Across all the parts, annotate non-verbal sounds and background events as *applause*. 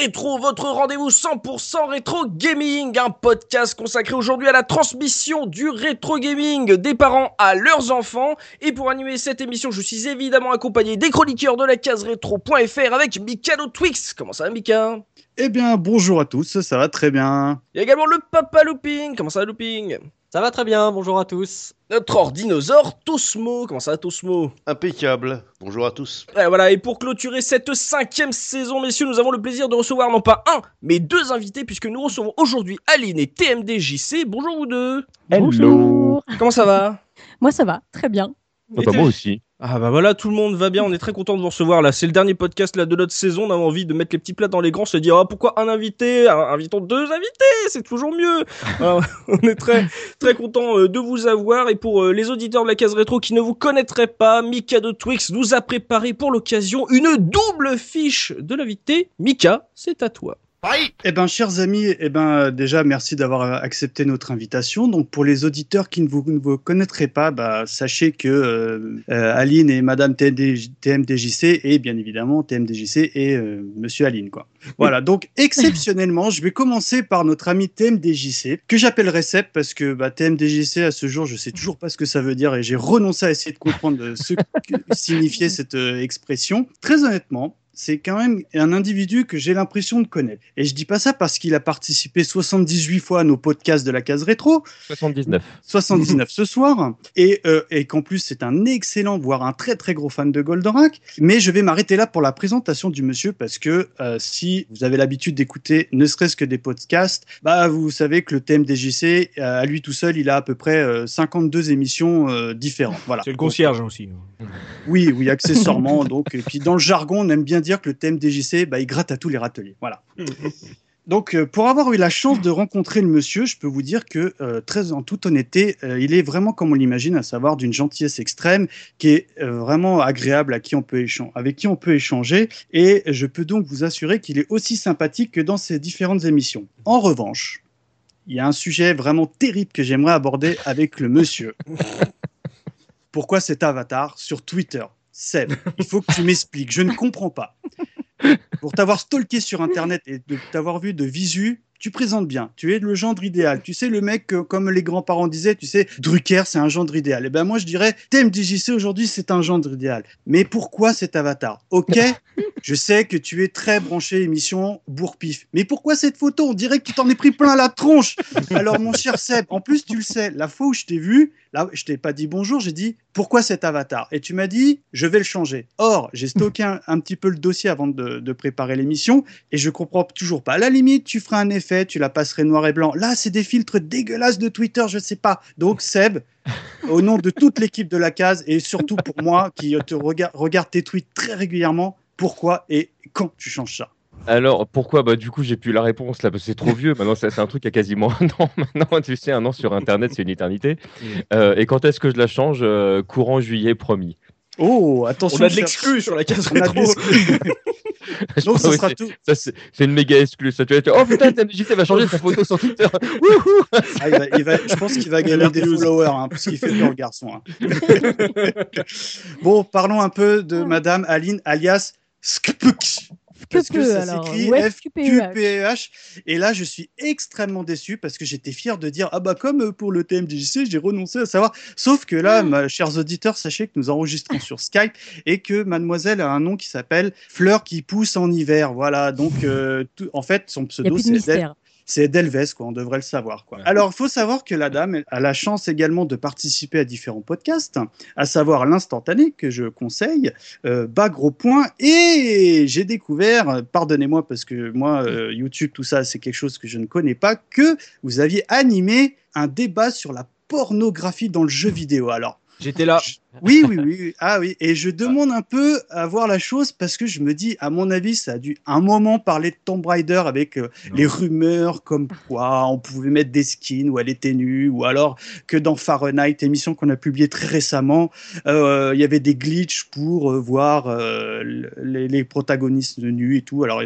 Rétro, votre rendez-vous 100% rétro gaming, un podcast consacré aujourd'hui à la transmission du rétro gaming des parents à leurs enfants. Et pour animer cette émission, je suis évidemment accompagné des chroniqueurs de la case rétro.fr avec Mikado Twix. Comment ça va Mika? Eh bien, bonjour à tous, ça va très bien. Il y a également le Papa Looping. Comment ça va Looping? Ça va très bien, bonjour à tous. Notre ordinosaure Tosmo. Comment ça va Tosmo? Impeccable. Bonjour à tous. Et voilà, et pour cloturer cette cinquième saison, messieurs, nous avons le plaisir de recevoir non pas un, mais deux invités, puisque nous recevons aujourd'hui Aline et TMDJC. Bonjour vous deux. Bonjour. Comment ça va? Moi ça va, très bien. Ah bah, moi aussi. Ah bah voilà, tout le monde va bien, on est très content de vous recevoir là. C'est le dernier podcast là de notre saison, on a envie de mettre les petits plats dans les grands, se dire ah, pourquoi un invité, invitons deux invités, c'est toujours mieux. Voilà, *laughs* on est très très content euh, de vous avoir et pour euh, les auditeurs de la case rétro qui ne vous connaîtraient pas, Mika de Twix nous a préparé pour l'occasion une double fiche de l'invité. Mika, c'est à toi. Eh ben, chers amis, eh ben, euh, déjà, merci d'avoir euh, accepté notre invitation. Donc, pour les auditeurs qui ne vous, ne vous connaîtraient pas, bah, sachez que euh, euh, Aline et Madame TMD TMDJC et bien évidemment TMDJC et euh, Monsieur Aline, quoi. Voilà. Donc, *laughs* exceptionnellement, je vais commencer par notre ami TMDJC que j'appellerai Seb parce que bah, TMDJC à ce jour, je sais toujours pas ce que ça veut dire et j'ai renoncé à essayer de comprendre ce que *laughs* signifiait cette expression. Très honnêtement, c'est quand même un individu que j'ai l'impression de connaître. Et je dis pas ça parce qu'il a participé 78 fois à nos podcasts de la case rétro, 79. 79 ce soir, et, euh, et qu'en plus c'est un excellent, voire un très très gros fan de Goldorak. Mais je vais m'arrêter là pour la présentation du monsieur parce que euh, si vous avez l'habitude d'écouter ne serait-ce que des podcasts, bah vous savez que le thème des JC, euh, à lui tout seul, il a à peu près euh, 52 émissions euh, différentes. Voilà. C'est le concierge aussi. Oui, oui, accessoirement. donc, et puis dans le jargon, on aime bien dire que le thème DJC, bah, il gratte à tous les râteliers. Voilà. *laughs* Donc, euh, pour avoir eu la chance de rencontrer le monsieur, je peux vous dire que, euh, très en toute honnêteté, euh, il est vraiment comme on l'imagine, à savoir d'une gentillesse extrême, qui est vraiment agréable, à qui on peut avec qui on peut échanger. Et je peux donc vous assurer qu'il est aussi sympathique que dans ses différentes émissions. En revanche, il y a un sujet vraiment terrible que j'aimerais aborder avec le monsieur. *laughs* Pourquoi cet avatar sur Twitter? Seb, il faut que tu m'expliques. Je ne comprends pas. Pour t'avoir stalké sur Internet et de t'avoir vu de visu, tu présentes bien. Tu es le gendre idéal. Tu sais, le mec, que, comme les grands-parents disaient, tu sais, Drucker, c'est un gendre idéal. Et ben moi, je dirais, TMDJC aujourd'hui, c'est un gendre idéal. Mais pourquoi cet avatar? Ok, je sais que tu es très branché émission bourre-pif. Mais pourquoi cette photo? On dirait que tu t'en es pris plein la tronche. Alors, mon cher Seb, en plus, tu le sais, la fois où je t'ai vu, là, je t'ai pas dit bonjour, j'ai dit pourquoi cet avatar? Et tu m'as dit, je vais le changer. Or, j'ai *laughs* stocké un, un petit peu le dossier avant de, de préparer l'émission et je comprends toujours pas. À la limite, tu feras un effet, tu la passerais noir et blanc. Là, c'est des filtres dégueulasses de Twitter, je sais pas. Donc, Seb, *laughs* au nom de toute l'équipe de la case et surtout pour moi qui te rega- regarde tes tweets très régulièrement, pourquoi et quand tu changes ça? Alors, pourquoi? Bah, du coup, j'ai plus la réponse là, parce que c'est trop vieux. Maintenant, ça, c'est un truc qui a quasiment un an. *laughs* Maintenant, tu sais, un an sur Internet, c'est une éternité. Euh, et quand est-ce que je la change? Euh, Courant juillet, promis. Oh, attention. On a de l'exclu sur la case on a de rétro. Donc, ouais, sera c'est- tout. ça, c'est une méga exclue. Ça, tu vas être, oh putain, TMDJC va changer sa photo sur Twitter. *laughs* *laughs* Wouhou Ah, il va- il va- je pense qu'il va gagner des followers, hein, parce qu'il fait peur le garçon. hein. bon, parlons un peu de Madame Aline, alias Skpuk. Parce que E, ça s'écrit F-Q-P-E-H. Et là, je suis extrêmement déçu parce que j'étais fier de dire Ah bah, comme pour le TMDJC, j'ai renoncé à savoir. Sauf que là, ma, chers auditeurs, sachez que nous enregistrons sur Skype et que mademoiselle a un nom qui s'appelle Fleur qui pousse en hiver. Voilà, donc euh, tout- en fait, son pseudo, c'est. C'est Delves, quoi. On devrait le savoir, quoi. Alors, il faut savoir que la dame a la chance également de participer à différents podcasts, à savoir l'instantané que je conseille, euh, bas gros point. Et j'ai découvert, pardonnez-moi parce que moi, euh, YouTube, tout ça, c'est quelque chose que je ne connais pas, que vous aviez animé un débat sur la pornographie dans le jeu vidéo. Alors, J'étais là. oui, oui, oui. Ah oui. Et je demande un peu à voir la chose parce que je me dis, à mon avis, ça a dû un moment parler de Tomb Raider avec euh, les rumeurs comme quoi on pouvait mettre des skins où elle était nue ou alors que dans Fahrenheit, émission qu'on a publiée très récemment, euh, il y avait des glitches pour euh, voir les, les, protagonistes nus et tout. Alors,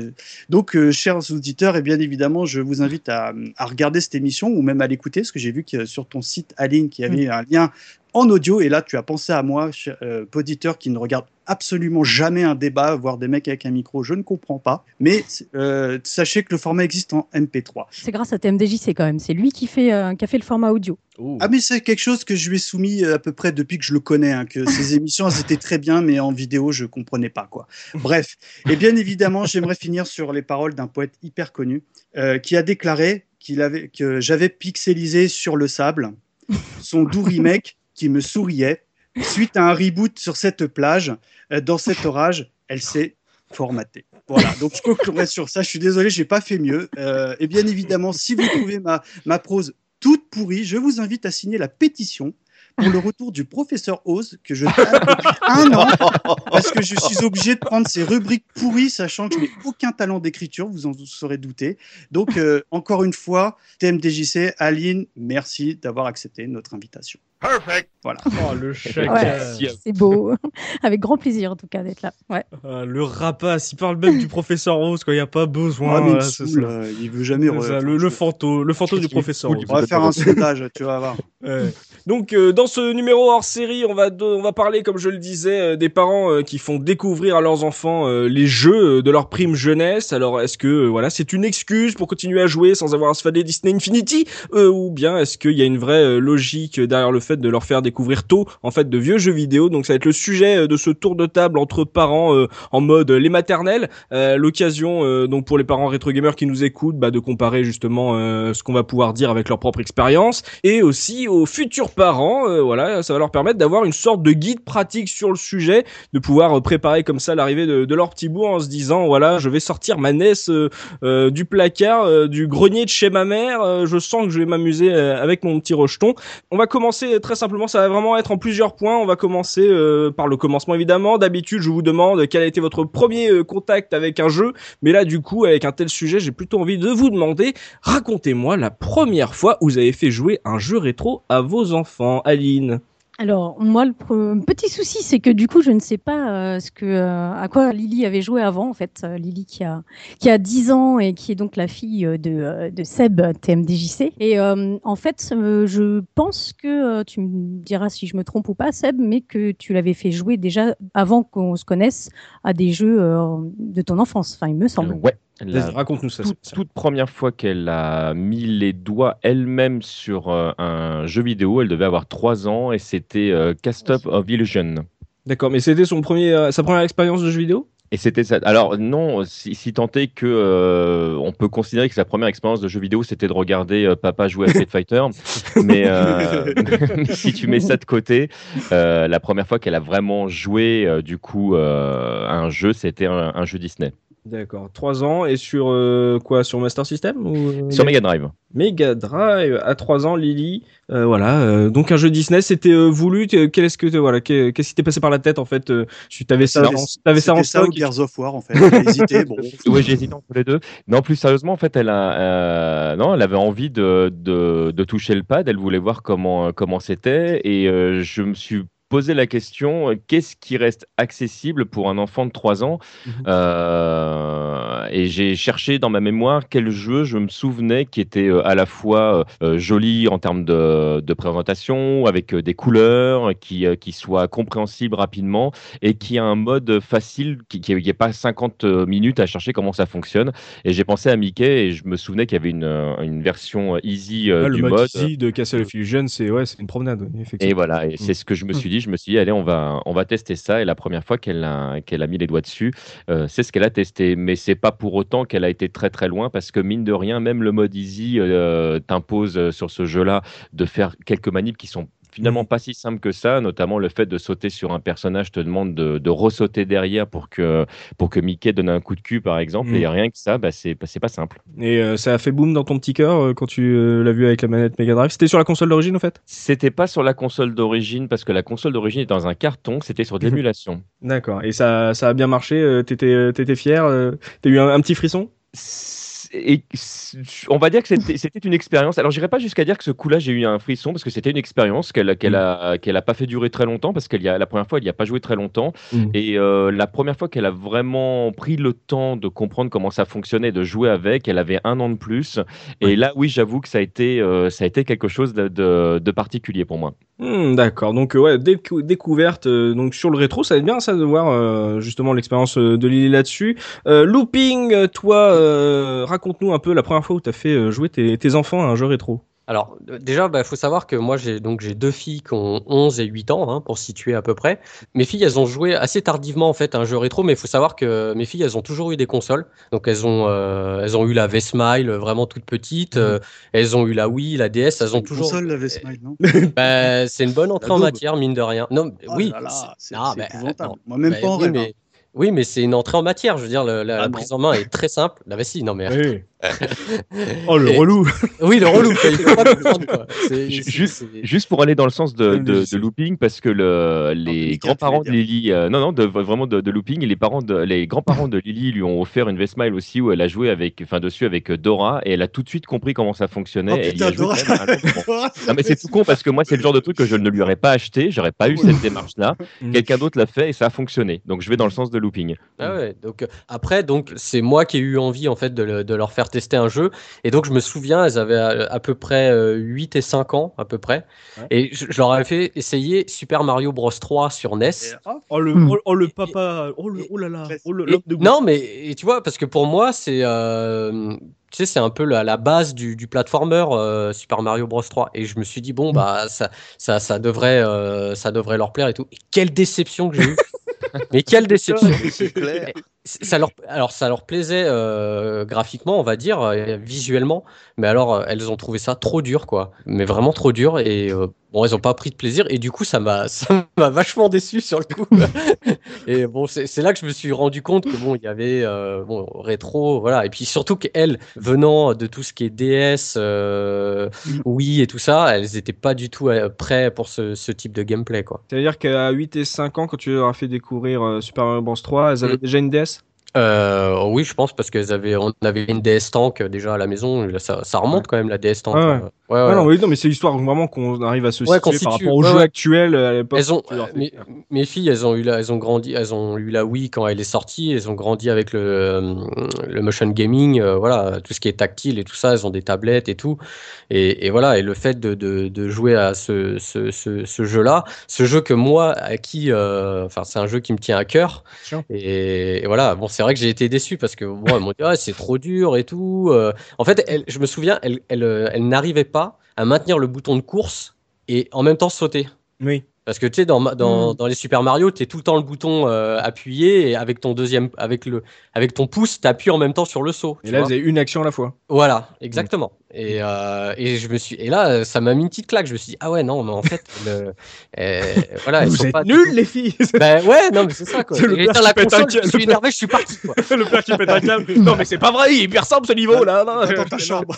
donc, chers auditeurs, et bien évidemment, je vous invite à, à regarder cette émission ou même à l'écouter parce que j'ai vu que sur ton site, Aline, qu'il y avait un lien en audio. Et là, tu as pensé à moi, euh, poditeur qui ne regarde absolument jamais un débat, voir des mecs avec un micro, je ne comprends pas. Mais euh, sachez que le format existe en MP3. C'est grâce à TMDJC quand même. C'est lui qui, fait, euh, qui a fait le format audio. Ouh. Ah mais c'est quelque chose que je lui ai soumis euh, à peu près depuis que je le connais, hein, que ces *laughs* émissions elles étaient très bien, mais en vidéo je comprenais pas quoi. Bref, et bien évidemment j'aimerais finir sur les paroles d'un poète hyper connu euh, qui a déclaré qu'il avait que j'avais pixelisé sur le sable son doux remake qui me souriait. Suite à un reboot sur cette plage, euh, dans cet orage, elle s'est formatée. Voilà, donc je conclurai sur ça. Je suis désolé, j'ai pas fait mieux. Euh, et bien évidemment, si vous trouvez ma, ma prose toute pourrie, je vous invite à signer la pétition pour le retour du professeur Oz que je tape depuis un an parce que je suis obligé de prendre ces rubriques pourries sachant que je n'ai aucun talent d'écriture, vous en serez douté. Donc euh, encore une fois, TMDJC, Aline, merci d'avoir accepté notre invitation. Perfect. Voilà. Oh, le *laughs* chèque. Ouais, c'est beau. Avec grand plaisir en tout cas d'être là. Ouais. Ah, le rapace, il parle même du professeur Rose quand il n'y a pas besoin. Ah, mais il, c'est saoule, ça. euh, il veut jamais. Ça, le, le fantôme, le fantôme du professeur Rose. On va faire un sondage, tu vas voir. Ouais. Donc euh, dans ce numéro hors série, on va on va parler comme je le disais euh, des parents euh, qui font découvrir à leurs enfants euh, les jeux euh, de leur prime jeunesse. Alors est-ce que euh, voilà, c'est une excuse pour continuer à jouer sans avoir à se fader Disney Infinity ou bien est-ce qu'il y a une vraie logique derrière le fait de leur faire découvrir tôt en fait de vieux jeux vidéo? Donc ça va être le sujet de ce tour de table entre parents en mode les maternelles, l'occasion donc pour les parents rétro gamers qui nous écoutent bah, de comparer justement ce qu'on va pouvoir dire avec leur propre expérience et aussi aux futurs parents euh, voilà ça va leur permettre d'avoir une sorte de guide pratique sur le sujet de pouvoir euh, préparer comme ça l'arrivée de, leur petit bout en se disant voilà je vais sortir ma NES euh, du placard du grenier de chez ma mère je sens que je vais m'amuser avec mon petit rejeton. On va commencer très simplement ça va vraiment être en plusieurs points. On va commencer par le commencement évidemment. D'habitude je vous demande quel a été votre premier contact avec un jeu. Mais là du coup avec un tel sujet j'ai plutôt envie de vous demander racontez-moi la première fois où vous avez fait jouer un jeu rétro à vos enfants Aline Alors, moi, le petit souci, c'est que du coup, je ne sais pas euh, ce que, euh, à quoi Lily avait joué avant, en fait. Euh, Lily qui a, qui a 10 ans et qui est donc la fille de, de Seb, TMDJC. Et euh, en fait, euh, je pense que, tu me diras si je me trompe ou pas, Seb, mais que tu l'avais fait jouer déjà avant qu'on se connaisse à des jeux euh, de ton enfance. Enfin, il me semble. Ouais. Raconte-nous ça toute, première fois qu'elle a mis les doigts elle-même sur euh, un jeu vidéo, elle devait avoir 3 ans et c'était euh, Cast Up of Illusion. d'accord mais c'était son premier euh, sa première expérience de jeu vidéo? Et c'était ça. Alors non, si, si tant est que euh, on peut considérer que sa première expérience de jeu vidéo c'était de regarder euh, papa jouer à Street *laughs* Fighter, mais euh, *laughs* si tu mets ça de côté, la première fois qu'elle a vraiment joué du coup à un jeu, c'était un, un jeu Disney D'accord, 3 ans et sur euh, quoi Sur Master System ou euh, sur Mega Drive. Mega Drive à 3 ans Lily. Euh, voilà, euh, donc un jeu Disney, c'était euh, voulu. Quel est-ce que voilà, qu'est- qu'est-ce qui t'est passé par la tête en fait Tu t'avais ça, en- t'avais ça en stock. Gears of War en fait. J'ai hésité. Bon. *laughs* Ouais, j'ai hésité entre les deux. Non, plus sérieusement, en fait, elle a, euh, non, elle avait envie de, de, de toucher le pad. Elle voulait voir comment comment c'était, et euh, je me suis posé la question euh, qu'est-ce qui reste accessible pour un enfant de 3 ans? Mhm. Euh, Et j'ai cherché dans ma mémoire quel jeu je me souvenais qui était euh, à la fois euh, joli en termes de, de présentation, avec des couleurs, qui qui soit compréhensible rapidement et qui a un mode facile, qui est pas 50 minutes à chercher comment ça fonctionne. Et j'ai pensé à Mickey et je me souvenais qu'il y avait une, une version easy euh, Ah, le du mode mode. easy de Castle of Illusion, c'est ouais, une promenade, oui, Et effectivement. voilà, et c'est ce que je me suis dit. Je me suis dit, allez, on va, on va tester ça. Et la première fois qu'elle a, a mis les doigts dessus, euh, c'est ce qu'elle a testé. Mais c'est pas pour autant qu'elle a été très très loin parce que mine de rien, même le mode easy euh, t'impose euh, sur ce jeu-là de faire quelques manips qui sont finalement pas si simple que ça, notamment le fait de sauter sur un personnage te demande de, de ressauter derrière pour que, pour que Mickey donne un coup de cul par exemple, Mm. et rien que ça, bah, c'est c'est pas simple. Et euh, ça a fait boum dans ton petit cœur euh, quand tu euh, l'as vu avec la manette Mega Drive? C'était sur la console d'origine, en fait? C'était pas sur la console d'origine parce que la console d'origine est dans un carton, c'était sur de Mhm. l'émulation. D'accord. Et ça, ça a bien marché T'étais t'étais fier T'as eu un, un petit frisson? Et on va dire que c'était une expérience. Alors, j'irai pas jusqu'à dire que ce coup-là, j'ai eu un frisson parce que c'était une expérience qu'elle qu'elle a qu'elle a pas fait durer très longtemps parce qu'elle y a la première fois, elle y a pas joué très longtemps. Mm. Et euh, la première fois qu'elle a vraiment pris le temps de comprendre comment ça fonctionnait, de jouer avec, elle avait un an de plus. Et là, oui, j'avoue que ça a été euh, ça a été quelque chose de, de- de particulier pour moi. Hmm, D'accord. Donc, euh, ouais, décou- découverte donc sur le rétro, ça va être bien ça de voir justement l'expérience de Lily là-dessus. Looping, toi, euh, raconte-nous un peu la première fois où tu as fait euh, jouer tes, tes enfants à un jeu rétro. Alors, euh, déjà, il faut savoir que moi, j'ai donc j'ai deux filles qui ont 11 et 8 ans, hein, pour situer à peu près. Mes filles, elles ont joué assez tardivement, en fait, à un jeu rétro, mais il faut savoir que mes filles, elles ont toujours eu des consoles. Donc, elles ont, euh, elles ont eu la V-Smile, vraiment toute petite. euh, elles ont eu la Wii, la DS, elles ont Une toujours. console, la V-Smile, non? *laughs* Bah, c'est une bonne entrée en matière, mine de rien. Non, mais Oh oui. là là, c'est- ah, bah, épouvantable. attends. Moi, même Bah, pas en oui, rêve. mais... Oui, mais c'est une entrée en matière. Je veux dire, le- la, Ah la prise en main est très simple. Bah si, non mais. Oh, le Et- relou *laughs* Oui, le relou. *laughs* juste- pour aller dans le sens de, looping, parce que le, les grands-parents de Lily, euh, non, non, de, vraiment de, de looping, et les parents, de, les grands-parents de Lily lui ont offert une V-Smile aussi où elle a joué avec, enfin dessus avec euh, Dora, et elle a tout de suite compris comment ça fonctionnait. Oh et putain, *laughs* Dora. Non mais c'est tout con parce que moi c'est le genre de truc que je ne lui aurais pas acheté, j'aurais pas eu cette démarche là. Mm. Quelqu'un d'autre l'a fait et ça a fonctionné. Donc je vais dans le sens de looping. Ah ouais, donc euh, après, donc c'est moi qui ai eu envie en fait de, le- de leur faire tester un jeu. Et donc je me souviens, elles avaient à, à peu près euh, 8 et 5 ans à peu près. Ouais. Et je, je leur avais fait essayer Super Mario Bros 3 sur NES. Et, oh, Oh le, Hmm. oh, oh, le papa Oh, le, oh là là Oh le Et- l'homme de non, mais et tu vois, parce que pour moi, c'est euh, tu sais, c'est un peu la, la base du, du platformer euh, Super Mario Bros 3. Et je me suis dit bon bah ça ça, ça devrait euh, ça devrait leur plaire et tout. Et quelle déception que j'ai eue. *laughs* mais quelle déception. Ça leur, alors ça leur plaisait euh, graphiquement, on va dire, euh, visuellement, mais alors euh, elles ont trouvé ça trop dur, quoi. Mais vraiment trop dur et euh, bon, elles ont pas pris de plaisir et du coup ça m'a *laughs* ça m'a vachement déçu sur le coup. *laughs* et bon, c'est là que je me suis rendu compte que bon, il y avait euh, bon rétro, voilà, et puis surtout qu'elles venant de tout ce qui est DS, euh, oui et tout ça, elles étaient pas du tout euh, prêts pour ce, ce type de gameplay, quoi. C'est-à-dire qu'à 8 et 5 ans, quand tu leur as fait découvrir euh, Super Mario Bros 3, elles avaient Mm. déjà une DS Euh, oui, je pense parce qu'elles avaient, on avait une DS Tank euh, déjà à la maison. Ça, ça remonte quand même la DS Tank. Ouais, ouais. ouais, Ah ouais. non, mais, non, mais c'est l'histoire vraiment qu'on arrive à se situer qu'on par situe, rapport au jeu actuel euh, à l'époque. Elles ont, mes, filles, elles ont eu la, elles ont grandi, elles ont eu la Wii quand elle est sortie. Elles ont grandi avec le, euh, le motion gaming, voilà, tout ce qui est tactile et tout ça. Elles ont des tablettes et tout. Et, et voilà, et le fait de, de, de jouer à ce, ce, ce, ce jeu-là, ce jeu que moi, à qui, enfin, c'est un jeu qui me tient à cœur. Et voilà, bon, c'est vrai que j'ai été déçu parce que bon, m'ont dit, ah, c'est trop dur et tout. Euh, en fait, elle, je me souviens, elle, elle, euh, elle n'arrivait pas à maintenir le bouton de course et en même temps sauter. Oui. Parce que tu sais, dans, ma- dans, dans les Super Mario, tu es tout le temps le bouton euh, appuyé et avec ton deuxième, avec le, avec ton pouce, tu appuies en même temps sur le saut. Et tu là, vous avez une action à la fois. Voilà, exactement. Et, euh, et je me suis, et là, ça m'a mis une petite claque. Je me suis dit, ah ouais, non, mais en fait, le, euh, voilà, vous sont êtes pas nuls, les filles *laughs* Ben ouais, non, mais c'est ça quoi. *laughs* Le père la un je suis énervé, je suis parti quoi. *laughs* Le père qui pète un câble. Non, mais c'est pas vrai, il est hyper simple ce niveau là. non. Dans ta chambre.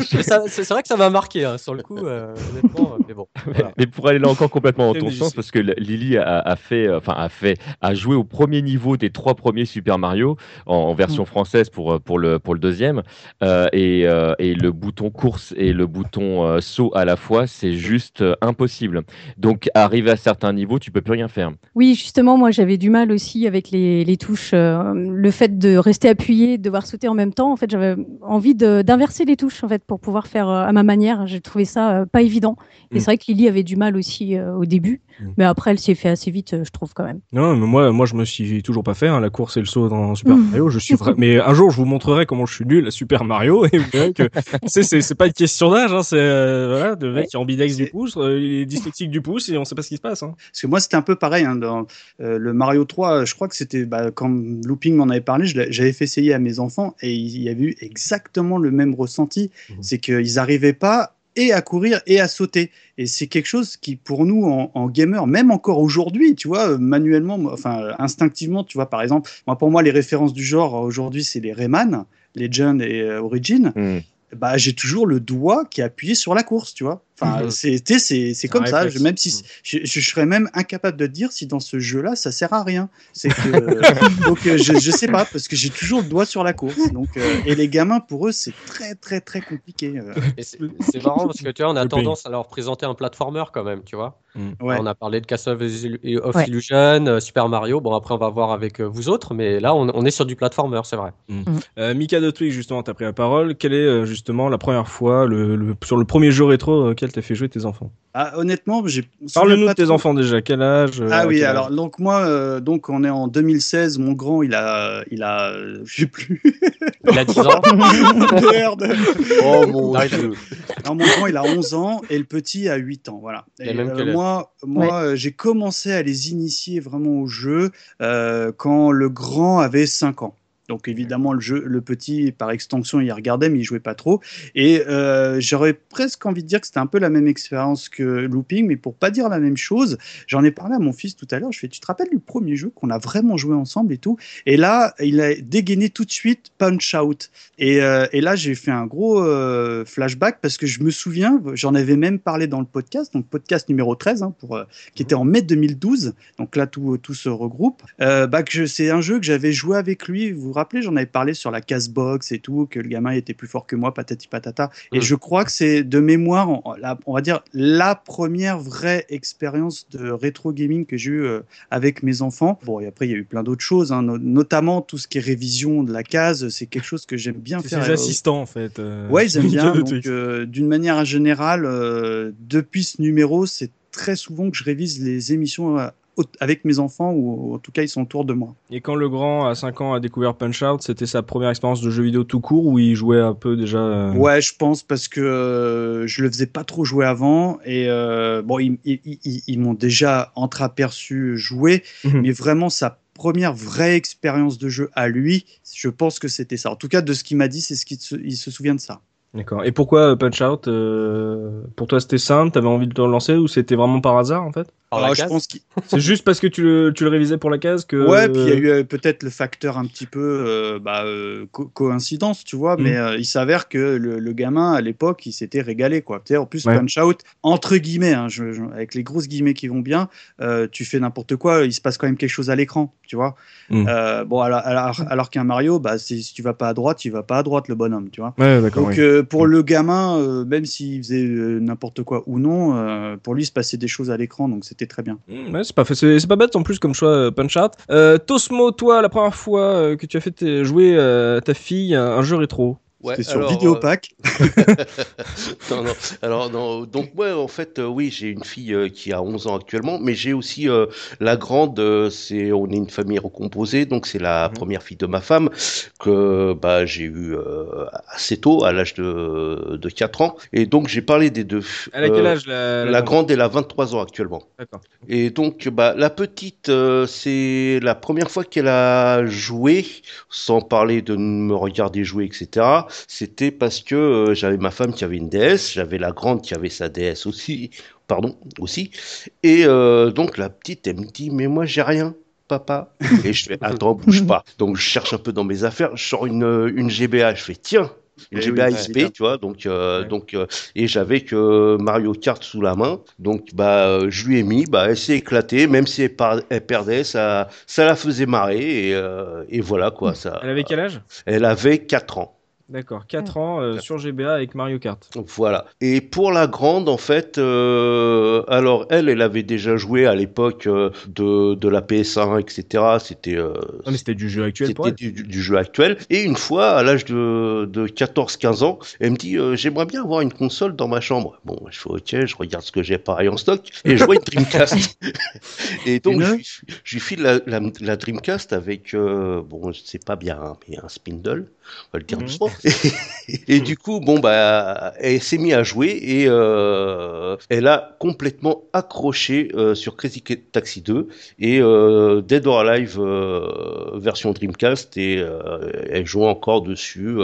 C'est vrai que ça m'a marqué hein, sur le coup, euh, honnêtement. euh, Mais bon, voilà. Mais pour aller là encore complètement dans ton sens, parce que Lily a, a fait, euh, enfin a fait, a joué au premier niveau des trois premiers Super Mario en, en version française pour euh, pour le pour le deuxième, euh, et, euh, et le bouton course et le bouton euh, saut à la fois, c'est juste euh, impossible. Donc arrivé à certains niveaux, tu peux plus rien faire. Oui, justement, moi j'avais du mal aussi avec les, les touches. euh, le fait de rester appuyé, de devoir sauter en même temps, en fait, j'avais envie d'inverser les touches en fait pour pouvoir faire euh, à ma manière. J'ai trouvé ça euh, pas évident. Et Mm. c'est vrai que Lily avait du mal aussi euh, au début, Mm. mais après elle s'est fait assez vite, je trouve quand même. Non, mais moi, moi, je me suis toujours pas fait hein, la course et le saut dans Super Mm. Mario. Je suis vrai. *laughs* Mais un jour, je vous montrerai comment je suis nul à Super Mario et vous verrez que *laughs* c'est, c'est, c'est pas une question d'âge, hein, c'est euh, voilà, de mec qui est ambidex du pouce, euh, il est dyslexique du pouce et on sait pas ce qui se passe. Hein. Parce que moi, c'était un peu pareil. hein, dans euh, le Mario 3, je crois que c'était bah, quand Looping m'en avait parlé, j'avais fait essayer à mes enfants et il y avait eu exactement le même ressenti. Mhm. C'est qu'ils n'arrivaient pas et à courir et à sauter. Et c'est quelque chose qui, pour nous, en, en gamer, même encore aujourd'hui, tu vois, euh, manuellement, enfin, euh, instinctivement, tu vois, par exemple, moi, pour moi, les références du genre euh, aujourd'hui, c'est les Rayman, Legend et euh, Origin. Hmm. Bah, j'ai toujours le doigt qui est appuyé sur la course, tu vois. Enfin, Mhm. c'est, comme ça. Je- même si je, je serais même incapable de dire si dans ce jeu-là, ça sert à rien. C'est que, *laughs* donc, euh, je, je sais pas, parce que j'ai toujours le doigt sur la course. Donc, euh, et les gamins, pour eux, c'est très, très, très compliqué. euh. Et c'est c'est marrant parce que tu vois, on a tendance à leur présenter un platformer quand même, tu vois. Ouais. On a parlé de Castle of Ouais. Illusion, euh, Super Mario. Bon, après, on va voir avec euh, vous autres, mais là, on, on est sur du platformer, c'est vrai. Euh, Mika de Twig, justement, t'as pris la parole. Quelle est euh, justement la première fois le, le- sur le premier jeu rétro euh, t'as fait jouer tes enfants Ah, honnêtement, j'ai. Parle-nous de tes trop- enfants déjà. Quel âge euh, Ah oui, âge alors donc moi, euh, donc on est en 2016. Mon grand, il a, il a, euh, je sais plus. Il a 10 ans. *laughs* Merde. Oh mon dieu. Non, mon grand, il a 11 ans et le petit a 8 ans. Voilà. Il a Et, même euh, moi, moi j'ai commencé à les initier vraiment au jeu euh, quand le grand avait 5 ans. Donc évidemment, le, jeu, le petit, par extension, il regardait, mais il jouait pas trop. Et euh, j'aurais presque envie de dire que c'était un peu la même expérience que Looping, mais pour pas dire la même chose, j'en ai parlé à mon fils tout à l'heure. Je fais, tu te rappelles du premier jeu qu'on a vraiment joué ensemble et tout? Et là, il a dégainé tout de suite Punch Out. Et, euh, et là, j'ai fait un gros euh, flashback parce que je me souviens, j'en avais même parlé dans le podcast, donc podcast numéro 13, hein, pour, qui était en mai 2012. Donc là, tout, tout se regroupe. Bah, c'est un jeu que j'avais joué avec lui. Vous rappelez, j'en avais parlé sur la Casbox et tout, que le gamin était plus fort que moi, patati patata. Et Mm. je crois que c'est de mémoire, on, la- on va dire, la première vraie expérience de rétro gaming que j'ai eu euh, avec mes enfants. Bon, et après, il y a eu plein d'autres choses, hein, no- notamment tout ce qui est révision de la case. C'est quelque chose que j'aime bien C'est faire. ses euh, assistants en fait. euh, Ouais, ils aiment *laughs* bien. euh, d'une manière générale, euh, depuis ce numéro, c'est très souvent que je révise les émissions euh, avec mes enfants, ou en tout cas, ils sont autour de moi. Et quand le grand, à 5 ans, a découvert Punch Out, c'était sa première expérience de jeu vidéo tout court où il jouait un peu déjà. euh, Ouais, je pense parce que euh, je le faisais pas trop jouer avant et euh, bon, ils, ils- ils- ils m'ont déjà entreaperçu jouer, Mhm. mais vraiment sa première vraie expérience de jeu à lui, je pense que c'était ça. En tout cas, de ce qu'il m'a dit, c'est ce qu'il se, il se souvient de ça. D'accord. Et pourquoi euh, Punch Out euh, Pour toi, c'était simple T'avais envie de te lancer ou c'était vraiment par hasard en fait? Alors, je case. pense qu'il *laughs* C'est juste parce que tu le, tu le révisais pour la case que. Ouais, puis il y a eu euh, peut-être le facteur un petit peu euh, bah, euh, co- coïncidence, tu vois, Mm. mais euh, il s'avère que le, le gamin à l'époque, il s'était régalé, quoi. En plus, Ouais. Punch Out, entre guillemets, hein, je- je- avec les grosses guillemets qui vont bien, euh, tu fais n'importe quoi, il se passe quand même quelque chose à l'écran, tu vois. Mm. Euh, bon, alors, alors, alors qu'un Mario, bah, si, si tu vas pas à droite, il va pas à droite, le bonhomme, tu vois. Ouais, d'accord. Donc oui. Euh, pour le gamin, euh, même s'il faisait euh, n'importe quoi ou non, euh, pour lui il se passait des choses à l'écran, donc c'était très bien. Mm, ouais, c'est pas, fait- c'est c'est pas bête en plus comme choix euh, Punch Out. Euh, Tosmo, toi, la première fois euh, que tu as fait jouer euh, ta fille un, un jeu rétro? Ouais, C'était sur Vidéopack. *laughs* non, non. Alors, non, donc, moi, en fait, euh, oui, j'ai une fille euh, qui a 11 ans actuellement, mais j'ai aussi euh, la grande, euh, c'est, on est une famille recomposée, donc c'est la Mhm. première fille de ma femme que bah, j'ai eu euh, assez tôt, à l'âge de, de 4 ans. Et donc, j'ai parlé des deux. Elle a quel Euh, âge la, La grande, elle a 23 ans actuellement. D'accord. Et donc, bah, la petite, euh, c'est la première fois qu'elle a joué, sans parler de me regarder jouer, etc. C'était parce que euh, j'avais ma femme qui avait une DS, j'avais la grande qui avait sa DS aussi, pardon, aussi. Et euh, donc, la petite, elle me dit, mais moi, j'ai rien. Papa. Et je fais, attends, bouge pas. Donc, je cherche un peu dans mes affaires, je sors une, une GBA, je fais, tiens, une Eh GBA oui, tu vois, donc, euh, Ouais. donc, euh, et j'avais que Mario Kart sous la main, donc bah euh, je lui ai mis, bah elle s'est éclatée, même si elle, elle perdait, ça, ça la faisait marrer et, euh, et voilà quoi, ça. Elle avait quel âge? Elle avait 4 ans. D'accord, 4 ans euh, sur GBA avec Mario Kart. Donc, Voilà. Et pour la grande, en fait, euh, alors elle, elle avait déjà joué à l'époque euh, de, de la PS1, etc. C'était euh, Ah, mais c'était du jeu actuel C'était du, du jeu actuel. Et une fois, à l'âge de, de 14-15 ans, elle me dit euh, J'aimerais bien avoir une console dans ma chambre. Bon, je fais Ok, je regarde ce que j'ai pareil en stock. Et je vois une Dreamcast. *laughs* et donc, je, lui- je lui file la, la, la Dreamcast avec, euh, bon, je sais pas bien, hein, mais un spindle, on va le dire Mhm. doucement. *laughs* Et, du coup, bon bah, elle s'est mise à jouer et euh, elle a complètement accroché euh, sur Crazy Taxi 2 et euh, Dead or Alive version Dreamcast et elle joue encore dessus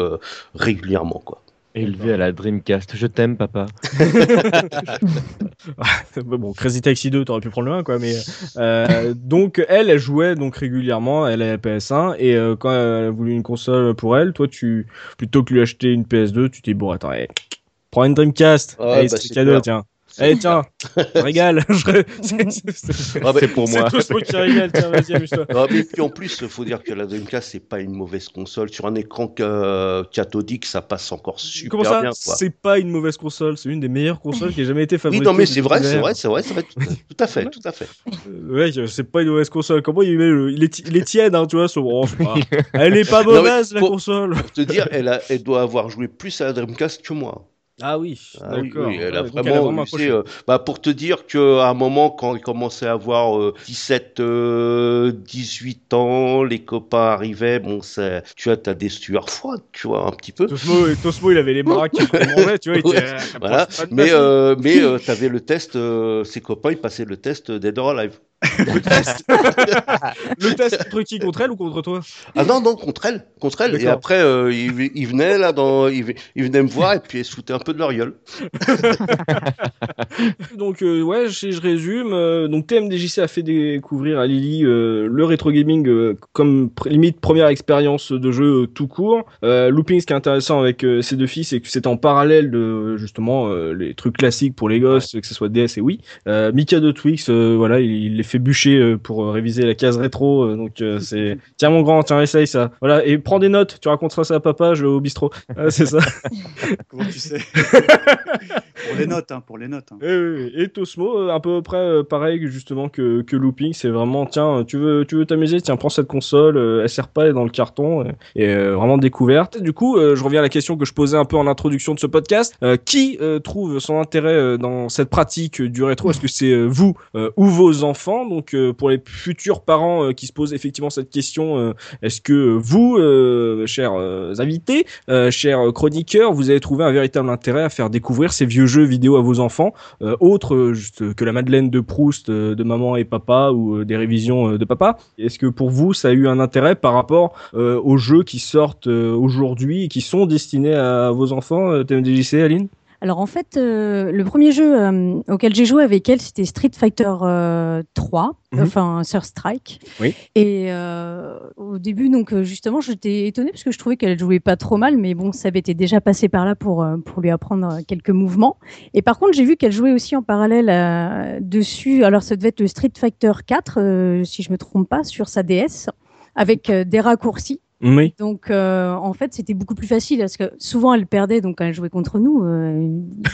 régulièrement quoi. Élevé à la Dreamcast. Je t'aime, papa. *laughs* bon, Crazy Taxi 2, t'aurais pu prendre le 1, quoi, mais euh, donc elle, elle jouait donc régulièrement, elle a la PS1 et euh, quand elle a voulu une console pour elle, toi, tu plutôt que lui acheter une PS2, tu t'es bon, attends, allez, prends une Dreamcast, Ouais, allez, bah, c'est c'est cadeau, clair. tiens. Allez, tiens, régale. *laughs* Je- c'est- Ah bah, pour moi. C'est Cosmo qui régale, tiens, vas-y, amuse-toi. Ah, mais puis en plus, il faut dire que la Dreamcast, c'est pas une mauvaise console. Sur un écran ca- cathodique, ça passe encore super Comment ça bien. C'est pas une mauvaise console, c'est une des meilleures consoles qui ait jamais été Oui, fabriquée. non, mais c'est vrai, c'est vrai, c'est vrai, c'est vrai, tout, tout à fait, tout à fait. Euh, Ouais, c'est pas une mauvaise console. Comment il, met le- il, est, il est tiède, hein, tu vois. son- oh, c'est pas- *laughs* Elle est pas Non, mais mauvaise, la console. Pour te dire, elle, a, elle doit avoir joué plus à la Dreamcast que moi. Ah oui, Ah oui, d'accord. oui, elle a Ouais, vraiment, accroché. sais, euh, bah, pour te dire qu'à un moment, quand il commençait à avoir euh, 17, euh, 18 ans, les copains arrivaient, bon, c'est- tu vois, t'as des sueurs froides, tu vois, un petit peu. Tosmo, Tosmo, il avait les bras qui remontaient, tu vois. Il *laughs* était, ah, Voilà, mais, euh, mais euh, t'avais le test, euh, ses copains, ils passaient le test Dead or Alive. Le test. *laughs* le test contre qui? Contre elle ou contre toi? Ah non, non, contre elle, contre elle. Et après, euh, ils, ils venaient là, dans, ils, ils venaient me voir et puis ils foutaient un peu de leur gueule. *laughs* Donc, euh, ouais, je, je résume. euh, donc, TMDJC a fait découvrir à Lily euh, le rétro gaming comme limite première expérience de jeu tout court. Looping, ce qui est intéressant avec ces deux filles, c'est que c'est en parallèle de justement les trucs classiques pour les gosses, que ce soit DS et Wii. Euh, Mika de Twix, voilà, il, il fait bûcher euh, pour euh, réviser la case rétro. euh, donc, *laughs* c'est tiens mon grand, tiens essaye ça. Voilà, et prends des notes. Tu raconteras ça à papa, je vais au bistrot. C'est ça. *laughs* Comment tu sais? *laughs* Pour les notes, hein, pour les notes. hein. Oui. Et Tosmo, euh, à peu près euh, pareil justement que, que Looping, c'est vraiment tiens, tu veux tu veux t'amuser, tiens, prends cette console, euh, elle sert pas, elle est dans le carton, euh, et euh, vraiment découverte. Du coup, euh, je reviens à la question que je posais un peu en introduction de ce podcast. Euh, qui euh, trouve son intérêt euh, dans cette pratique euh, du rétro? Est-ce que c'est euh, vous euh, ou vos enfants? Donc euh, pour les futurs parents euh, qui se posent effectivement cette question, euh, est-ce que euh, vous, euh, chers euh, invités, euh, chers chroniqueurs, vous avez trouvé un véritable intérêt à faire découvrir ces vieux jeux? Vidéo à vos enfants, euh, autres euh, juste que la Madeleine de Proust euh, de maman et papa ou euh, des révisions euh, de papa. Est-ce que pour vous, ça a eu un intérêt par rapport euh, aux jeux qui sortent euh, aujourd'hui et qui sont destinés à vos enfants, euh, TMDJC, Aline? Alors en fait, euh, le premier jeu euh, auquel j'ai joué avec elle, c'était Street Fighter euh, 3, Mhm. enfin Sur Strike. Oui. Et euh, au début, donc euh, justement, j'étais étonnée parce que je trouvais qu'elle jouait pas trop mal, mais bon, ça avait été déjà passé par là pour euh, pour lui apprendre euh, quelques mouvements. Et par contre, j'ai vu qu'elle jouait aussi en parallèle euh, dessus. Alors ça devait être le Street Fighter 4, euh, si je me trompe pas, sur sa DS, avec euh, des raccourcis. Oui. Donc, euh, en fait, c'était beaucoup plus facile parce que souvent elle perdait donc quand elle jouait contre nous, euh,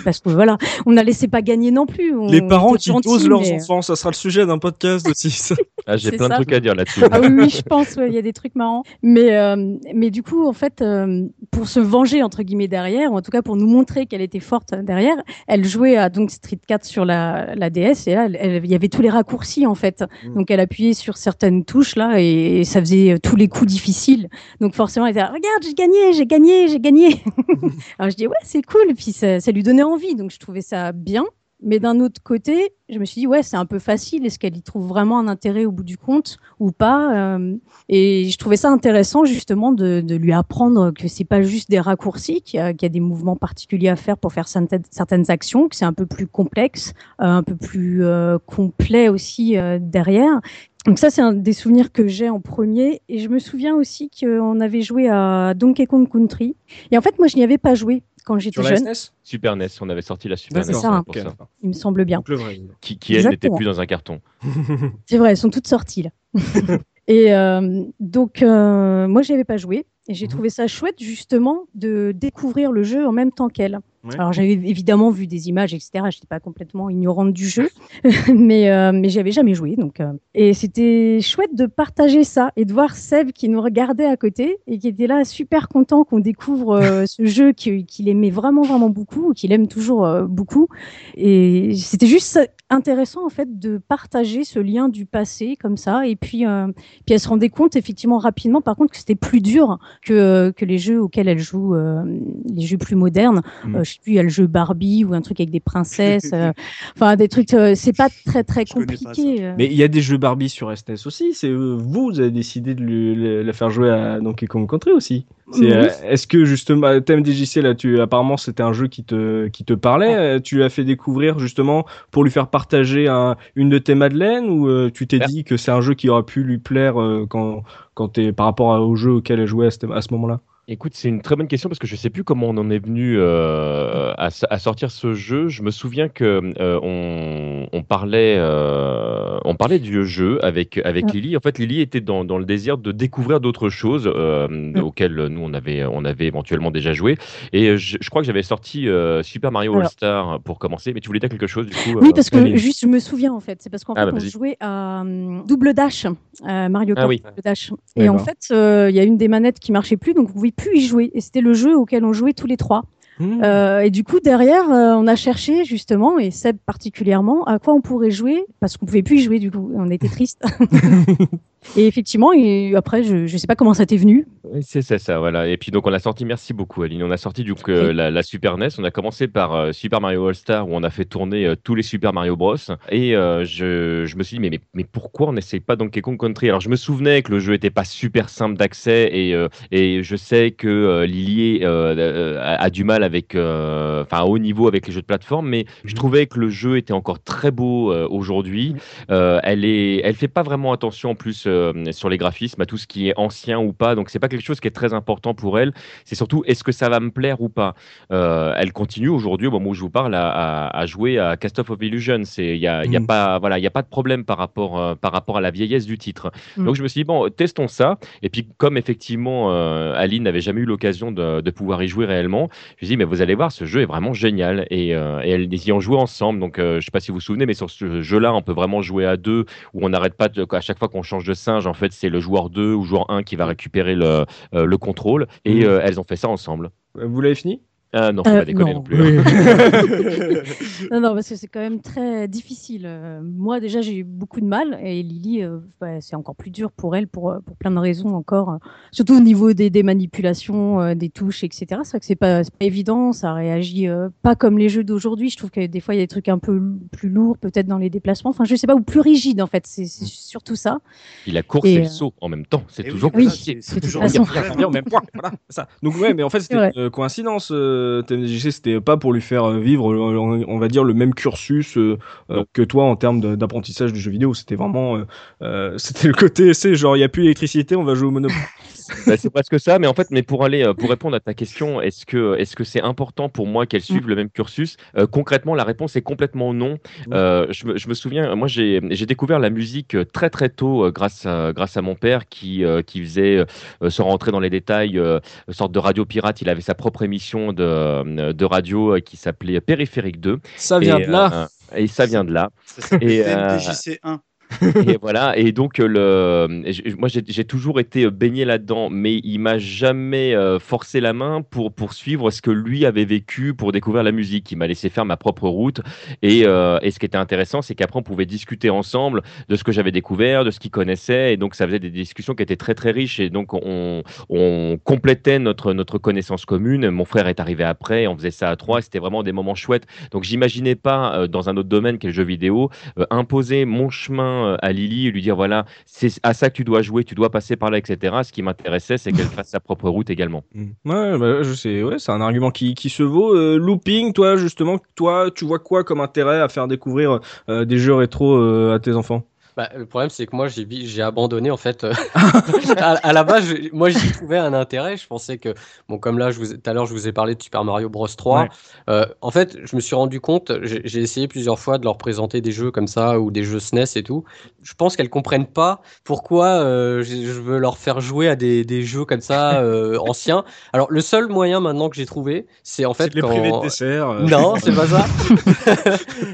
parce que voilà, on ne la laissait pas gagner non plus. On Les parents qui gentils, leurs mais- enfants, ça sera le sujet d'un podcast aussi. *laughs* Ah, J'ai plein de ça. trucs à dire là-dessus. Ah oui, oui, je pense, ouais, il y a des trucs marrants. Mais, euh, mais du coup, en fait, euh, pour se venger, entre guillemets, derrière, ou en tout cas pour nous montrer qu'elle était forte derrière, elle jouait à donc Street 4 sur la, la DS, et là, il y avait tous les raccourcis, en fait. Mm. Donc, elle appuyait sur certaines touches, là, et, et ça faisait tous les coups difficiles. Donc, forcément, elle disait, regarde, j'ai gagné, j'ai gagné, j'ai gagné. *laughs* Alors, je dis, ouais, c'est cool. Et puis, ça, ça lui donnait envie. Donc, je trouvais ça bien. Mais d'un autre côté, je me suis dit, ouais, c'est un peu facile. Est-ce qu'elle y trouve vraiment un intérêt au bout du compte ou pas Euh, Et je trouvais ça intéressant, justement, de, de lui apprendre que c'est pas juste des raccourcis, qu'il y, a, qu'il y a des mouvements particuliers à faire pour faire certaines, actions, que c'est un peu plus complexe, euh, un peu plus euh, complet aussi derrière. Donc ça, c'est un des souvenirs que j'ai en premier. Et je me souviens aussi qu'on avait joué à Donkey Kong Country. Et en fait, moi, je n'y avais pas joué quand j'étais jeune, SNES Super NES, on avait sorti la Super. NES C'est ça, pour ça. il me semble bien. Donc le vrai. Qui, qui elle, n'était plus dans un carton. *laughs* *laughs* C'est vrai, elles sont toutes sorties là. *laughs* et euh, donc, euh, moi, j'y avais pas joué. Et j'ai Mhm. trouvé ça chouette, justement, de découvrir le jeu en même temps qu'elle. Ouais. Alors, j'avais évidemment vu des images, etc. Je n'étais pas complètement ignorante du jeu, *laughs* mais, euh, mais j'y avais jamais joué. Donc, euh, Et c'était chouette de partager ça et de voir Seb qui nous regardait à côté et qui était là super content qu'on découvre euh, *laughs* ce jeu qui- qu'il aimait vraiment, vraiment beaucoup, ou qu'il aime toujours euh, beaucoup. Et c'était juste intéressant, en fait, de partager ce lien du passé comme ça. Et puis, puis elle se rendait compte, effectivement, rapidement, par contre, que c'était plus dur que, que les jeux auxquels elle joue, les jeux plus modernes. Mm. Je sais plus, il y a le jeu Barbie ou un truc avec des princesses. *laughs* euh, Enfin, des trucs. euh, c'est pas très très Je compliqué. euh. Mais il y a des jeux Barbie sur SNES aussi. C'est vous, vous avez décidé de le- la faire jouer à Donkey Kong Country aussi. Oui. euh, Est-ce que justement, TMDJC là, tu apparemment c'était un jeu qui te qui te parlait. euh, Tu l'as fait découvrir justement pour lui faire partager un- une de tes madeleines ou euh, tu t'es Faire. dit que c'est un jeu qui aurait pu lui plaire euh, quand quand t'es par rapport au jeu auquel elle jouait à ce, à ce moment-là? Écoute, c'est une très bonne question parce que je sais plus comment on en est venu euh, à, sortir ce jeu. Je me souviens que euh, on, on parlait, euh, on parlait du jeu avec avec Ouais. Lily. En fait, Lily était dans, dans le désir de découvrir d'autres choses euh, auxquelles nous on avait on avait éventuellement déjà joué. Et je, je crois que j'avais sorti Super Mario Alors. All Star pour commencer. Mais tu voulais dire quelque chose du coup Oui, parce que juste, je me souviens en fait. C'est parce qu'en Ah, fait, bah, on vas-y. jouait à hum, double dash, Mario Ah Kart oui. double dash. Et en fait, il y a une des manettes qui marchait plus, donc vous plus y jouer. Et c'était le jeu auquel on jouait tous les trois. Mmh. Euh, et du coup, derrière, euh, on a cherché justement, et Seb particulièrement, à quoi on pourrait jouer, parce qu'on pouvait plus y jouer du coup. On était triste. *laughs* et effectivement, et après, je, je sais pas comment ça t'est venu. C'est ça, ça, voilà. Et puis donc on a sorti, merci beaucoup Aline, on a sorti du coup euh, la, la Super NES, on a commencé par euh, Super Mario All Star où on a fait tourner euh, tous les Super Mario Bros. Et euh, je, je me suis dit mais, mais, mais pourquoi on n'essaye pas Donkey Kong Country? Alors je me souvenais que le jeu était pas super simple d'accès et, et je sais que Lily a, a du mal avec, enfin à haut niveau avec les jeux de plateforme, mais je trouvais que le jeu était encore très beau aujourd'hui. Elle est, elle fait pas vraiment attention en plus euh, sur les graphismes, à tout ce qui est ancien ou pas. Donc c'est pas quelque chose qui est très important pour elle. C'est surtout est-ce que ça va me plaire ou pas? Euh, elle continue aujourd'hui, au moment où je vous parle, à, à- à jouer à Cast of Illusion. C'est, il y a, il y a Mm. pas, voilà, il y a pas de problème par rapport, euh, par rapport à la vieillesse du titre. Mm. Donc je me suis dit bon, testons ça. Et puis comme effectivement Aline n'avait jamais eu l'occasion de, de pouvoir y jouer réellement, je me suis dit mais vous allez voir, ce jeu est vraiment génial. Et, et elles y ont joué ensemble. Donc je sais pas si vous vous souvenez, mais sur ce jeu-là, on peut vraiment jouer à deux, où on n'arrête pas de, à chaque fois qu'on change de singe, en fait, c'est le joueur 2 ou joueur 1 qui va récupérer le, euh, le contrôle. Et Mhm. euh, elles ont fait ça ensemble. Vous l'avez fini? Ah non, faut Euh, pas déconner non. non, plus. *laughs* Non, non, parce que c'est quand même très difficile. Euh, moi, déjà, j'ai eu beaucoup de mal, et Lily, euh, bah, c'est encore plus dur pour elle, pour, pour plein de raisons encore. Surtout au niveau des, des manipulations, euh, des touches, etc. C'est vrai que c'est pas, c'est pas évident, ça réagit euh, pas comme les jeux d'aujourd'hui. Je trouve que des fois, il y a des trucs un peu plus lourds, peut-être dans les déplacements. Enfin, je sais pas, ou plus rigides, en fait. C'est c'est surtout ça. Il a course Et, et, euh, le saut en même temps. C'est Eh toujours Oui, toute toujours en même point. Voilà, c'est ça. Donc ouais, mais en fait *laughs* c'était une euh, coïncidence. Euh, TMDJC, c'était pas pour lui faire euh, vivre, euh, on va dire, le même cursus euh, euh, que toi en termes d'apprentissage du jeu vidéo. C'était vraiment, euh, euh, *laughs* c'était le côté essai, genre il y a plus d'électricité, on va jouer au Monopoly. *laughs* Bah, c'est presque ça, mais en fait, mais pour aller, euh, pour répondre à ta question, est-ce que, est-ce que c'est important pour moi qu'elles suivent le même cursus Euh, Concrètement, la réponse est complètement non. Euh, je, me, je me souviens, moi, j'ai, découvert la musique très très tôt grâce à, grâce à mon père qui, euh, qui faisait, euh, sans rentrer dans les détails, euh, une sorte de radio pirate. Il avait sa propre émission de, de radio qui s'appelait Périphérique 2. Ça vient Et, de là. euh, et ça vient de là. Ça Et, euh, TMDJC1. *laughs* et voilà. Et donc, euh, le, moi, j'ai toujours été baigné là-dedans, mais il m'a jamais euh, forcé la main pour poursuivre ce que lui avait vécu pour découvrir la musique. Il m'a laissé faire ma propre route. Et, euh, et ce qui était intéressant, c'est qu'après, on pouvait discuter ensemble de ce que j'avais découvert, de ce qu'il connaissait. Et donc, ça faisait des discussions qui étaient très, très riches. Et donc, on, complétait notre, notre connaissance commune. Mon frère est arrivé après. On faisait ça à trois. C'était vraiment des moments chouettes. Donc, j'imaginais pas, euh, dans un autre domaine qu'est le jeu vidéo, euh, imposer mon chemin euh, à Lily et lui dire voilà, c'est à ça que tu dois jouer, tu dois passer par là, etc. Ce qui m'intéressait, c'est qu'elle fasse sa propre route également. Mm. Ouais, bah, je sais, ouais, c'est un argument qui, qui se vaut. Euh, looping, toi, justement, toi, tu vois quoi comme intérêt à faire découvrir euh, des jeux rétro à tes enfants? Bah, le problème, c'est que moi, j'ai abandonné en fait. euh, *laughs* *laughs* à, à la base, je- moi, j'y trouvais un intérêt. Je pensais que, bon, comme là, tout à l'heure, je vous ai parlé de Super Mario Bros 3. Ouais. euh, en fait, je me suis rendu compte, j'ai essayé plusieurs fois de leur présenter des jeux comme ça ou des jeux SNES et tout. Je pense qu'elles comprennent pas pourquoi euh, je je veux leur faire jouer à des, des jeux comme ça *laughs* anciens. Alors, le seul moyen maintenant que j'ai trouvé, c'est en fait de les quand... priver de dessert. Non, c'est pas ça.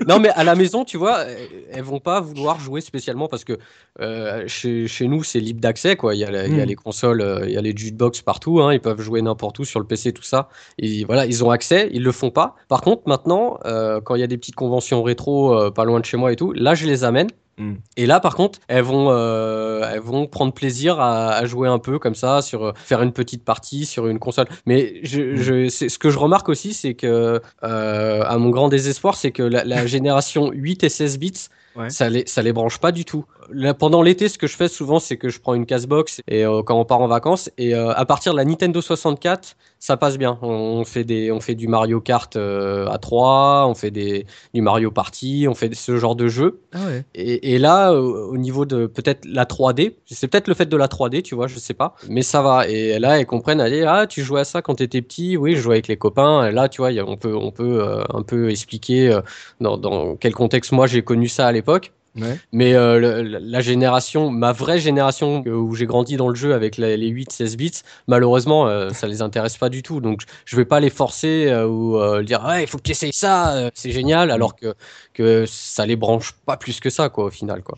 non, mais à la maison, tu vois, elles vont pas vouloir jouer spécialement parce que euh, chez, chez nous, c'est libre d'accès, quoi. Il y a, la- il y a Mm. les consoles, euh, il y a les jukebox partout, hein, ils peuvent jouer n'importe où sur le PC, tout ça. Et voilà, ils ont accès, ils le font pas. Par contre, maintenant, euh, quand il y a des petites conventions rétro pas loin de chez moi et tout, là, je les amène. Mm. Et là, par contre, elles vont, euh, elles vont prendre plaisir à, à jouer un peu comme ça, sur faire une petite partie sur une console. Mais je, je, c'est- ce que je remarque aussi, c'est que, euh, à mon grand désespoir, c'est que la, la génération 8 et 16 bits, Ouais. ça les, ça les branche pas du tout. Là, pendant l'été, ce que je fais souvent, c'est que je prends une casse-box et euh, quand on part en vacances, et euh, à partir de la Nintendo 64, ça passe bien. On fait des, on fait du Mario Kart euh, à 3, on fait des, du Mario Party, on fait ce genre de jeu. Ah ouais. Et, et là, au, au niveau de peut-être la 3D, c'est peut-être le fait de la 3D, tu vois, je sais pas, mais ça va. Et là, elles comprennent, allez, ah, tu jouais à ça quand t'étais petit, oui, je jouais avec les copains. Et là, tu vois, y a- on peut, on peut un peu expliquer dans, dans quel contexte moi j'ai connu ça à l'époque. l'époque. Ouais. Mais euh, le- la, génération, ma vraie génération euh, où j'ai grandi dans le jeu avec les 8-16 bits, malheureusement, euh, ça les intéresse pas du tout. Donc, je vais pas les forcer euh, ou dire, ouais, il faut que tu essayes ça, c'est génial, alors que, que ça les branche pas plus que ça, quoi, au final, quoi.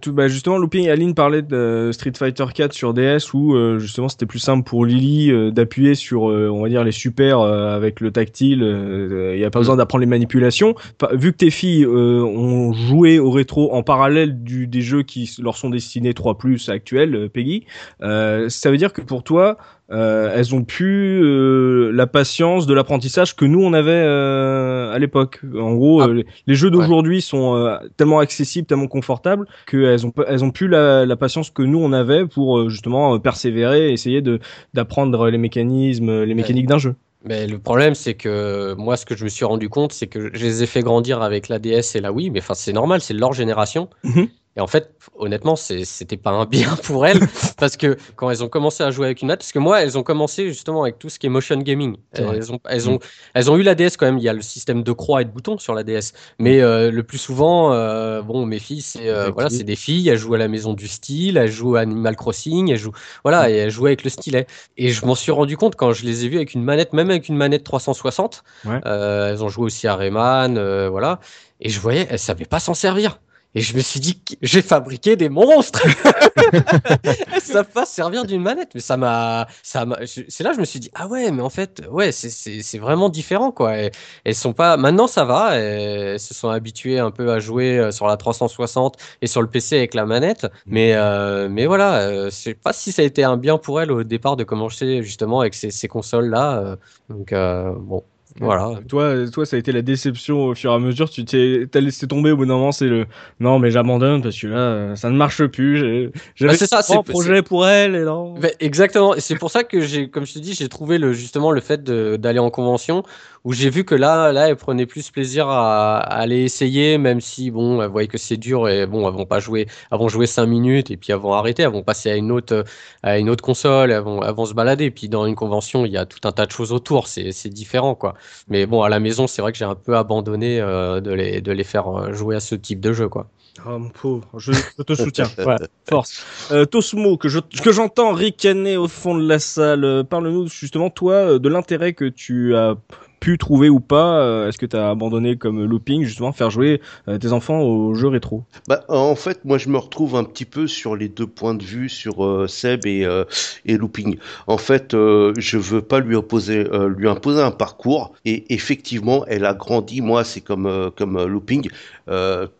Tout, bah justement, Looping Aline parlait de Street Fighter 4 sur DS où justement c'était plus simple pour Lily d'appuyer sur, on va dire, les super euh, avec le tactile. Il n'y a pas Mm. besoin d'apprendre les manipulations. Vu que tes filles ont joué au rétro en parallèle du, des jeux qui leur sont destinés 3 plus actuels, euh, Peggy, euh, ça veut dire que pour toi, euh, elles ont pu euh, la patience de l'apprentissage que nous on avait euh, à l'époque. En gros, Ah. les- jeux d'aujourd'hui sont euh, tellement accessibles, tellement confortables qu'elles ont elles ont plus la, la patience que nous on avait pour justement persévérer, et essayer de d'apprendre les mécanismes, les mécaniques d'un jeu. Mais le problème, c'est que moi, ce que je me suis rendu compte, c'est que je les ai fait grandir avec la DS et la Wii, mais enfin, c'est normal, c'est leur génération. Mhm. Et en fait, honnêtement, c'était pas un bien *laughs* pour elles, parce que quand elles ont commencé à jouer avec une manette, parce que moi, elles ont commencé justement avec tout ce qui est motion gaming. Elles ont, elles ont, elles ont eu la DS quand même. Il y a le système de croix et de boutons sur la DS, mais euh, le plus souvent, euh, bon, mes filles, c'est euh, voilà, c'est des filles. Elles jouent à la maison du style, elles jouent à Animal Crossing, elles jouent, voilà, et elles jouent avec le stylet. Et je m'en suis rendu compte quand je les ai vues avec une manette, même avec une manette 360. Ouais. Euh, elles ont joué aussi à Rayman, voilà. Et je voyais, elles savaient pas s'en servir. Et je me suis dit, j'ai fabriqué des monstres. *laughs* pas se servir d'une manette. Mais ça m'a, ça C'est là que je me suis dit, ah ouais, mais en fait, ouais, c'est- vraiment différent, quoi. Et, elles sont pas. Maintenant, ça va. Elles se sont habituées un peu à jouer euh, sur la 360 et sur le PC avec la manette. Mais, euh, mais voilà, euh, je sais pas si ça a été un bien pour elles au départ de commencer justement avec ces, ces consoles-là. euh, donc, euh, bon, voilà. Toi, toi, ça a été la déception au fur et à mesure. Tu t'es, t'as laissé tomber au bout d'un moment. C'est le non, mais j'abandonne parce que là, ça ne marche plus. J'ai- J'avais Bah, c'est ça, un projet pour elle et non. Exactement, et c'est pour ça que j'ai, comme je te dis, j'ai trouvé le, justement le fait d'aller en convention où j'ai vu que là, là, elles prenaient plus plaisir à, à aller essayer, même si bon, elles voyaient que c'est dur et bon, elles vont pas jouer, elles vont jouer cinq minutes et puis elles vont arrêter, elles vont passer à une autre, à une autre console, elles vont, elles vont se balader. Et puis dans une convention, il y a tout un tas de choses autour, c'est, c'est différent quoi. Mais bon, à la maison, c'est vrai que j'ai un peu abandonné euh, de les, de les faire euh, jouer à ce type de jeu quoi. Oh mon pauvre, je, je te soutiens. *laughs* Force. Euh, Tosmo, que je que j'entends ricaner au fond de la salle. euh, Parle-nous justement toi de l'intérêt que tu as pu trouver ou pas. euh, Est-ce que tu as abandonné comme looping justement faire jouer euh, tes enfants aux jeux rétro? Bah, en fait, moi, je me retrouve un petit peu sur les deux points de vue sur euh, Seb et, et Looping. En fait, je veux pas lui opposer, lui imposer un parcours. Et effectivement, elle a grandi. Moi, c'est comme comme Looping.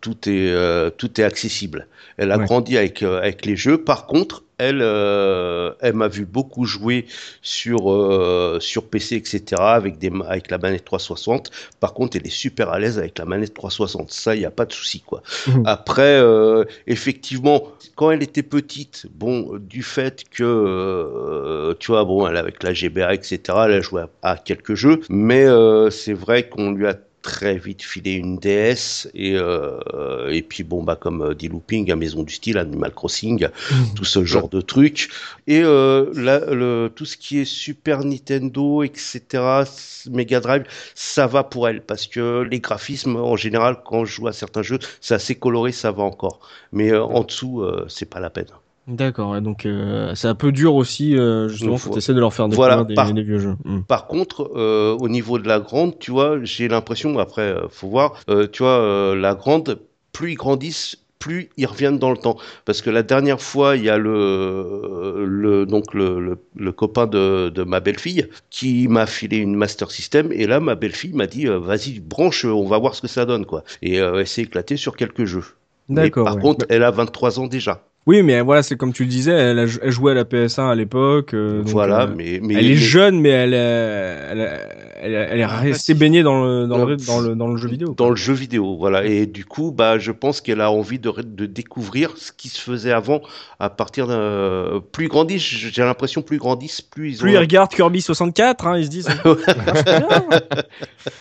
Tout est tout est accessible. Elle a Ouais. grandi avec avec les jeux. Par contre, elle, euh, elle m'a vu beaucoup jouer sur euh, sur PC, etc. avec des avec la manette 360. Par contre, elle est super à l'aise avec la manette 360. Ça, il y a pas de souci, quoi. Mhm. Après, euh, effectivement, quand elle était petite, bon, du fait que, tu vois, bon, elle avec la GBA, etc., elle a joué à, à quelques jeux, mais c'est vrai qu'on lui a très vite filé une DS et euh, et puis bon bah comme euh, dit Looping à Maison du Style Animal Crossing tout ce genre de trucs. Et euh, la- le, tout ce qui est Super Nintendo etc Mega Drive ça va pour elle. Parce que les graphismes en général quand je joue à certains jeux c'est assez coloré ça va encore. Mais euh, en dessous c'est pas la peine D'accord, ouais, donc euh, c'est un peu dur aussi euh, justement Donc, quand tu essaies de leur faire voilà, des, par- des vieux jeux. Hmm. Par contre, euh, au niveau de la grande, tu vois, j'ai l'impression, après, euh, faut voir, tu vois, la grande, plus ils grandissent, plus ils reviennent dans le temps. Parce que la dernière fois, il y a le, le donc le, le, le copain de, de ma belle-fille qui m'a filé une Master System, et là, ma belle-fille m'a dit, vas-y, branche, on va voir ce que ça donne, quoi. Et elle s'est éclatée sur quelques jeux. Mais D'accord. par ouais. contre, elle a 23 ans déjà. Oui, mais voilà, c'est comme tu le disais, elle, a, elle jouait à la PS1 à l'époque. euh, donc, voilà, euh, mais, mais elle est mais- jeune, mais elle, est- elle, elle, est- elle est Ah, restée baignée dans le, dans, Dans- le, dans, le, dans le jeu vidéo. dans le jeu vidéo, voilà. Et du coup, bah, je pense qu'elle a envie de, de découvrir ce qui se faisait avant. À partir d'un plus grandissent, j'ai l'impression plus grandissent, plus ils Plus ils ont. regardent Kirby 64, hein, ils se disent. *laughs*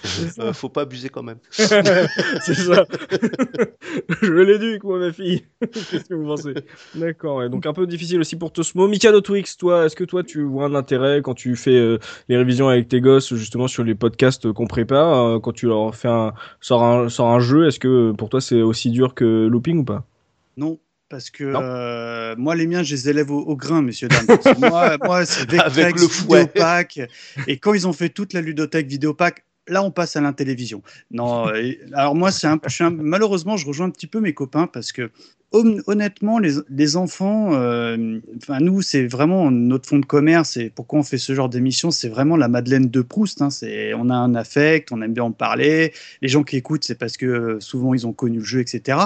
C'est *laughs* Euh, faut pas abuser quand même. *laughs* C'est ça. Je l'éduque, moi, ma fille. Qu'est-ce que vous pensez? D'accord, ouais. donc un peu difficile aussi pour Tosmo. Mikado Twix, toi, est-ce que toi, tu vois un intérêt quand tu fais euh, les révisions avec tes gosses, justement, sur les podcasts qu'on prépare, euh, quand tu leur fais un, sors un, sors un jeu, est-ce que pour toi, c'est aussi dur que Looping ou pas? Non, parce que euh, moi, les miens, je les élève au, au grain, messieurs, dames. Moi, *laughs* moi c'est Avec Vectrex, le fouet. Vidéopack. Et quand ils ont fait toute la ludothèque Vidéopack, là, on passe à l'intélévision. Non, *laughs* et- alors moi, c'est un, je suis un- malheureusement, je rejoins un petit peu mes copains parce que honnêtement, les, enfants, euh, nous, c'est vraiment notre fond de commerce. Et pourquoi on fait ce genre d'émission, c'est vraiment la Madeleine de Proust. Hein, on a un affect, on aime bien en parler. Les gens qui écoutent, c'est parce que euh, souvent ils ont connu le jeu, etc.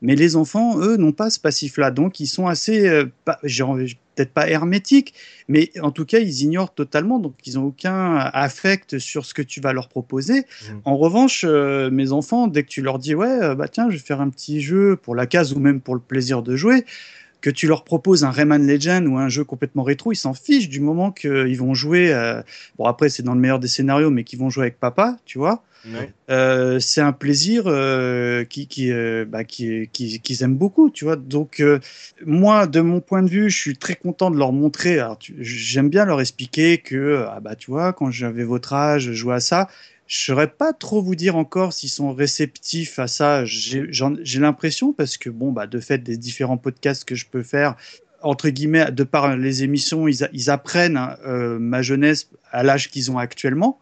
Mais les enfants, eux, n'ont pas ce passif-là. Donc, ils sont assez, euh, peut-être pas hermétiques, mais en tout cas, ils ignorent totalement. Donc, ils n'ont aucun affect sur ce que tu vas leur proposer. Mhm. En revanche, euh, mes enfants, dès que tu leur dis, ouais, euh, bah tiens, je vais faire un petit jeu pour la case ou même pour le plaisir de jouer, que tu leur proposes un Rayman Legend ou un jeu complètement rétro, ils s'en fichent du moment qu'ils vont jouer. euh, bon, après, c'est dans le meilleur des scénarios, mais qu'ils vont jouer avec papa, tu vois. Euh, c'est un plaisir euh, qui, qui, euh, bah, qui, qui- qu'ils aiment beaucoup, tu vois. Donc, moi, de mon point de vue, je suis très content de leur montrer. Alors, tu- j'aime bien leur expliquer que, ah bah, tu vois, quand j'avais votre âge, je jouais à ça. Je saurais pas trop vous dire encore s'ils sont réceptifs à ça. J'ai l'impression parce que, bon, bah, de fait, des différents podcasts que je peux faire, entre guillemets, de par les émissions, ils, a- ils apprennent hein, euh, ma jeunesse à l'âge qu'ils ont actuellement.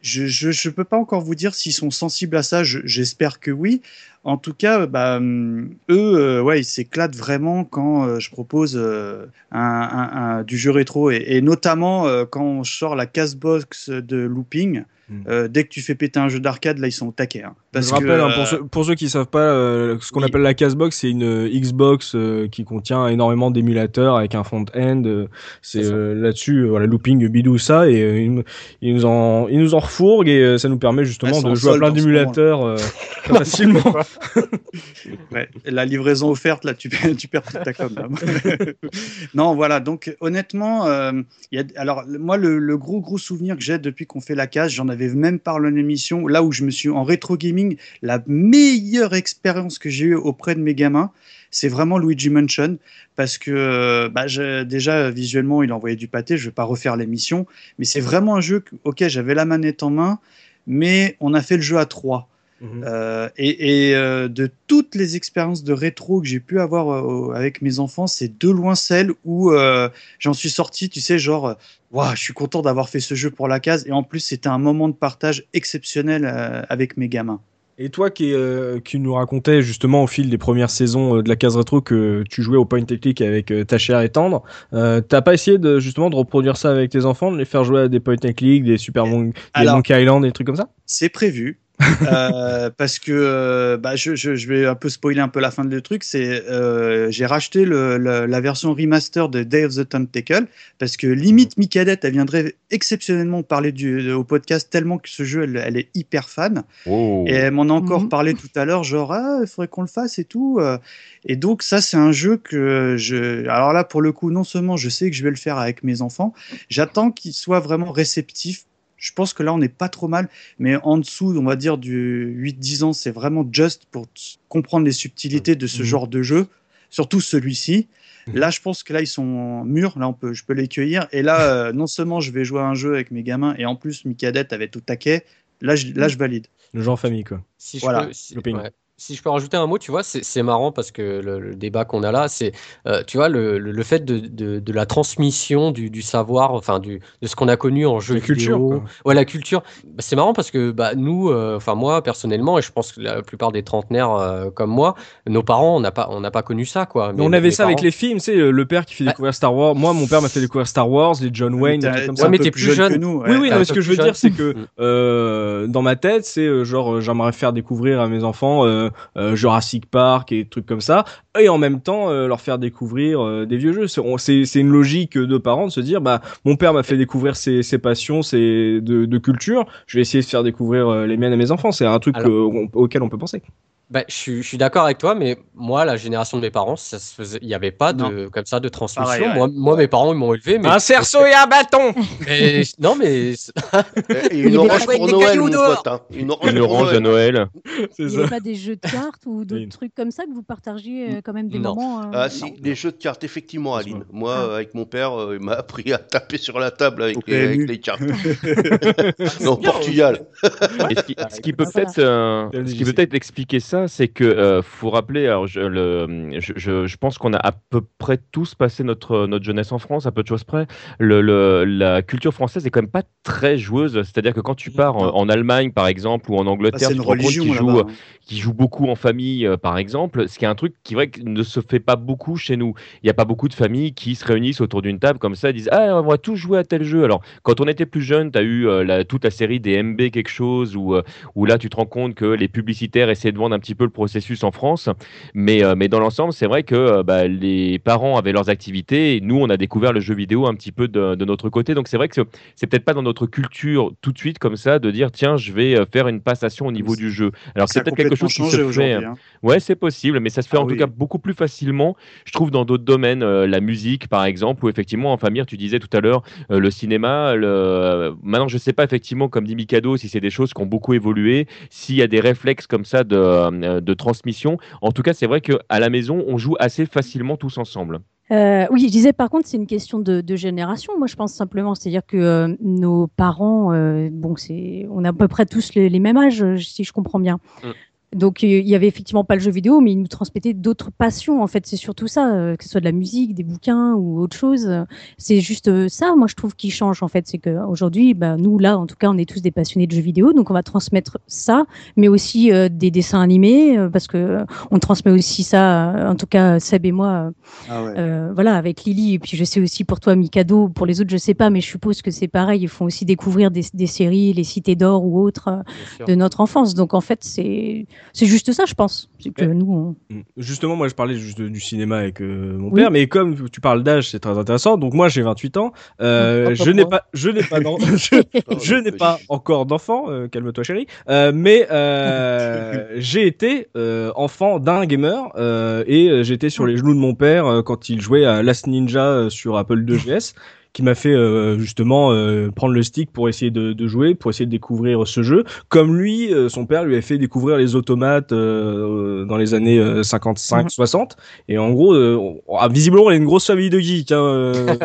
Je je je peux pas encore vous dire s'ils sont sensibles à ça. je- J'espère que oui. En tout cas, bah, hum, eux, euh, ouais, ils s'éclatent vraiment quand euh, je propose euh, un, un- un- du jeu rétro et, et notamment quand je sors la casse box de looping. Mm. euh, dès que tu fais péter un jeu d'arcade, là, ils sont au taquet. hein. Parce je rappelle, que, hein, pour, ceux, pour ceux qui savent pas, ce qu'on oui. appelle la Casbox, c'est une Xbox qui contient énormément d'émulateurs avec un front-end. c'est là-dessus, voilà, looping, bidou, ça, et ils, nous- en, ils nous en refourguent et ça nous permet justement de jouer à plein d'émulateurs *laughs* facilement. La livraison offerte, là, tu, *laughs* perds- ta com. *laughs* non, voilà. Donc, honnêtement, euh, alors moi, le, gros gros souvenir que j'ai depuis qu'on fait la case, j'en avais même parlé en émission, là où je me suis en rétro gaming, la meilleure expérience que j'ai eue auprès de mes gamins, c'est vraiment Luigi Mansion parce que euh, bah, déjà visuellement, il envoyait du pâté. Je vais pas refaire l'émission, mais c'est vraiment un jeu. que- ok, j'avais la manette en main, mais on a fait le jeu à trois. Euh, et et, euh, de toutes les expériences de rétro que j'ai pu avoir euh, avec mes enfants, c'est de loin celle où euh, j'en suis sorti, tu sais, genre, Waouh, je suis content d'avoir fait ce jeu pour la case. Et en plus, c'était un moment de partage exceptionnel euh, avec mes gamins. Et toi qui, euh, qui nous racontais justement au fil des premières saisons de la case rétro que tu jouais au point and click avec euh, ta chère et tendre, euh, t'as pas essayé de justement de reproduire ça avec tes enfants, de les faire jouer à des point and click, des Super Alors- Monkey Island, des trucs comme ça? C'est prévu. Euh, parce que euh, bah, je, je, je vais un peu spoiler un peu la fin de le truc. C'est euh, j'ai racheté le, le- la version remaster de Day of the Tentacle parce que limite Micadette elle viendrait exceptionnellement parler du, au podcast tellement que ce jeu elle, elle est hyper fan Oh. et elle m'en a encore Mhm. parlé tout à l'heure genre ah il faudrait qu'on le fasse et tout euh. et donc ça c'est un jeu que je alors là pour le coup non seulement je sais que je vais le faire avec mes enfants j'attends qu'il soit vraiment réceptif je pense que là, on n'est pas trop mal, mais en dessous, on va dire du 8-10 ans, c'est vraiment just pour comprendre les subtilités de ce Mhm. genre de jeu, surtout celui-ci. Mhm. Là, je pense que là, ils sont mûrs, là, on peut, je peux les cueillir. Et là, euh, non seulement je vais jouer à un jeu avec mes gamins, et en plus, Micadette avait tout taquet, là, je, là, je valide. Le genre famille, quoi. Si je, Voilà, peux, si, looping. ouais. Si je peux rajouter un mot, tu vois, c'est c'est marrant parce que le, le débat qu'on a là, c'est, euh, tu vois, le, le, le fait de, de, de la transmission du, du savoir, enfin, du, de ce qu'on a connu en jeu La culture, vidéo. quoi. Ouais, la culture. Bah, c'est marrant parce que bah, nous, euh, enfin, moi, personnellement, et je pense que la plupart des trentenaires euh, comme moi, nos parents, on n'a pas, on n'a pas connu ça, quoi. Mais on avait ça avec les films, sais, le père qui fait découvrir Star Wars. Moi, mon père m'a fait découvrir Star Wars, les John Wayne, des trucs comme ça. mais t'es plus jeune que jeune. nous. Oui, ouais. oui, non, mais ce que je veux dire, c'est que dans ma tête, c'est euh, genre, j'aimerais faire découvrir à mes enfants Jurassic Park et des trucs comme ça, et en même temps euh, leur faire découvrir euh, des vieux jeux. C'est une logique de parents de se dire bah mon père m'a fait découvrir ses, ses passions, ses de, de culture, je vais essayer de faire découvrir euh, les miennes à mes enfants. C'est un truc Alors- euh, auquel on peut penser. Bah, je suis, je suis d'accord avec toi, mais moi, la génération de mes parents, ça se faisait, il n'y avait pas de, comme ça de transmission. Pareil, ouais. moi, moi, mes parents, ils m'ont élevé, mais, Un cerceau et un bâton. mais- non, mais Et une orange pour avec des Noël, cailloux mon pote. hein. Une orange, Une pour orange à Noël. *laughs* C'est Il n'y avait pas des jeux de cartes ou d'autres Oui. trucs comme ça que vous partagiez euh, quand même des Non. moments euh, Ah si, non. des jeux de cartes, effectivement, Aline. Moi, Ah. avec mon père, euh, il m'a appris à taper sur la table avec, les, avec les cartes. *laughs* non, Portugal. Ce qui, peut Ah, peut-être expliquer ça, c'est que euh, faut rappeler. Alors je, le, je, je, je pense qu'on a à peu près tous passé notre notre jeunesse en France, à peu de choses près. Le, le- la culture française est quand même pas très joueuse. C'est-à-dire que quand tu pars en, en Allemagne, par exemple, ou en Angleterre, c'est tu une te rends compte religion qu'ils jouent, là-bas. hein. qui joue beaucoup en famille, euh, par exemple, ce qui est un truc qui, vrai, ne se fait pas beaucoup chez nous. Il n'y a pas beaucoup de familles qui se réunissent autour d'une table comme ça et disent Ah, on va tous jouer à tel jeu. Alors, quand on était plus jeune, tu as eu euh, la, toute la série des MB quelque chose où, euh, où là, tu te rends compte que les publicitaires essaient de vendre un petit peu le processus en France. Mais, euh, mais dans l'ensemble, c'est vrai que euh, bah, les parents avaient leurs activités et nous, on a découvert le jeu vidéo un petit peu de, de notre côté. Donc, c'est vrai que c'est- peut-être pas dans notre culture tout de suite comme ça de dire Tiens, je vais euh, faire une passation au niveau du jeu. Alors, c'est peut-être quelque chose qui se fait. aujourd'hui. hein. Ouais, c'est possible, mais ça se fait Ah en tout cas beaucoup plus facilement, je trouve, dans d'autres domaines, euh, la musique par exemple, ou effectivement en famille, tu disais tout à l'heure, le cinéma. Le... Maintenant, je sais pas effectivement, comme dit Mikado, si c'est des choses qui ont beaucoup évolué, s'il y a des réflexes comme ça de, de transmission. En tout cas, c'est vrai qu'à la maison, on joue assez facilement tous ensemble. Euh, oui, je disais par contre, c'est une question de, de génération. Moi, je pense simplement, c'est-à-dire que euh, nos parents, euh, bon, c'est, on a à peu près tous les, les mêmes âges, euh, si je comprends bien. Donc, euh, il y avait effectivement pas le jeu vidéo, mais ils nous transmettaient d'autres passions. En fait, c'est surtout ça, euh, que ce soit de la musique, des bouquins ou autre chose. C'est juste euh, ça, moi, je trouve, qui change. En fait, c'est qu'aujourd'hui, bah, nous, là, en tout cas, on est tous des passionnés de jeux vidéo, donc on va transmettre ça, mais aussi euh, des dessins animés, euh, parce que euh, on transmet aussi ça. euh, en tout cas, Seb et moi. euh, Ah ouais. euh, voilà, avec Lily, et puis je sais aussi pour toi, Mikado, pour les autres, je sais pas, mais je suppose que c'est pareil, ils font aussi découvrir des, des séries, les Cités d'Or ou autres euh, de notre enfance. Donc en fait, c'est c'est juste ça, je pense. C'est que Ouais. nous, on... Mm. Justement, moi je parlais juste du cinéma avec euh, mon Oui. père, mais comme tu parles d'âge, c'est très intéressant. Donc moi j'ai 28 ans, euh, Hop, hop, je n'ai pas, je n'ai pas, *laughs* je, je n'ai pas encore d'enfant, euh, calme-toi chérie, euh, mais euh, *laughs* j'ai été euh, enfant d'un gamer euh, et j'étais sur les genoux de mon père euh, quand il jouait à Last Ninja euh, sur Apple 2GS qui m'a fait euh, justement euh, prendre le stick pour essayer de, de jouer, pour essayer de découvrir ce jeu. Comme lui, euh, son père lui a fait découvrir les automates euh, dans les années euh, 55-60. Et en gros, euh, on- ah, visiblement, il a une grosse famille de geeks. Hein, *laughs* euh,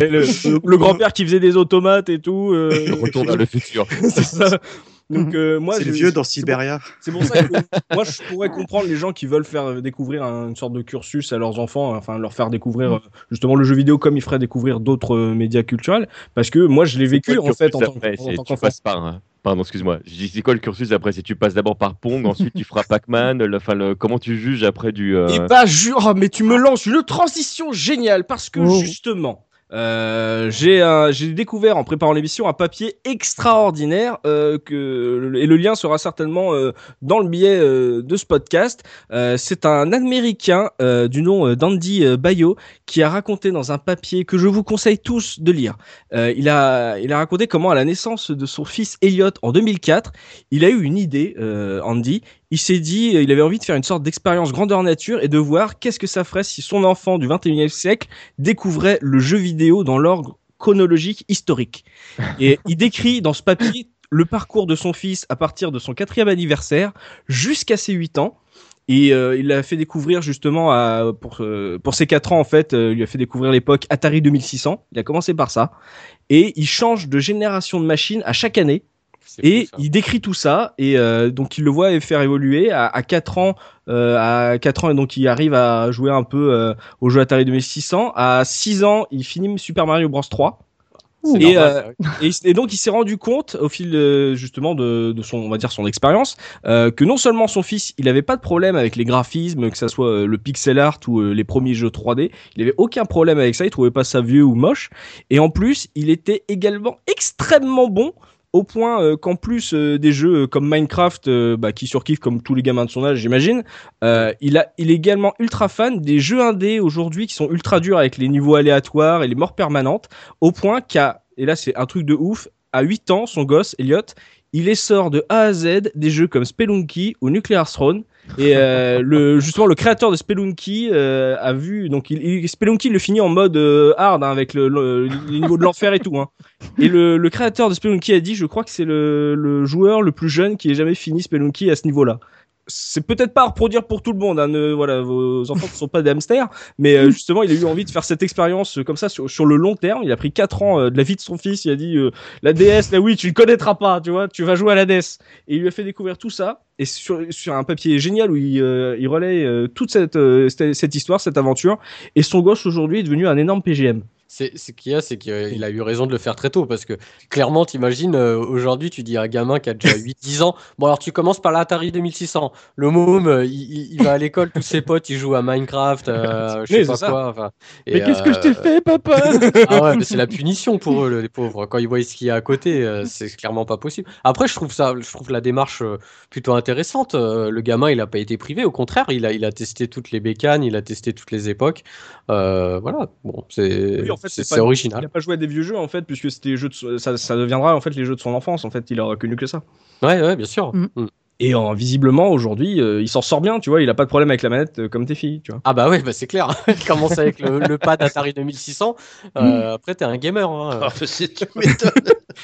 et le *laughs* le- le grand-père qui faisait des automates et tout. euh, Retour vers le futur. *laughs* c'est ça. Donc euh, moi, c'est le vieux dans Siberia. c'est pour ça que *laughs* moi je pourrais comprendre les gens qui veulent faire découvrir un- une sorte de cursus à leurs enfants, enfin leur faire découvrir euh, justement le jeu vidéo comme ils feraient découvrir d'autres euh, médias culturels, parce que moi je l'ai vécu en fait en tant, après, en c'est- tant tu qu'enfant. passes par. un- Pardon, excuse-moi. C'est quoi le cursus après? C'est tu passes d'abord par Pong, ensuite tu feras Pac-Man. comment tu juges après du. euh, Et bah jure, oh, mais tu me lances une transition géniale parce que Oh. justement. Euh, j'ai découvert en préparant l'émission un papier extraordinaire euh, que et le lien sera certainement euh, dans le billet euh, de ce podcast. Euh, c'est un Américain euh, du nom d'Andy Bayo qui a raconté dans un papier que je vous conseille tous de lire. Il a il a raconté comment à la naissance de son fils Elliot en 2004, il a eu une idée, Andy. Il s'est dit, il avait envie de faire une sorte d'expérience grandeur nature et de voir qu'est-ce que ça ferait si son enfant du 21e siècle découvrait le jeu vidéo dans l'ordre chronologique historique. Et *laughs* il décrit dans ce papier le parcours de son fils à partir de son quatrième anniversaire jusqu'à ses 8 ans. Et euh, il l'a fait découvrir justement à, pour, euh, pour ses 4 ans en fait, euh, il lui a fait découvrir l'époque Atari 2600. Il a commencé par ça. Et il change de génération de machines à chaque année. Et il décrit tout ça et euh, donc il le voit faire évoluer. À, à 4 ans euh, à 4 ans et donc il arrive à jouer un peu euh, au jeu Atari 2600 à 6 ans il finit Super Mario Bros. 3 C'est et, normal, donc il s'est rendu compte au fil justement de, de son on va dire son expérience que non seulement son fils il avait pas de problème avec les graphismes que ça soit le pixel art ou les premiers jeux 3D il avait aucun problème avec ça il trouvait pas ça vieux ou moche. Et en plus il était également extrêmement bon au point euh, qu'en plus euh, des jeux euh, comme Minecraft, bah, qui surkiffe comme tous les gamins de son âge, j'imagine, il, il est également ultra fan des jeux indés aujourd'hui qui sont ultra durs avec les niveaux aléatoires et les morts permanentes, au point qu'à, et là c'est un truc de ouf, à 8 ans, son gosse, Elliot, il les sort de A à Z des jeux comme Spelunky ou Nuclear Throne. Et euh, le, justement, le créateur de Spelunky euh, a vu, donc il, il- Spelunky le finit en mode euh, hard hein, avec le, le, de l'enfer et tout. Hein. Et le, le créateur de Spelunky a dit, je crois que c'est le, le joueur le plus jeune qui ait jamais fini Spelunky à ce niveau-là. C'est peut-être pas à reproduire pour tout le monde, hein, voilà, vos enfants ne sont pas des hamsters, mais euh, justement, il a eu envie de faire cette expérience euh, comme ça sur, sur le long terme. Il a pris 4 ans euh, de la vie de son fils, il a dit euh, la DS, la Wii, tu ne connaîtras pas, tu vois, tu vas jouer à la DS. Et il lui a fait découvrir tout ça, et sur, sur un papier génial où il, euh, il relaie euh, toute cette, cette, cette histoire, cette aventure, et son gosse aujourd'hui est devenu un énorme PGM. C'est ce qu'il y a, c'est qu'il a eu raison de le faire très tôt parce que clairement, t'imagines, euh, aujourd'hui, tu dis à un gamin qui a déjà *laughs* 8-10 ans, bon alors tu commences par l'Atari 2600. Le môme, euh, il, va à l'école, tous ses potes, ils jouent à Minecraft, euh, *laughs* je sais pas ça. quoi. enfin, et, Mais qu'est-ce que je t'ai euh, fait, papa? *laughs* Ah ouais, c'est la punition pour eux, le- les pauvres. Quand ils voient ce qu'il y a à côté, c'est clairement pas possible. Après, je trouve ça, je trouve la démarche plutôt intéressante. Le gamin, il a pas été privé, au contraire, il a, il a testé toutes les bécanes, il a testé toutes les époques. Euh, voilà, bon, c'est Oui, en fait, c'est pas- Il original. n'a pas joué à des vieux jeux en fait, puisque c'était jeux de ça, ça deviendra en fait les jeux de son enfance en fait. Il aura connu que ça. Ouais, ouais, bien sûr. Mm. Mm. Et visiblement aujourd'hui, euh, il s'en sort bien, tu vois. Il a pas de problème avec la manette euh, comme tes filles, tu vois. Ah bah ouais, bah c'est clair. *laughs* Commence avec le, le pad Atari 2600. euh, Après, t'es un gamer. hein. Ah, c'est- tu *laughs* m'étonnes.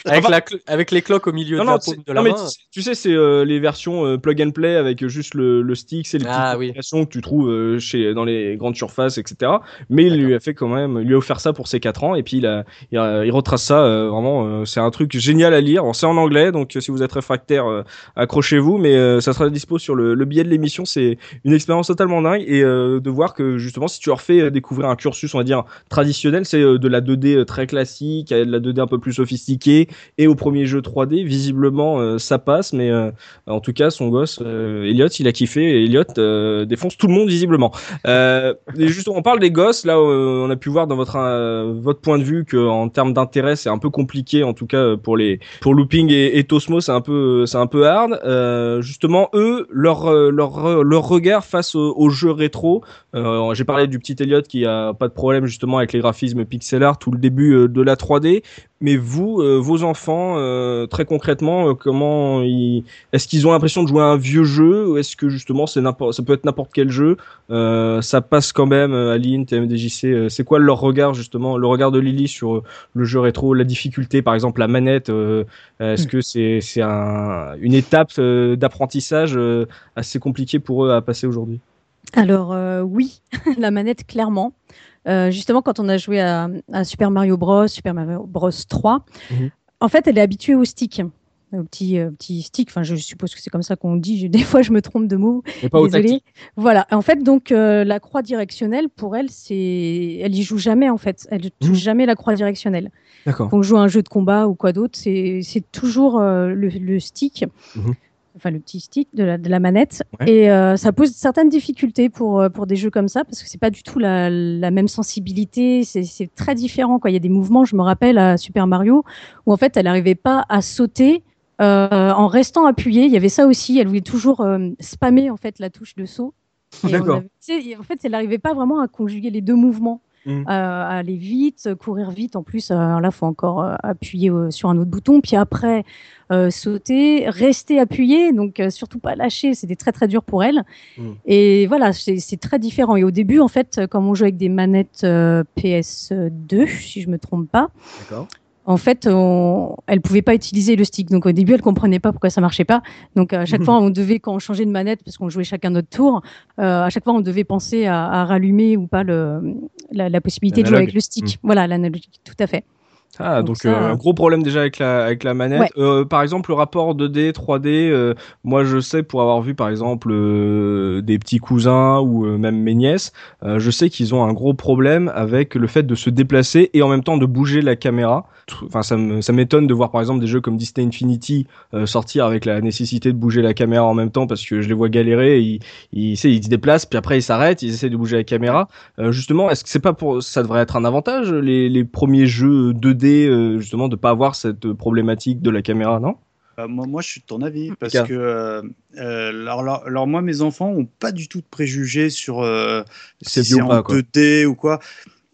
Avec, la cl- avec les cloques au milieu Non, de non, la paume de non, la mais main. tu, tu sais, c'est euh, les versions euh, plug and play avec juste le, le stick, c'est les petites Ah, oui. applications que tu trouves euh, chez dans les grandes surfaces, etc. Mais il lui a fait quand même, il lui a offert ça pour ses 4 ans et puis il, a, il, a- il retrace ça vraiment. c'est un truc génial à lire. C'est en anglais, donc si vous êtes réfractaire, accrochez-vous, mais ça sera dispo sur le, le billet de l'émission. C'est une expérience totalement dingue et de voir que justement, si tu leur fais découvrir un cursus, on va dire traditionnel, c'est de la 2D très classique, à de la 2D un peu plus sophistiquée et au premier jeu 3D, visiblement euh, ça passe, mais euh, en tout cas son gosse euh, Elliot, il a kiffé et Elliot défonce tout le monde visiblement. Et justement, on parle des gosses, là on a pu voir dans votre votre point de vue que en termes d'intérêt c'est un peu compliqué, en tout cas pour les pour Looping et, et Tosmo c'est un peu c'est un peu hard. Justement eux leur leur leur regard face aux, jeux rétro. J'ai parlé du petit Elliot qui a pas de problème justement avec les graphismes pixel art, tout le début de la 3D. Mais vous, euh, vos enfants, euh, très concrètement, euh, comment ils... est-ce qu'ils ont l'impression de jouer à un vieux jeu ou est-ce que justement c'est n'importe, ça peut être n'importe quel jeu, euh, ça passe quand même. euh, Aline, TMDJC, euh, c'est quoi leur regard justement, le regard de Lily sur le jeu rétro, la difficulté, par exemple la manette, euh, est-ce que c'est c'est un, une étape d'apprentissage euh, assez compliquée pour eux à passer aujourd'hui? Alors euh, oui, *laughs* la manette clairement. Euh, justement, quand on a joué à, à Super Mario Bros, Super Mario Bros 3, Mhm. en fait, elle est habituée au stick, au petit, euh, petit stick. Enfin, je suppose que c'est comme ça qu'on dit. Je- *laughs* des fois, je me trompe de mots. Mais pas au Désolée. tactile. Voilà. En fait, donc euh, la croix directionnelle pour elle, c'est, elle y joue jamais en fait. Elle touche Mhm. jamais la croix directionnelle. D'accord. Quand on joue à un jeu de combat ou quoi d'autre, c'est toujours le, le stick, Mhm. Enfin le petit stick de la, de la manette. Ouais. Et euh, ça pose certaines difficultés pour, euh, pour des jeux comme ça, parce que c'est pas du tout la, la même sensibilité, c'est très différent. Quoi. Il y a des mouvements, je me rappelle à Super Mario, où en fait elle n'arrivait pas à sauter. euh, en restant appuyée, il y avait ça aussi. Elle voulait toujours euh, spammer en fait la touche de saut. Et avait- en fait, elle n'arrivait pas vraiment à conjuguer les deux mouvements Mhm. à aller vite, courir vite. En plus, euh, là, faut encore euh, appuyer euh, sur un autre bouton, puis après euh, sauter, rester appuyé, donc euh, surtout pas lâcher. C'était très très dur pour elle. Mm. Et voilà, c'est très différent. Et au début, en fait, comme on joue avec des manettes euh, PS2, si je me trompe pas. En fait, on... elle pouvait pas utiliser le stick. Donc au début, elle comprenait pas pourquoi ça marchait pas. Donc à chaque fois, on devait, quand on changeait de manette, parce qu'on jouait chacun notre tour, euh, à chaque fois, on devait penser à, à rallumer ou pas le, la, la possibilité de jouer avec le stick. Voilà, l'analogique, tout à fait. Ah, Donc donc ça, euh, un gros problème déjà avec la, avec la manette. Ouais. Euh, par exemple, le rapport 2D, 3D, euh, moi je sais pour avoir vu par exemple euh, des petits cousins ou euh, même mes nièces, euh, je sais qu'ils ont un gros problème avec le fait de se déplacer et en même temps de bouger la caméra. Enfin, ça me- ça m'étonne de voir par exemple des jeux comme Disney Infinity euh, sortir avec la nécessité de bouger la caméra en même temps parce que je les vois galérer. Ils, ils, sais, ils se déplacent puis après ils s'arrêtent, ils essaient de bouger la caméra. Euh, justement, est-ce que c'est pas pour ça devrait être un avantage les, les premiers jeux 2D 2D, euh, justement, de pas avoir cette problématique de la caméra, non? Bah, moi, moi, je suis de ton avis parce que euh, euh, alors, alors, alors, moi, mes enfants ont pas du tout de préjugés sur euh, si c'est en quoi. 2D ou quoi.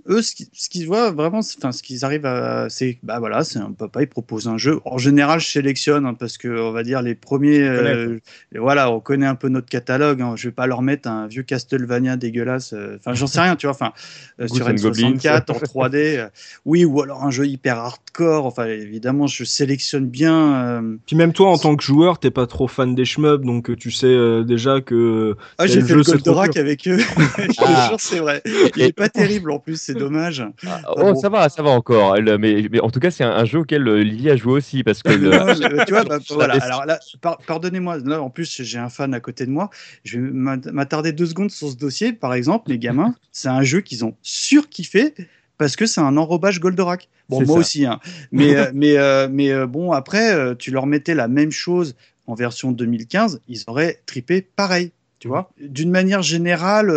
Eux, ce qui- ce qu'ils voient vraiment, enfin, ce qu'ils arrivent à, c'est, bah voilà, c'est un papa, il propose un jeu. En général, je sélectionne hein, parce que on va dire les premiers, euh, voilà, on connaît un peu notre catalogue. hein. je vais pas leur mettre un vieux Castlevania dégueulasse. euh, Enfin, j'en sais rien, tu vois. Enfin, *laughs* euh, sur and Goblins. N64 en 3D, euh, oui, ou alors un jeu hyper hardcore. Enfin, évidemment, je sélectionne bien. euh, Puis même toi, en tant que joueur, t'es pas trop fan des shmups, donc euh, tu sais euh, déjà que Ah, j'ai fait jeu, le Goldorak avec eux. *laughs* je te Ah. jure, c'est vrai. Il est pas terrible en plus, c'est dommage. Ah, Ah oh, bon. ça va, ça va encore. Elle, mais, mais en tout cas, c'est un, un jeu auquel euh, Lily a joué aussi parce que *laughs* le- Non, mais, tu vois, *laughs* bah, voilà. Alors là, par- pardonnez-moi. Là, en plus, j'ai un fan à côté de moi. Je vais m'at- m'attarder deux secondes sur ce dossier. Par exemple, les gamins, *laughs* c'est un jeu qu'ils ont surkiffé parce que c'est un enrobage Goldorak. Bon, moi ça. aussi, hein. Mais, euh, mais, euh, mais euh, bon, après, tu leur mettais la même chose en version 2015, ils auraient tripé pareil. Tu vois D'une manière générale,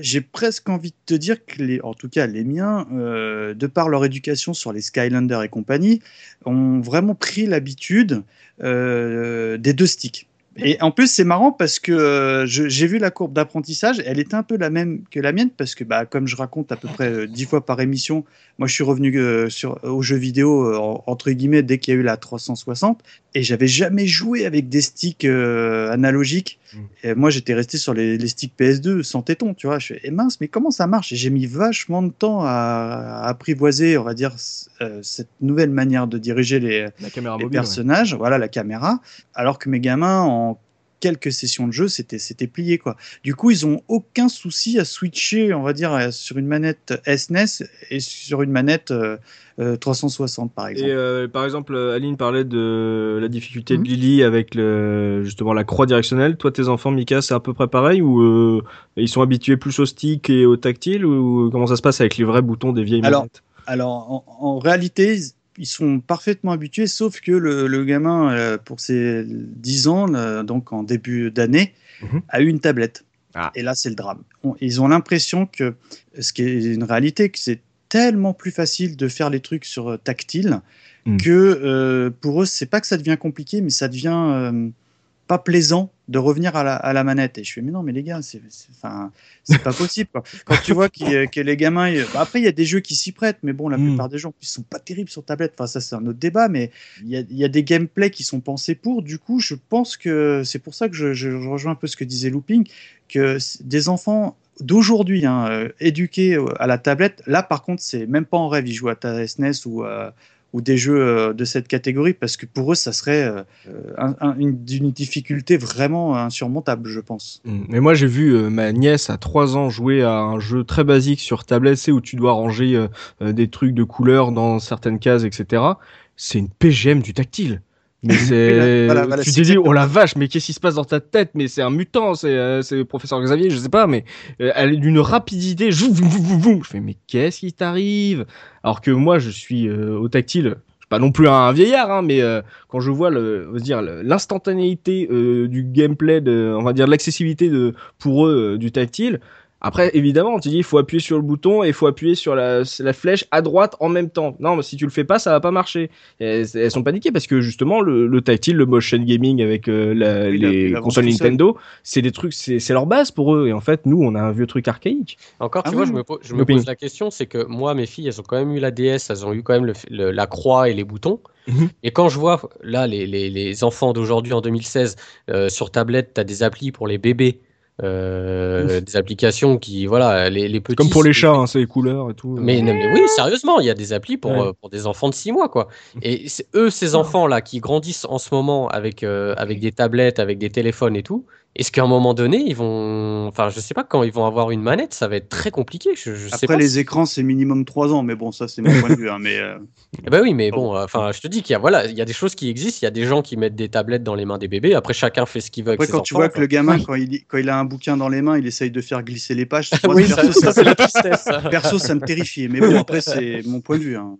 j'ai presque envie de te dire que, en tout cas les miens, euh, de par leur éducation sur les Skylanders et compagnie, ont vraiment pris l'habitude euh, des deux sticks. Et en plus, c'est marrant parce que euh, j'ai vu la courbe d'apprentissage, elle était un peu la même que la mienne parce que, bah, comme je raconte à peu près dix fois par émission, moi je suis revenu sur, aux jeux vidéo en- entre guillemets dès qu'il y a eu la 360 et j'avais jamais joué avec des sticks analogiques. Et moi j'étais resté sur les, les sticks PS2 sans téton, tu vois. Je fais, eh mince, mais comment ça marche? J'ai mis vachement de temps à, à apprivoiser, on va dire, euh, cette nouvelle manière de diriger les, la caméra les mobile. ouais. personnages, voilà la caméra, alors que mes gamins en quelques sessions de jeu, c'était c'était plié quoi. Du coup, ils ont aucun souci à switcher, on va dire, euh, sur une manette SNES et sur une manette euh, euh, 360 par exemple. Et euh, par exemple, euh, Aline parlait de la difficulté Mhm. de Lily avec le, justement la croix directionnelle. Toi, tes enfants, Mika, c'est à peu près pareil ou euh, ils sont habitués plus au stick et au tactile ou comment ça se passe avec les vrais boutons des vieilles Alors, manettes? Alors, en, en réalité, ils- sont parfaitement habitués, sauf que le, le gamin, euh, pour ses 10 ans, euh, donc en début d'année, Mhm. a eu une tablette. Ah. Et là, c'est le drame. On- ils ont l'impression que, ce qui est une réalité, que c'est tellement plus facile de faire les trucs sur euh, tactile Mhm. que euh, pour eux, c'est pas que ça devient compliqué, mais ça devient pas plaisant de revenir à la, à la manette. Et je fais, mais non, mais les gars, c'est pas possible. quoi. Quand tu vois que les gamins. ils- bah, après, il y a des jeux qui s'y prêtent, mais bon, la Mm. plupart des gens ils sont pas terribles sur tablette. Enfin, ça, c'est un autre débat, mais il y a, il y a des gameplays qui sont pensés pour. Du coup, je pense que c'est pour ça que je, je rejoins un peu ce que disait Looping, que des enfants d'aujourd'hui, hein, euh, éduqués euh, à la tablette, là, par contre, c'est même pas en rêve. Ils jouent à ta SNES ou. euh, ou des jeux euh, de cette catégorie parce que pour eux ça serait euh, un- un- une, difficulté vraiment insurmontable je pense. Mm. Mais moi, j'ai vu euh, ma nièce à 3 ans jouer à un jeu très basique sur tablette, où tu dois ranger des trucs de couleurs dans certaines cases, etc. C'est une PGM du tactile. Mais *laughs* c'est, Voilà, voilà, tu c'est te dis, exactement oh la vache, mais qu'est-ce qui se passe dans ta tête? Mais c'est un mutant, c'est, euh, c'est le professeur Xavier, je sais pas, mais euh, elle est d'une rapidité. Je fais, mais qu'est-ce qui t'arrive? Alors que moi, je suis euh, au tactile. Je suis pas non plus un vieillard, hein, mais euh, quand je vois le, on va dire l'instantanéité euh, du gameplay, de, on va dire l'accessibilité de pour eux euh, du tactile. Après, évidemment, tu dis il faut appuyer sur le bouton et il faut appuyer sur la, la flèche à droite en même temps. Non, mais si tu le fais pas, ça va pas marcher. Et elles, elles sont paniquées parce que justement le, le tactile, le motion gaming avec euh, la- Oui, la- les la consoles. Nintendo, c'est des trucs, c'est leur base pour eux. Et en fait, nous, on a un vieux truc archaïque. Encore, tu Ah vois, oui, je me, je pose la question, c'est que moi, mes filles, elles ont quand même eu la DS, elles ont eu quand même le, le- la croix et les boutons. Mhm. Et quand je vois, là, les, les- les enfants d'aujourd'hui, en 2016, euh, sur tablette, tu as des applis pour les bébés, euh, des applications qui, voilà, les, les petits... Comme pour les chats, hein, c'est les couleurs et tout. Mais, non, mais oui, sérieusement, il y a des applis pour, Ouais. euh, pour des enfants de 6 mois, quoi. Et c'est eux, ces enfants-là, qui grandissent en ce moment avec, euh, avec des tablettes, avec des téléphones et tout, est-ce qu'à un moment donné, ils vont. Enfin, je sais pas, quand ils vont avoir une manette, ça va être très compliqué. Je, je sais Après pas. les écrans c'est minimum 3 ans mais bon ça c'est mon point de vue hein, mais euh, ben oui, mais bon, euh, enfin, je te dis qu'il y a, voilà, il y a des choses qui existent. Il y a des gens qui mettent des tablettes dans les mains des bébés. Après, chacun fait ce qu'il veut après avec quand ses tu enfants, vois que le gamin quand il quand il a un bouquin dans les mains il essaye de faire glisser les pages moi, *laughs* oui, perso, ça, ça, la tristesse. ça. *laughs* perso ça me terrifiait mais bon après c'est mon point de vue hein.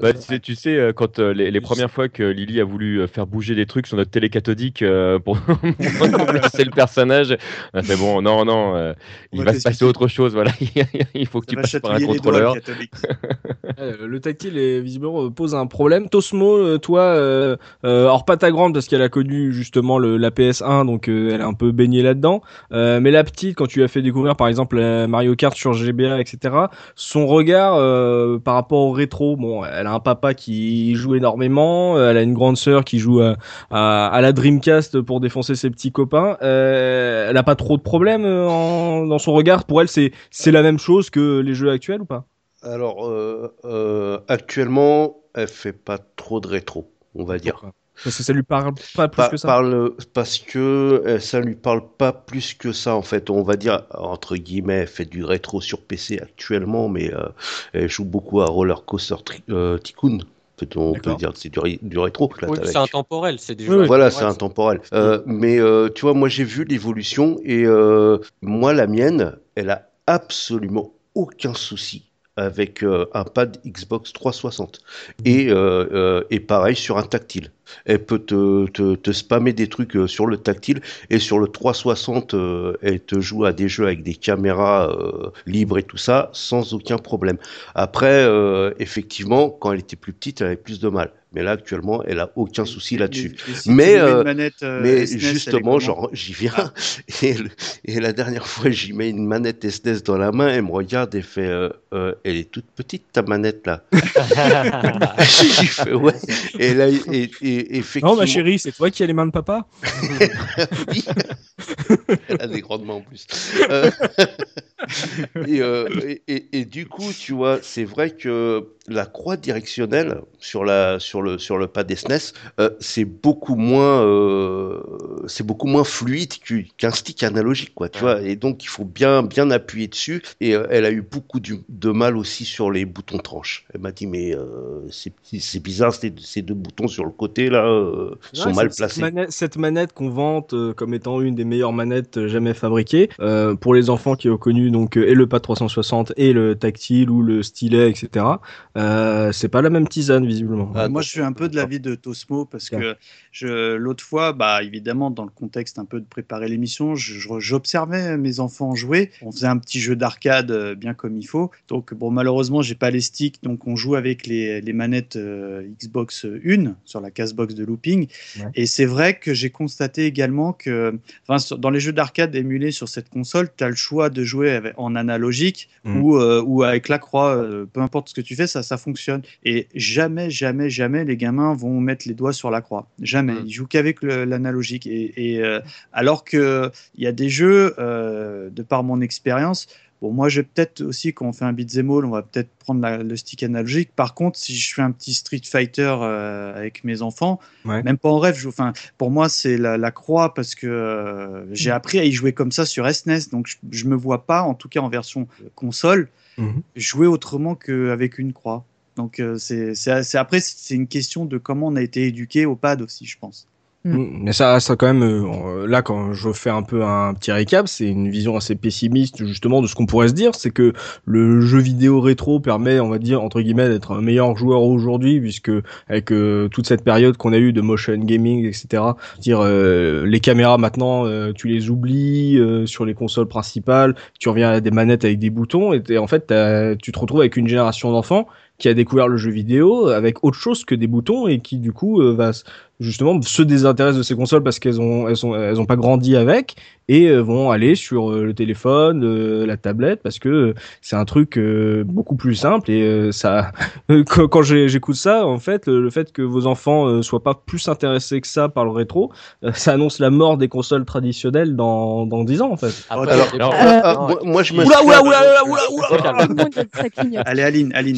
Bah, tu, sais, tu sais, euh, quand euh, les, les premières fois que Lily a voulu faire bouger des trucs sur notre télé cathodique euh, pour *laughs* c'est le personnage, on a fait bon, non, non, euh, On il va va se passer autre chose, voilà. *laughs* il faut que ça tu passes par un contrôleur. *laughs* Euh, le tactile est visiblement euh, pose un problème. Tosmo, toi, euh, euh, alors pas ta grande parce qu'elle a connu justement le, la PS1, donc euh, elle est un peu baignée là-dedans. Euh, mais la petite, quand tu as fait découvrir par exemple Mario Kart sur GBA, etc., son regard euh, par rapport au rétro, bon, elle a un papa qui joue énormément, elle a une grande sœur qui joue à, à, à la Dreamcast pour défoncer ses petits copains. Euh, elle a pas trop de problèmes euh, en- dans son regard. Pour elle, c'est c'est la même chose que les jeux actuels ou pas? Alors, euh, euh, actuellement, elle fait pas trop de rétro, on va dire. Parce que ça lui parle pas plus que ça? parle- parce que euh, ça lui parle pas plus que ça en fait. On va dire entre guillemets, elle fait du rétro sur PC actuellement, mais euh, elle joue beaucoup à Roller Coaster euh, Tycoon. On peut dire que c'est du, ré- du rétro. Oui, c'est la- intemporel, c'est des Oui, jeux. Voilà, c'est intemporel. Euh, mais euh, tu vois, moi j'ai vu l'évolution et euh, moi la mienne, elle a absolument aucun souci avec euh, un pad Xbox 360 et euh, euh, et pareil sur un tactile. Elle peut te, te, te spammer des trucs euh, sur le tactile et sur le 360, euh, elle te joue à des jeux avec des caméras euh, libres et tout ça sans aucun problème. Après, euh, effectivement, quand elle était plus petite, elle avait plus de mal. Mais là, actuellement, elle a aucun souci là-dessus. Si Mais, euh, manette, euh, SNES, est justement, genre, j'y viens. *laughs* Et, le- et la dernière fois, j'y mets une manette SNES dans la main. Elle me regarde et fait euh, euh, Elle est toute petite, ta manette, là. *laughs* *laughs* J'ai fait Ouais. Et là, et, et- effectivement. Non, ma chérie, c'est toi qui as les mains de papa *laughs* Oui. Elle a des grandes mains en plus. Euh, *laughs* et, euh, et, et- et du coup, tu vois, c'est vrai que la croix directionnelle sur, la, sur, le, sur le pad SNES, euh, c'est beaucoup moins, c'est beaucoup moins fluide qu'u- qu'un stick analogique, quoi, tu vois. Et donc, il faut bien, bien appuyer dessus. Et elle a eu beaucoup du- de mal aussi sur les boutons tranches. Elle m'a dit, mais c'est bizarre, ces deux boutons sur le côté là euh, sont Ouais, mal cette- placés. Cette manette, cette manette qu'on vante euh, comme étant une des meilleures manettes euh, jamais fabriquées, euh, pour les enfants qui ont connu donc euh, et le pad 360 et le tactile ou le stylet, etc. Euh, c'est pas la même tisane visiblement. Ah, Moi, je suis un peu de l'avis de Tosmo parce que l'autre fois, bah, évidemment, dans le contexte un peu de préparer l'émission, j'observais mes enfants jouer. On faisait un petit jeu d'arcade euh, bien comme il faut. Donc, bon, malheureusement, j'ai pas les sticks, donc on joue avec les, les manettes euh, Xbox One sur la case-box de looping. Ouais. Et c'est vrai que j'ai constaté également que, dans les jeux d'arcade émulés sur cette console, tu as le choix de jouer avec- en analogique Mhm. ou, euh, ou avec la croix. euh, peu importe ce que tu fais, ça, ça fonctionne. Et jamais, jamais, jamais les gamins vont mettre les doigts sur la croix. Jamais. Mm. Ils jouent qu'avec l'analogique. Et, et, euh, alors que il y a des jeux, euh, de par mon expérience, bon, moi, je vais peut-être aussi, quand on fait un beat'em all, on va peut-être prendre la- le stick analogique. Par contre, si je fais un petit Street Fighter euh, avec mes enfants, Ouais. même pas en rêve, je- enfin, pour moi, c'est la, la croix parce que euh, j'ai appris à y jouer comme ça sur SNES. Donc, je, je me vois pas, en tout cas en version console, Mhm. jouer autrement qu'avec une croix. Donc euh, c'est après c'est une question de comment on a été éduqué au pad aussi, je pense. Mm, Mais ça, ça quand même, euh, là, quand je fais un peu un petit récap, c'est une vision assez pessimiste, justement, de ce qu'on pourrait se dire, c'est que le jeu vidéo rétro permet, on va dire, entre guillemets, d'être un meilleur joueur aujourd'hui, puisque avec euh, toute cette période qu'on a eu de motion gaming, etc., dire euh, les caméras maintenant, euh, tu les oublies euh, sur les consoles principales, tu reviens à des manettes avec des boutons, et en fait, tu te retrouves avec une génération d'enfants qui a découvert le jeu vidéo avec autre chose que des boutons et qui du coup euh, va justement se désintéressent de ces consoles parce qu'elles ont elles ont elles ont pas grandi avec et euh, vont aller sur euh, le téléphone, euh, la tablette parce que c'est un truc beaucoup plus simple et ça *laughs* quand, j'écoute ça en fait le, fait que vos enfants soient pas plus intéressés que ça par le rétro ça annonce la mort des consoles traditionnelles dans dans 10 ans en fait. Après, Alors. Euh, Ah, Non, moi, je me Oula oula oula oula oula. Allez Aline, Aline,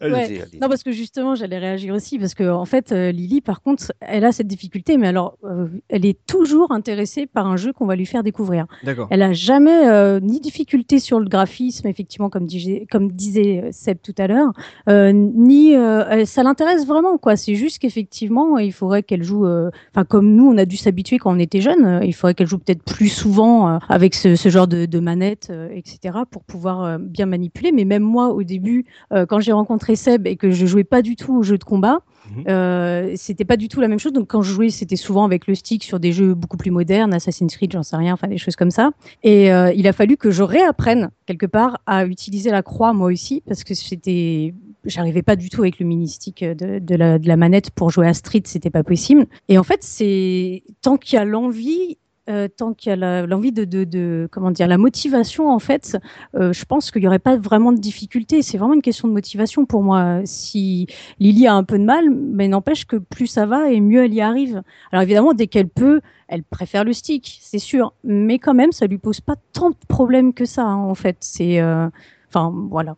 allez-y. Non, parce que justement, j'allais réagir aussi, parce que en fait, euh, Lily, par contre, elle a cette difficulté, mais alors, euh, elle est toujours intéressée par un jeu qu'on va lui faire découvrir. D'accord. Elle a jamais euh, ni difficulté sur le graphisme, effectivement, comme, disait- comme disait euh, Seb tout à l'heure, euh, ni euh, ça l'intéresse vraiment, quoi. C'est juste qu'effectivement, il faudrait qu'elle joue, euh, enfin, comme nous, on a dû s'habituer quand on était jeune, il faudrait qu'elle joue peut-être plus souvent euh, avec ce, ce genre de, de manette, euh, etc., pour pouvoir euh, bien manipuler. Mais même moi, au début, euh, quand j'ai rencontré Seb et que je jouais pas du tout aux jeux de combat, Mhm. euh, c'était pas du tout la même chose. Donc quand je jouais, c'était souvent avec le stick sur des jeux beaucoup plus modernes, Assassin's Creed, j'en sais rien, enfin des choses comme ça. Et euh, il a fallu que je réapprenne quelque part à utiliser la croix moi aussi parce que c'était j'arrivais pas du tout avec le mini-stick de, de, la, de la manette pour jouer à Street, c'était pas possible. Et en fait, c'est tant qu'il y a l'envie, euh, tant qu'il y a l'envie de- comment dire la motivation en fait euh, je pense qu'il n'y aurait pas vraiment de difficulté c'est vraiment une question de motivation pour moi. Si Lily a un peu de mal mais n'empêche que plus ça va et mieux elle y arrive. Alors évidemment dès qu'elle peut elle préfère le stick c'est sûr. Mais quand même ça lui pose pas tant de problèmes que ça hein, en fait. C'est euh, enfin voilà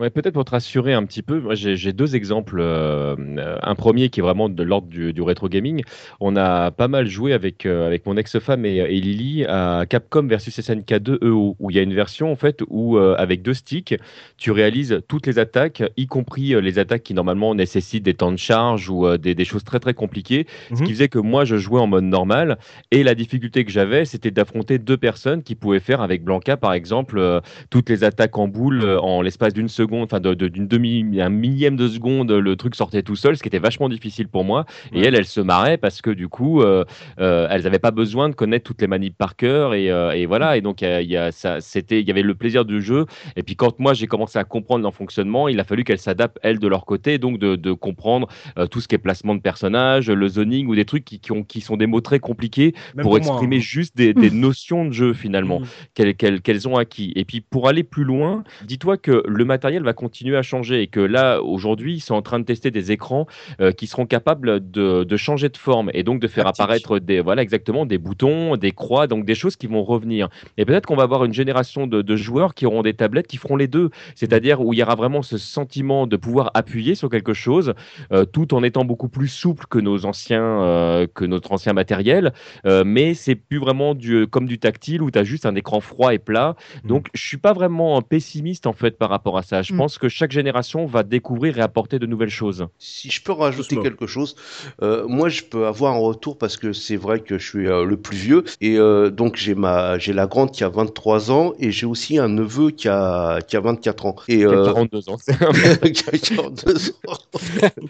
Ouais, peut-être pour te rassurer un petit peu, moi j'ai deux exemples. euh, un premier qui est vraiment de l'ordre du, du rétro gaming. On a pas mal joué avec, euh, avec mon ex-femme et, et Lily à Capcom versus SNK 2 EO, où il y a une version en fait où euh, avec deux sticks, tu réalises toutes les attaques, y compris les attaques qui normalement nécessitent des temps de charge ou des, des choses très très compliquées. Ce Mhm. qui faisait que moi je jouais en mode normal et la difficulté que j'avais c'était d'affronter deux personnes qui pouvaient faire avec Blanca par exemple toutes les attaques en boule en l'espace d'une seconde, enfin de- de- d'une demi, un millième de seconde, le truc sortait tout seul, ce qui était vachement difficile pour moi. Et elle, elle se marrait parce que du coup, euh, euh, elles n'avaient pas besoin de connaître toutes les manips par cœur et, euh, et voilà. Et donc, il y a- ça, c'était, il y avait le plaisir du jeu. Et puis quand moi j'ai commencé à comprendre leur fonctionnement, il a fallu qu'elles s'adaptent elles de leur côté, donc de, de comprendre tout ce qui est placement de personnages, le zoning ou des trucs qui, qui ont, qui sont des mots très compliqués Même pour moi, exprimer hein. juste des, des notions de jeu finalement Mhm. qu'elles qu'elles- qu'elles ont acquis. Et puis pour aller plus loin, dis-toi que le matériel va continuer à changer et que là, aujourd'hui, ils sont en train de tester des écrans euh, qui seront capables de, de changer de forme et donc de faire apparaître des, voilà, exactement, des boutons, des croix, donc des choses qui vont revenir. Et peut-être qu'on va avoir une génération de, de joueurs qui auront des tablettes qui feront les deux, c'est-à-dire où il y aura vraiment ce sentiment de pouvoir appuyer sur quelque chose euh, tout en étant beaucoup plus souple que nos anciens, euh, que notre ancien matériel. Mais c'est plus vraiment du, comme du tactile où tu as juste un écran froid et plat. Donc je suis pas vraiment pessimiste en fait par rapport à ça. Je Mm. pense que chaque génération va découvrir et apporter de nouvelles choses. Si je peux rajouter quelque chose, euh, moi je peux avoir un retour parce que c'est vrai que je suis euh, le plus vieux et euh, donc j'ai ma j'ai la grande qui a 23 ans et j'ai aussi un neveu qui a qui a 24 ans et Qui a euh, 42 ans. *laughs* qui a 42 ans.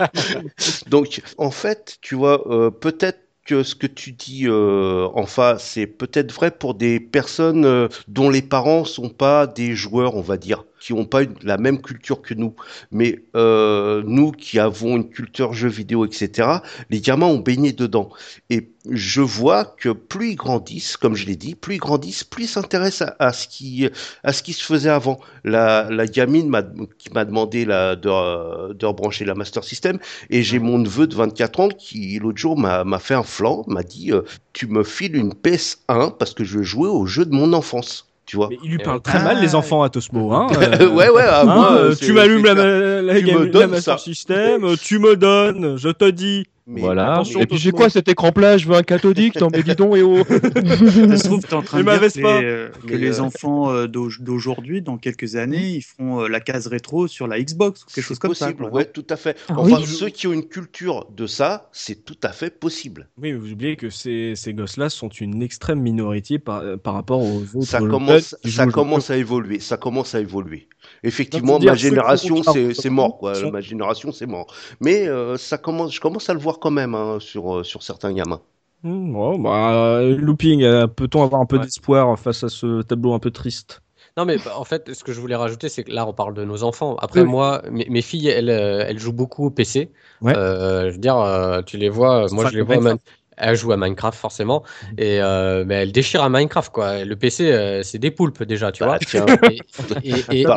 *laughs* donc en fait, tu vois, euh, peut-être que ce que tu dis euh, en face, c'est peut-être vrai pour des personnes euh, dont les parents sont pas des joueurs, on va dire, qui ont pas la même culture que nous. Mais euh, nous qui avons une culture jeux vidéo, etc., les gamins ont baigné dedans. Et je vois que plus ils grandissent, comme je l'ai dit, plus ils grandissent, plus ils s'intéressent à, ce qui à ce qui se faisait avant. La, gamine qui m'a demandé de, rebrancher la Master System et j'ai mon neveu de 24 ans qui l'autre jour m'a, m'a fait un flanc, m'a dit euh, tu me files une PS1 parce que je veux jouer au jeu de mon enfance. Tu vois. Mais il lui parle ouais. très Ah. mal, les enfants à Tosmo. Hein, *laughs* euh, ouais ouais. ah, hein, moi, euh, tu m'allumes la, la, Tu game- me la donnes Master ça. System, tu me donnes, je te dis. Mais voilà. Et puis c'est Tosmo. quoi cet écran plat? Je veux un cathodique. Non mais dis donc et oh. *laughs* Ça se trouve, tu es en train Et de ma dire que Vespa. les, euh, que les euh, enfants euh, d'au- d'aujourd'hui, dans quelques années, ils feront euh, la case rétro sur la Xbox ou quelque chose c'est comme ça. possible, quoi, ouais, tout à fait. Ah enfin, oui. ceux qui ont une culture de ça, c'est tout à fait possible. Oui, mais vous oubliez que ces, ces gosses-là sont une extrême minorité par, euh, par rapport aux autres. Ça commence, ça commence à évoluer. Ça commence à évoluer. Effectivement, ma génération, c'est 40, c'est mort, quoi. Ma génération, c'est mort. Mais euh, ça commence, je commence à le voir quand même hein, sur euh, sur certains gamins. Hmm, ouais, bah, euh, looping, euh, peut-on avoir un peu Ouais. d'espoir face à ce tableau un peu triste? Non, mais bah, en fait, ce que je voulais rajouter, c'est que là, on parle de nos enfants. Après, Oui. moi, mes, mes filles, elles, elles jouent beaucoup au PC. Ouais. Euh, je veux dire, euh, tu les vois, moi, je les vois. Minecraft. Elles jouent à Minecraft, forcément. Et euh, mais elles déchirent à Minecraft, quoi. Le PC, euh, c'est des poulpes, déjà, tu Bah, vois. tiens. *laughs* Et, et- et- Bah,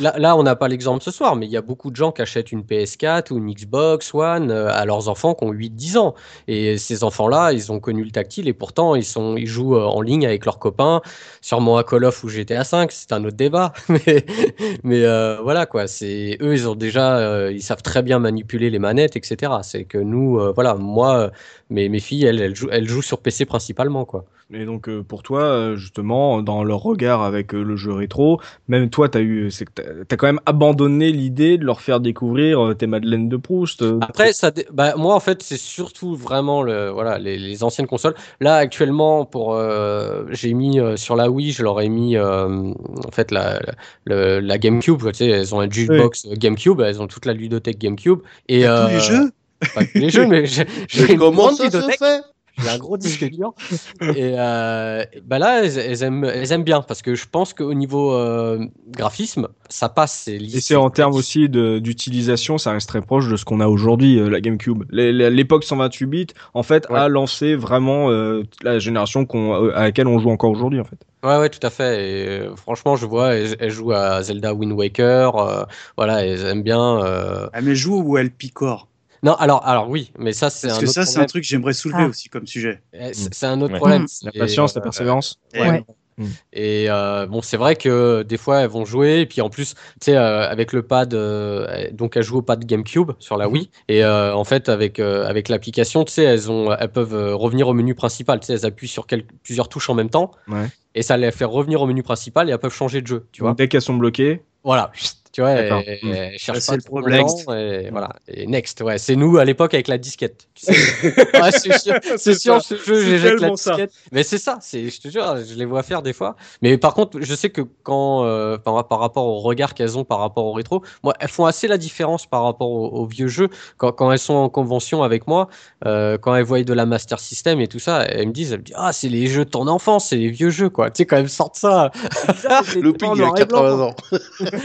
là, là, on n'a pas l'exemple ce soir, mais il y a beaucoup de gens qui achètent une PS4 ou une Xbox One euh, à leurs enfants qui ont 8-10 ans. Et ces enfants-là, ils ont connu le tactile et pourtant, ils, sont, ils jouent euh, en ligne avec leurs copains, sûrement à Call of ou GTA 5, c'est un autre débat. *laughs* mais mais euh, voilà, quoi. C'est, eux, ils ont déjà, euh, ils savent très bien manipuler les manettes, etc. C'est que nous, euh, voilà, moi, euh, mes, filles, elles, elles, jouent, elles jouent sur PC principalement, quoi. Et donc euh, pour toi, euh, justement, dans leur regard avec euh, le jeu rétro, même toi, t'as eu, c'est que t'as- t'as quand même abandonné l'idée de leur faire découvrir euh, tes Madeleines de Proust. euh, Après, ça, bah, moi, en fait, c'est surtout vraiment le, voilà, les, les anciennes consoles. Là, actuellement, pour, euh, j'ai mis euh, sur la Wii, je leur ai mis euh, en fait la, la, la GameCube. Tu sais, elles ont un jukebox GameCube, elles ont toute la ludothèque GameCube. Et Tous euh, les jeux? Pas tous les jeux, mais j'ai une grande j'ai un gros disque dur. Et euh, bah là, elles, elles aiment, elles aiment bien parce que je pense qu'au niveau euh, graphisme, ça passe. c'est Et c'est en termes aussi d'utilisation, ça reste très proche de ce qu'on a aujourd'hui, euh, la GameCube. L'époque 128 bits, en fait, Ouais. a lancé vraiment euh, la génération à laquelle on joue encore aujourd'hui, en fait. Ouais, ouais, tout à fait. Et franchement, je vois, elles, elles jouent à Zelda Wind Waker. euh, voilà, elles aiment bien. euh. Ah, mais joue où elle picore? Non, alors, alors oui, mais ça, c'est un Parce que autre ça, c'est un problème. truc que j'aimerais soulever Ah. aussi comme sujet. Eh, C'est c'est un autre Ouais. problème. La c'est, patience, la euh, persévérance. Ouais. Ouais. Mm. Et euh, bon, c'est vrai que des fois elles vont jouer, et puis en plus, tu sais, euh, avec le pad, euh, donc elles jouent au pad GameCube sur la Wii, et euh, en fait avec euh, avec l'application, tu sais, elles ont, elles peuvent euh, revenir au menu principal, tu sais, elles appuient sur quel- plusieurs touches en même temps, Ouais. et ça les fait revenir au menu principal, et elles peuvent changer de jeu, tu vois. Donc, dès qu'elles sont bloquées, Voilà, tu vois, et, Mm. cherchent c'est pas le problème. et voilà. Et next, ouais, c'est nous à l'époque avec la disquette. Tu sais. *laughs* Ouais, c'est sûr, c'est sûr, ce jeu, C'est j'éjecte la tellement ça. disquette. Mais c'est ça, c'est, je te jure, je les vois faire des fois. Mais par contre, je sais que quand, euh, par, par rapport au regard qu'elles ont par rapport au rétro, moi, elles font assez la différence par rapport aux, aux vieux jeux. Quand, quand elles sont en convention avec moi, euh, quand elles voient de la Master System et tout ça, elles me disent, elles me disent, ah, c'est les jeux de ton enfance, c'est les vieux jeux, quoi. Tu sais, quand elles sortent ça. Le *laughs* ping, il a 80 ans.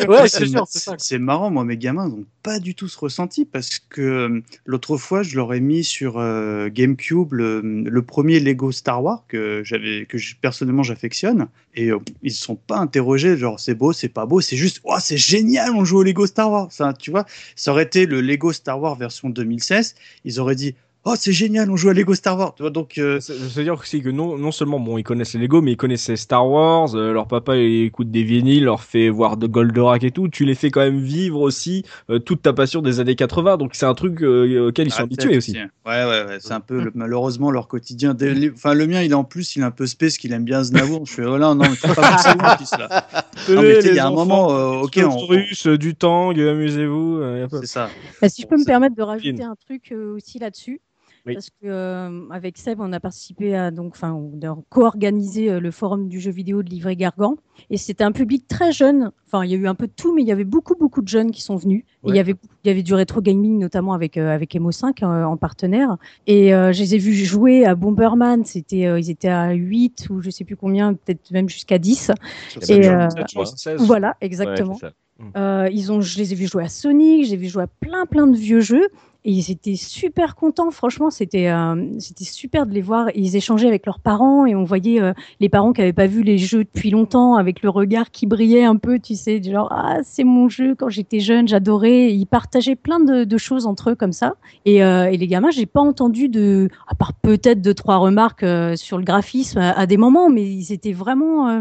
Ouais, *laughs* c'est c'est sûr, c'est ça. c'est marrant, moi mes gamins n'ont pas du tout ce ressenti parce que euh, l'autre fois je leur ai mis sur euh, GameCube le, le premier Lego Star Wars que j'avais que je- personnellement j'affectionne et euh, ils se sont pas interrogés genre c'est beau c'est pas beau c'est juste oh c'est génial on joue au Lego Star Wars ça tu vois ça aurait été le Lego Star Wars version 2016 ils auraient dit oh c'est génial on joue à Lego Star Wars tu vois donc euh, Ça veut dire aussi que non, non seulement bon, ils connaissent les Lego, mais ils connaissaient Star Wars. euh, leur papa il écoute des vinyles, leur fait voir de Goldorak et tout. Tu les fais quand même vivre aussi euh, toute ta passion des années 80. Donc c'est un truc euh, auquel ils sont Ah, habitués aussi. Ouais, ouais, ouais. C'est un peu, le- malheureusement, leur quotidien. Enfin, le mien, il est en plus, il est un peu space, qu'il aime bien Znavour. Je fais, oh là, non, mais faut pas loin, fils, là. *laughs* Non, mais il y a un moment, euh, ok, on- russe, du tang, amusez-vous. euh, C'est ça. Bah, si je peux me permettre de rajouter Fine. un truc euh, aussi là-dessus. Oui. Parce que euh, avec Seb, on a participé à donc, enfin, on a co-organisé euh, le forum du jeu vidéo de Livret Gargan, et c'était un public très jeune. Enfin, il y a eu un peu de tout, mais il y avait beaucoup, beaucoup de jeunes qui sont venus. Et il y avait, il y avait du rétro gaming, notamment avec euh, avec Emo 5 euh, en partenaire. Et euh, je les ai vus jouer à Bomberman. C'était, euh, ils étaient à 8 ou je sais plus combien, peut-être même jusqu'à 10. Sur Et, sept jours, euh, sept jours, ouais. 16. Voilà, exactement. ça. Euh, ils ont, je les ai vus jouer à Sonic, j'ai vu jouer à plein plein de vieux jeux et ils étaient super contents. Franchement, c'était euh, c'était super de les voir. Ils échangeaient avec leurs parents et on voyait euh, les parents qui avaient pas vu les jeux depuis longtemps avec le regard qui brillait un peu, tu sais, genre ah c'est mon jeu quand j'étais jeune, j'adorais. Ils partageaient plein de, de choses entre eux comme ça. Et, euh, et les gamins, j'ai pas entendu de, à part peut-être deux trois remarques euh, sur le graphisme à, à des moments, mais ils étaient vraiment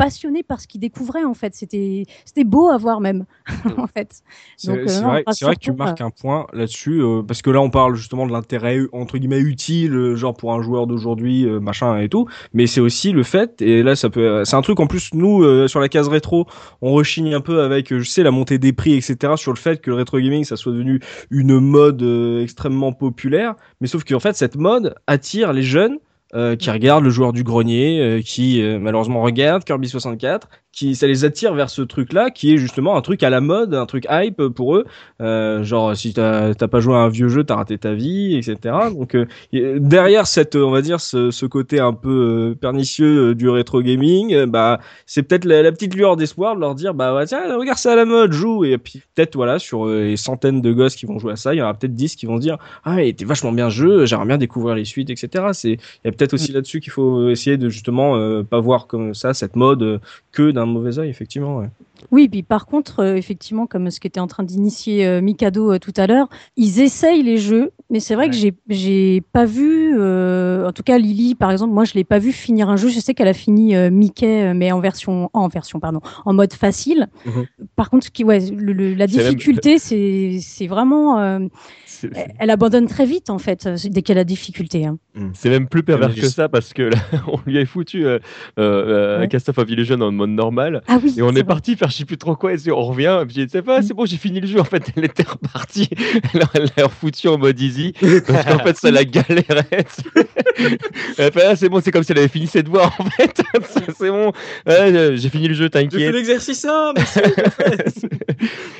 euh, passionnés par ce qu'ils découvraient en fait. C'était c'était beau à voir même *laughs* en fait. C'est Donc, euh, vrai, vrai que tu marques un point là-dessus, euh, parce que là on parle justement de l'intérêt entre guillemets utile, euh, genre pour un joueur d'aujourd'hui, euh, machin et tout, mais c'est aussi le fait, et là ça peut, c'est un truc en plus nous euh, sur la case rétro, on rechigne un peu avec, euh, je sais, la montée des prix, etc. sur le fait que le rétro gaming ça soit devenu une mode euh, extrêmement populaire, mais sauf qu'en fait cette mode attire les jeunes. Euh, qui regardent le joueur du grenier, euh, qui euh, malheureusement regardent Kirby 64, qui ça les attire vers ce truc-là, qui est justement un truc à la mode, un truc hype pour eux. Euh, genre si t'as t'as pas joué à un vieux jeu, t'as raté ta vie, etc. Donc euh, derrière cette, on va dire ce, ce côté un peu euh, pernicieux euh, du rétro gaming, euh, bah c'est peut-être la, la petite lueur d'espoir de leur dire bah ouais, tiens regarde c'est à la mode, joue et puis peut-être voilà sur les centaines de gosses qui vont jouer à ça, il y en aura peut-être 10 qui vont se dire ah il était vachement bien le jeu, j'aimerais bien découvrir les suites, etc. C'est il y a peut-être aussi là-dessus qu'il faut essayer de justement euh, pas voir comme ça cette mode que d'un mauvais œil effectivement. Ouais. Oui, puis par contre, euh, effectivement, comme ce qu'était en train d'initier euh, Mikado euh, tout à l'heure, ils essayent les jeux, mais c'est vrai que j'ai j'ai pas vu, euh, en tout cas Lily par exemple, moi je l'ai pas vu finir un jeu. Je sais qu'elle a fini euh, Mickey, mais en version, en version pardon, en mode facile. Mhm. Par contre, ce qui, ouais, le- le- la C'est même- difficulté, c'est c'est vraiment, euh, C'est- elle, abandonne très vite en fait dès qu'elle a difficulté. hein. C'est même plus pervers que ça parce que là, *laughs* on lui a foutu euh, euh, Ouais. Cast of Illusion en mode normal. Ah oui. Et on est parti faire je sais plus trop quoi, et on revient, et puis pas, c'est bon, j'ai fini le jeu. En fait, elle était repartie. Alors, *laughs* elle l'a refoutue en mode easy, parce qu'en fait, ça la *laughs* elle fait, ah, c'est bon, c'est comme si elle avait fini ses devoirs, en fait. *laughs* C'est- bon, Ouais, j'ai fini le jeu, J'ai fait t'inquiète. l'exercice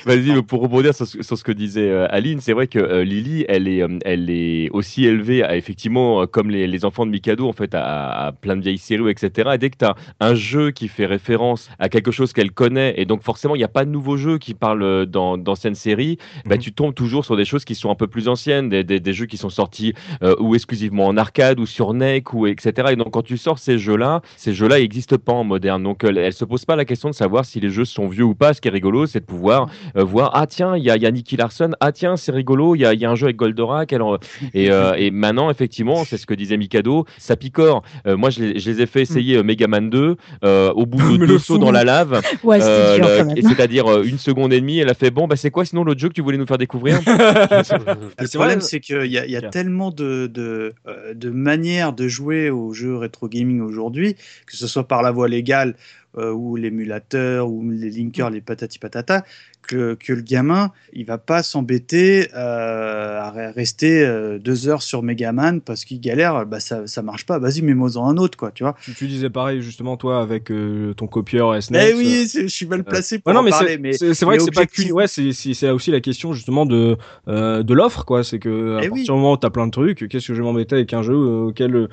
Vas-y, pour rebondir sur, ce- sur ce que disait euh, Aline, c'est vrai que euh, Lily, elle est, euh, elle est aussi élevée, à, effectivement, euh, comme les, les enfants de Mikado, en fait, à, à plein de vieilles séries, etc. Et dès que tu as un jeu qui fait référence à quelque chose qu'elle connaît, et donc forcément, il n'y a pas de nouveaux jeux qui parlent euh, d'anciennes séries, bah, Mhm. tu tombes toujours sur des choses qui sont un peu plus anciennes, des, des- des jeux qui sont sortis euh, ou exclusivement en arcade ou sur NEC, ou etc. Et donc, quand tu sors ces jeux-là, ces jeux-là n'existent pas en moderne. Donc, euh, elle se pose pas la question de savoir si les jeux sont vieux ou pas. Ce qui est rigolo, c'est de pouvoir euh, voir ah tiens il y a, y a Nicky Larson ah tiens c'est rigolo il y a, y a un jeu avec Goldorak alors, *laughs* et, euh, et maintenant effectivement c'est ce que disait Mikado ça picore moi je les, je les ai fait essayer euh, Mega Man 2 euh, au bout *laughs* de deux sauts dans la lave *laughs* Ouais, euh, le- c'est-à-dire euh, une seconde et demie elle a fait bon bah c'est quoi sinon l'autre jeu que tu voulais nous faire découvrir *laughs* Le C'est problème, c'est qu'il y a, il y a tellement de, de, euh, de manières de jouer aux jeux rétro gaming aujourd'hui, que ce soit par la voie légale euh, ou l'émulateur ou les linkers, les patati patata, que, que le gamin, il va pas s'embêter euh, à re- rester euh, deux heures sur Megaman parce qu'il galère, bah ça, ça marche pas. Vas-y, mets-moi-en un autre, quoi, tu vois. Tu, tu disais pareil justement toi avec euh, ton copieur SNES. Eh oui, je suis mal placé pour Ouais, non, en mais parler, c'est- mais c'est c'est vrai mais que c'est pas ouais, c'est aussi la question justement de de l'offre quoi. C'est que à Eh partir oui. du moment où t'as plein de trucs, qu'est-ce que je vais m'embêter avec un jeu auquel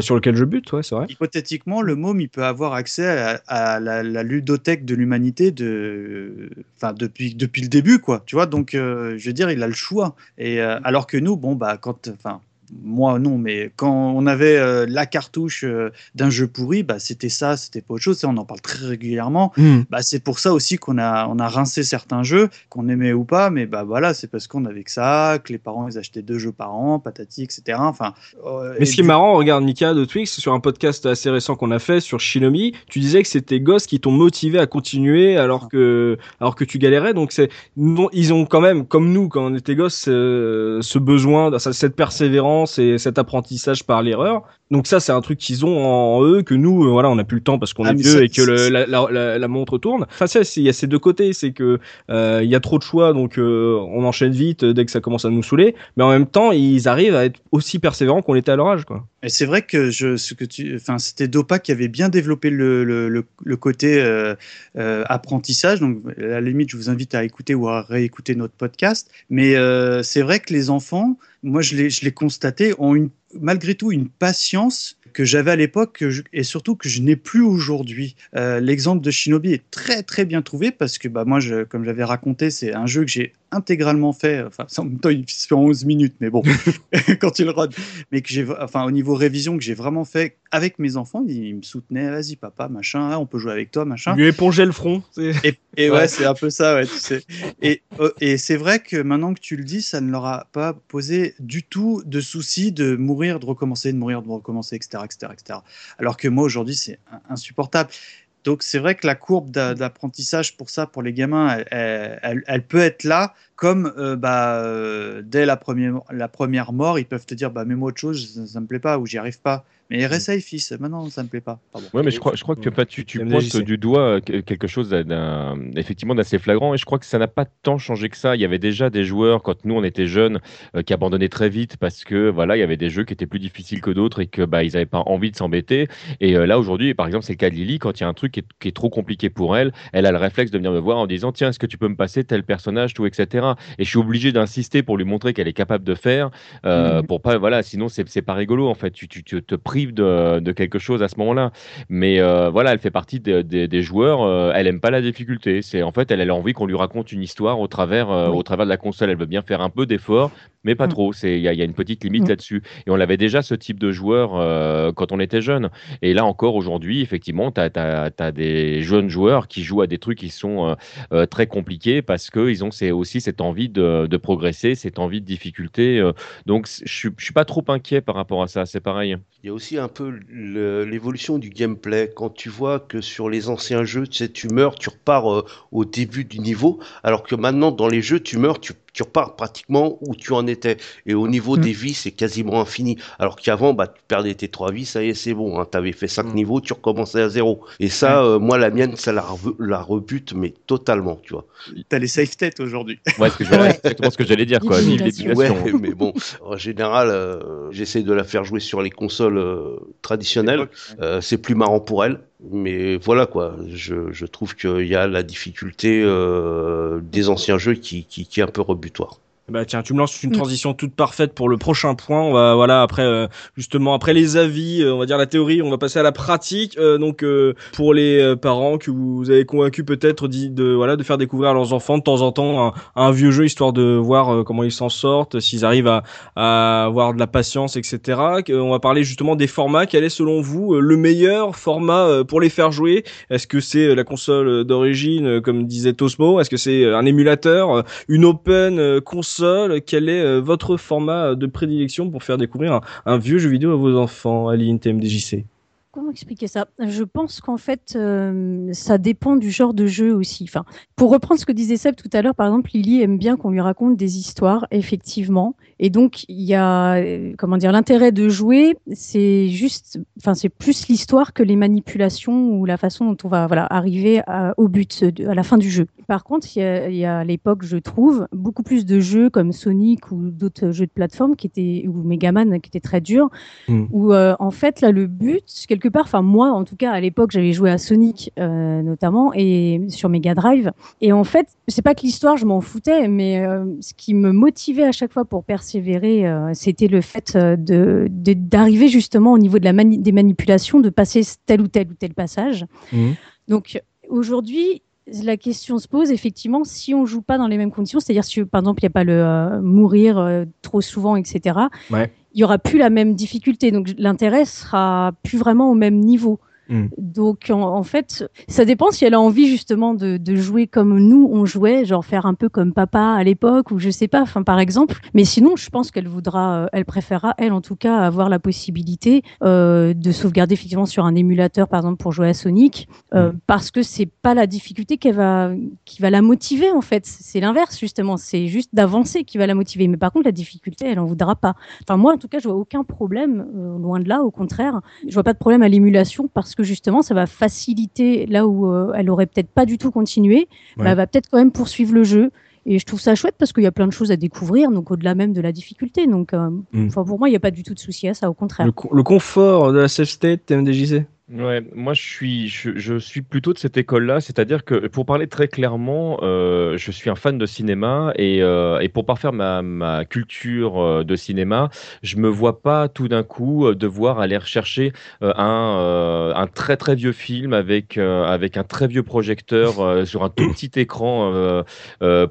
sur lequel je bute, ouais, c'est vrai. Hypothétiquement, le môme, il peut avoir accès à, à la, la ludothèque de l'humanité de, enfin depuis depuis le début, quoi. Tu vois, donc euh, je veux dire, il a le choix. Et euh, alors que nous, bon bah quand, enfin. Moi non, mais quand on avait euh, la cartouche euh, d'un jeu pourri, bah c'était ça, c'était pas autre chose. Ça, on en parle très régulièrement. Bah c'est pour ça aussi qu'on a on a rincé certains jeux qu'on aimait ou pas, mais bah voilà, c'est parce qu'on avait que ça, que les parents ils achetaient deux jeux par an, patati, etc. Enfin. euh, Mais ce qui est marrant, regarde Mika de Twix, sur un podcast assez récent qu'on a fait sur Shinobi, tu disais que c'était gosses qui t'ont motivé à continuer alors que, alors que tu galérais. Donc c'est, non, ils ont quand même, comme nous quand on était gosses, ce besoin, cette persévérance et cet apprentissage par l'erreur. Donc ça, c'est un truc qu'ils ont en eux que nous, euh, voilà, on n'a plus le temps parce qu'on Ah, est vieux ça- et que le- la, la, la, la montre tourne. Enfin, il y a ces deux côtés, c'est que euh, il y a trop de choix, donc euh, on enchaîne vite dès que ça commence à nous saouler. Mais en même temps, ils arrivent à être aussi persévérants qu'on l'était à leur âge, quoi. Et c'est vrai que je, ce que tu, enfin, c'était Dopa qui avait bien développé le, le, le, le côté euh, apprentissage. Donc, à la limite, je vous invite à écouter ou à réécouter notre podcast. Mais c'est vrai que les enfants, moi, je l'ai, constaté, ont une, malgré tout une patience que j'avais à l'époque et surtout que je n'ai plus aujourd'hui. Euh, L'exemple de Shinobi est très très bien trouvé parce que bah, moi, je, comme j'avais raconté, c'est un jeu que j'ai intégralement fait. Enfin, en même temps, il se fait en 11 minutes, mais bon, *laughs* *laughs* quand il rode mais que j'ai, enfin, au niveau révision, que j'ai vraiment fait avec mes enfants, ils, ils me soutenaient, vas-y papa, machin, on peut jouer avec toi, machin. Lui éponger le front. Et, et ouais, Ouais. c'est un peu ça, ouais, tu sais. Et, euh, et c'est vrai que maintenant que tu le dis, ça ne leur a pas posé du tout de souci de mourir, de recommencer, de mourir, de recommencer, etc., etc., etc. Alors que moi, aujourd'hui, c'est in- insupportable. Donc c'est vrai que la courbe d'a- d'apprentissage pour ça, pour les gamins, elle, elle- elle- elle peut être là, comme euh, bah, euh, dès la première, la première mort, ils peuvent te dire, bah, mets-moi autre chose, ça, ça me plaît pas, ou j'y arrive pas. Mais réessaye, fils, maintenant ça me plaît pas. Pardon. Ouais, mais je crois, je crois que enfin, tu, tu pointes du doigt que- quelque chose d'un, effectivement d'assez flagrant et je crois que ça n'a pas tant changé que ça. Il y avait déjà des joueurs quand nous on était jeunes euh, qui abandonnaient très vite parce que voilà, il y avait des jeux qui étaient plus difficiles que d'autres et que bah ils n'avaient pas envie de s'embêter. Et euh, là aujourd'hui, par exemple, c'est le cas de Lily. Quand il y a un truc qui est, qui est trop compliqué pour elle, elle a le réflexe de venir me voir en disant tiens, est-ce que tu peux me passer tel personnage, tout, etc. Et je suis obligé d'insister pour lui montrer qu'elle est capable de faire euh, Mhm. pour pas voilà, sinon c'est pas rigolo en fait. Tu, tu, tu te de, de quelque chose à ce moment-là. Mais euh, voilà, elle fait partie des- des- des joueurs. euh, elle aime pas la difficulté. C'est en fait, elle, elle a envie qu'on lui raconte une histoire au travers, euh, Oui. au travers de la console. Elle veut bien faire un peu d'effort, mais pas Mm. trop. C'est il y, a- il y a une petite limite Mm. là-dessus. Et on avait déjà ce type de joueur euh, quand on était jeune. Et là encore aujourd'hui, effectivement, tu as, des jeunes joueurs qui jouent à des trucs qui sont euh, euh, très compliqués parce qu'ils ont c'est aussi cette envie de, de progresser, cette envie de difficulté. euh. donc je suis- je suis pas trop inquiet par rapport à ça. C'est pareil. Il y a aussi un peu l'évolution du gameplay. Quand tu vois que sur les anciens jeux, tu sais, tu meurs, tu repars euh, au début du niveau, alors que maintenant, dans les jeux, tu meurs, tu, tu repars pratiquement où tu en étais. Et au niveau Mm. des vies, c'est quasiment infini. Alors qu'avant, bah, tu perdais tes trois vies, ça y est, c'est bon. Hein, tu avais fait cinq Mm. niveaux, tu recommençais à zéro. Et ça, euh, moi, la mienne, ça la, re- la rebute, mais totalement, tu vois. T'as les safe têtes aujourd'hui. Ouais, ce que Ouais. exactement ce que j'allais dire, quoi. Ouais, mais bon, en général, euh, j'essaie de la faire jouer sur les consoles euh, traditionnelles. Euh, c'est plus marrant pour elle. Mais voilà quoi, je, trouve qu'il y a la difficulté euh, des anciens jeux qui, qui, qui est un peu rebutoire. Bah tiens, tu me lances une Mm. transition toute parfaite pour le prochain point. On va voilà après euh, justement après les avis, euh, on va dire la théorie, on va passer à la pratique. Euh, donc euh, pour les euh, parents que vous avez convaincus peut-être de voilà de faire découvrir à leurs enfants de temps en temps un, un vieux jeu histoire de voir euh, comment ils s'en sortent, s'ils arrivent à, à avoir de la patience, etc. On va parler justement des formats. Quel est selon vous le meilleur format pour les faire jouer? Est-ce que c'est la console d'origine, comme disait Tosmo? Est-ce que c'est un émulateur une open euh, console, quel est euh, votre format euh, de prédilection pour faire découvrir un, vieux jeu vidéo à vos enfants, Aline TMDJC Comment expliquer ça? Je pense qu'en fait, euh, ça dépend du genre de jeu aussi. Pour reprendre ce que disait Seb tout à l'heure, par exemple, Lily aime bien qu'on lui raconte des histoires, effectivement. Et donc, il y a, comment dire, l'intérêt de jouer, c'est juste, enfin, c'est plus l'histoire que les manipulations ou la façon dont on va, voilà, arriver à- au but, à la fin du jeu. Par contre, il y a, il y a à l'époque, je trouve, beaucoup plus de jeux comme Sonic ou d'autres jeux de plateforme qui étaient, ou Megaman qui étaient très durs, Mm. où euh, en fait là le but quelque part enfin moi en tout cas à l'époque j'avais joué à Sonic euh, notamment et sur Mega Drive et en fait c'est pas que l'histoire je m'en foutais mais euh, ce qui me motivait à chaque fois pour persévérer euh, c'était le fait euh, de d'arriver justement au niveau de la mani- des manipulations de passer tel ou tel ou tel passage Mhm. donc aujourd'hui la question se pose effectivement si on joue pas dans les mêmes conditions, c'est-à-dire si par exemple il n'y a pas le euh, mourir euh, trop souvent, etc. Ouais. Il y aura plus la même difficulté, donc l'intérêt sera plus vraiment au même niveau. Mm. Donc en, en fait, ça dépend si elle a envie justement de, de jouer comme nous on jouait, genre faire un peu comme papa à l'époque ou je sais pas, enfin par exemple. Mais sinon, je pense qu'elle voudra, euh, elle préférera elle en tout cas avoir la possibilité euh, de sauvegarder effectivement sur un émulateur par exemple pour jouer à Sonic, euh, parce que c'est pas la difficulté qu'elle va, qui va la motiver en fait. C'est l'inverse justement, c'est juste d'avancer qui va la motiver. Mais par contre, la difficulté, elle en voudra pas. Enfin moi en tout cas, je vois aucun problème, loin de là, au contraire, je vois pas de problème à l'émulation parce que justement, ça va faciliter là où euh, elle aurait peut-être pas du tout continué, Ouais. bah, elle va peut-être quand même poursuivre le jeu. Et je trouve ça chouette parce qu'il y a plein de choses à découvrir, donc au-delà même de la difficulté. Donc, euh, Mm. pour moi, il n'y a pas du tout de souci à ça, au contraire. le, co- le confort de la safe state TMDJC Ouais, moi je suis, je, je suis plutôt de cette école-là, c'est-à-dire que pour parler très clairement, euh, je suis un fan de cinéma et, euh, et pour parfaire ma, ma culture euh, de cinéma, je me vois pas tout d'un coup devoir aller rechercher un, un très très vieux film avec, avec un très vieux projecteur sur un tout petit écran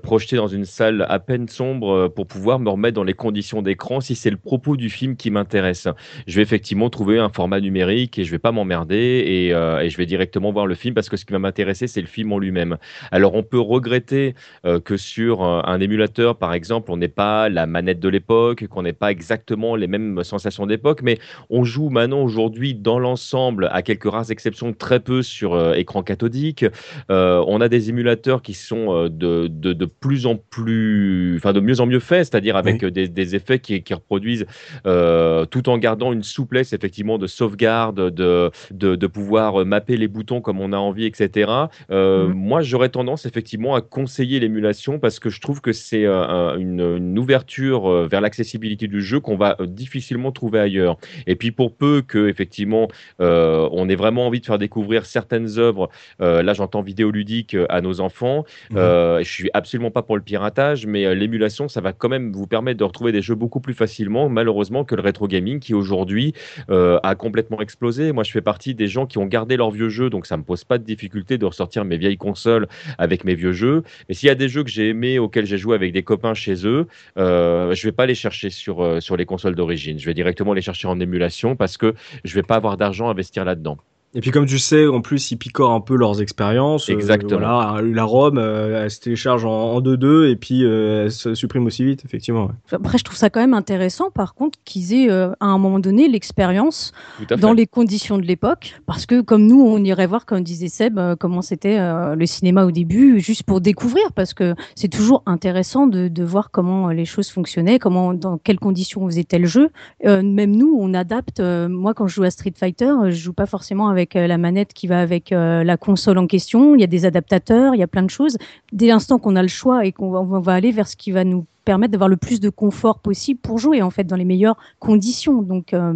projeté dans une salle à peine sombre pour pouvoir me remettre dans les conditions d'écran si c'est le propos du film qui m'intéresse. Je vais effectivement trouver un format numérique et je vais pas m'emmerder et, euh, et je vais directement voir le film parce que ce qui va m'intéresser, c'est le film en lui-même. Alors, on peut regretter euh, que sur euh, un émulateur, par exemple, on n'ait pas la manette de l'époque, qu'on n'ait pas exactement les mêmes sensations d'époque, mais on joue maintenant aujourd'hui dans l'ensemble, à quelques rares exceptions, très peu sur euh, écran cathodique. On a des émulateurs qui sont de, de, de plus en plus, enfin de mieux en mieux faits, c'est-à-dire avec des, des effets qui, qui reproduisent tout en gardant une souplesse effectivement de sauvegarde, de, de, de pouvoir euh, mapper les boutons comme on a envie, etc. Euh, Mhm. Moi, j'aurais tendance effectivement à conseiller l'émulation parce que je trouve que c'est euh, un- une, une ouverture vers l'accessibilité du jeu qu'on va difficilement trouver ailleurs. Et puis pour peu que effectivement on ait vraiment envie de faire découvrir certaines œuvres, là j'entends vidéoludique à nos enfants. Euh, je suis absolument pas pour le piratage, mais l'émulation, ça va quand même vous permettre de retrouver des jeux beaucoup plus facilement, malheureusement, que le rétro gaming qui aujourd'hui a complètement explosé. Moi, je fais partie des gens qui ont gardé leurs vieux jeux, donc ça me pose pas de difficulté de ressortir mes vieilles consoles avec mes vieux jeux. Mais s'il y a des jeux que j'ai aimés, auxquels j'ai joué avec des copains chez eux, euh, je vais pas les chercher sur, euh, sur les consoles d'origine. Je vais directement les chercher en émulation parce que je vais pas avoir d'argent à investir là-dedans. Et puis comme tu sais, en plus, ils picorent un peu leurs expériences. Euh, Exactement. voilà, la ROM, euh, elle se télécharge en 2-2 et puis euh, elle se supprime aussi vite, effectivement. ouais. Après, je trouve ça quand même intéressant, par contre, qu'ils aient euh, à un moment donné l'expérience dans les conditions de l'époque. Parce que, comme nous, on irait voir, comme disait Seb, euh, comment c'était euh, le cinéma au début, juste pour découvrir. Parce que c'est toujours intéressant de, de voir comment euh, les choses fonctionnaient, comment, dans quelles conditions on faisait tel jeu. Euh, même nous, on adapte. euh, moi, quand je joue à Street Fighter, euh, je joue pas forcément avec euh, la manette qui va avec euh, la console en question. Il y a des adaptateurs, il y a plein de choses. Dès l'instant qu'on a le choix et qu'on va, aller vers ce qui va nous permettre d'avoir le plus de confort possible pour jouer, en fait, dans les meilleures conditions. Donc, euh,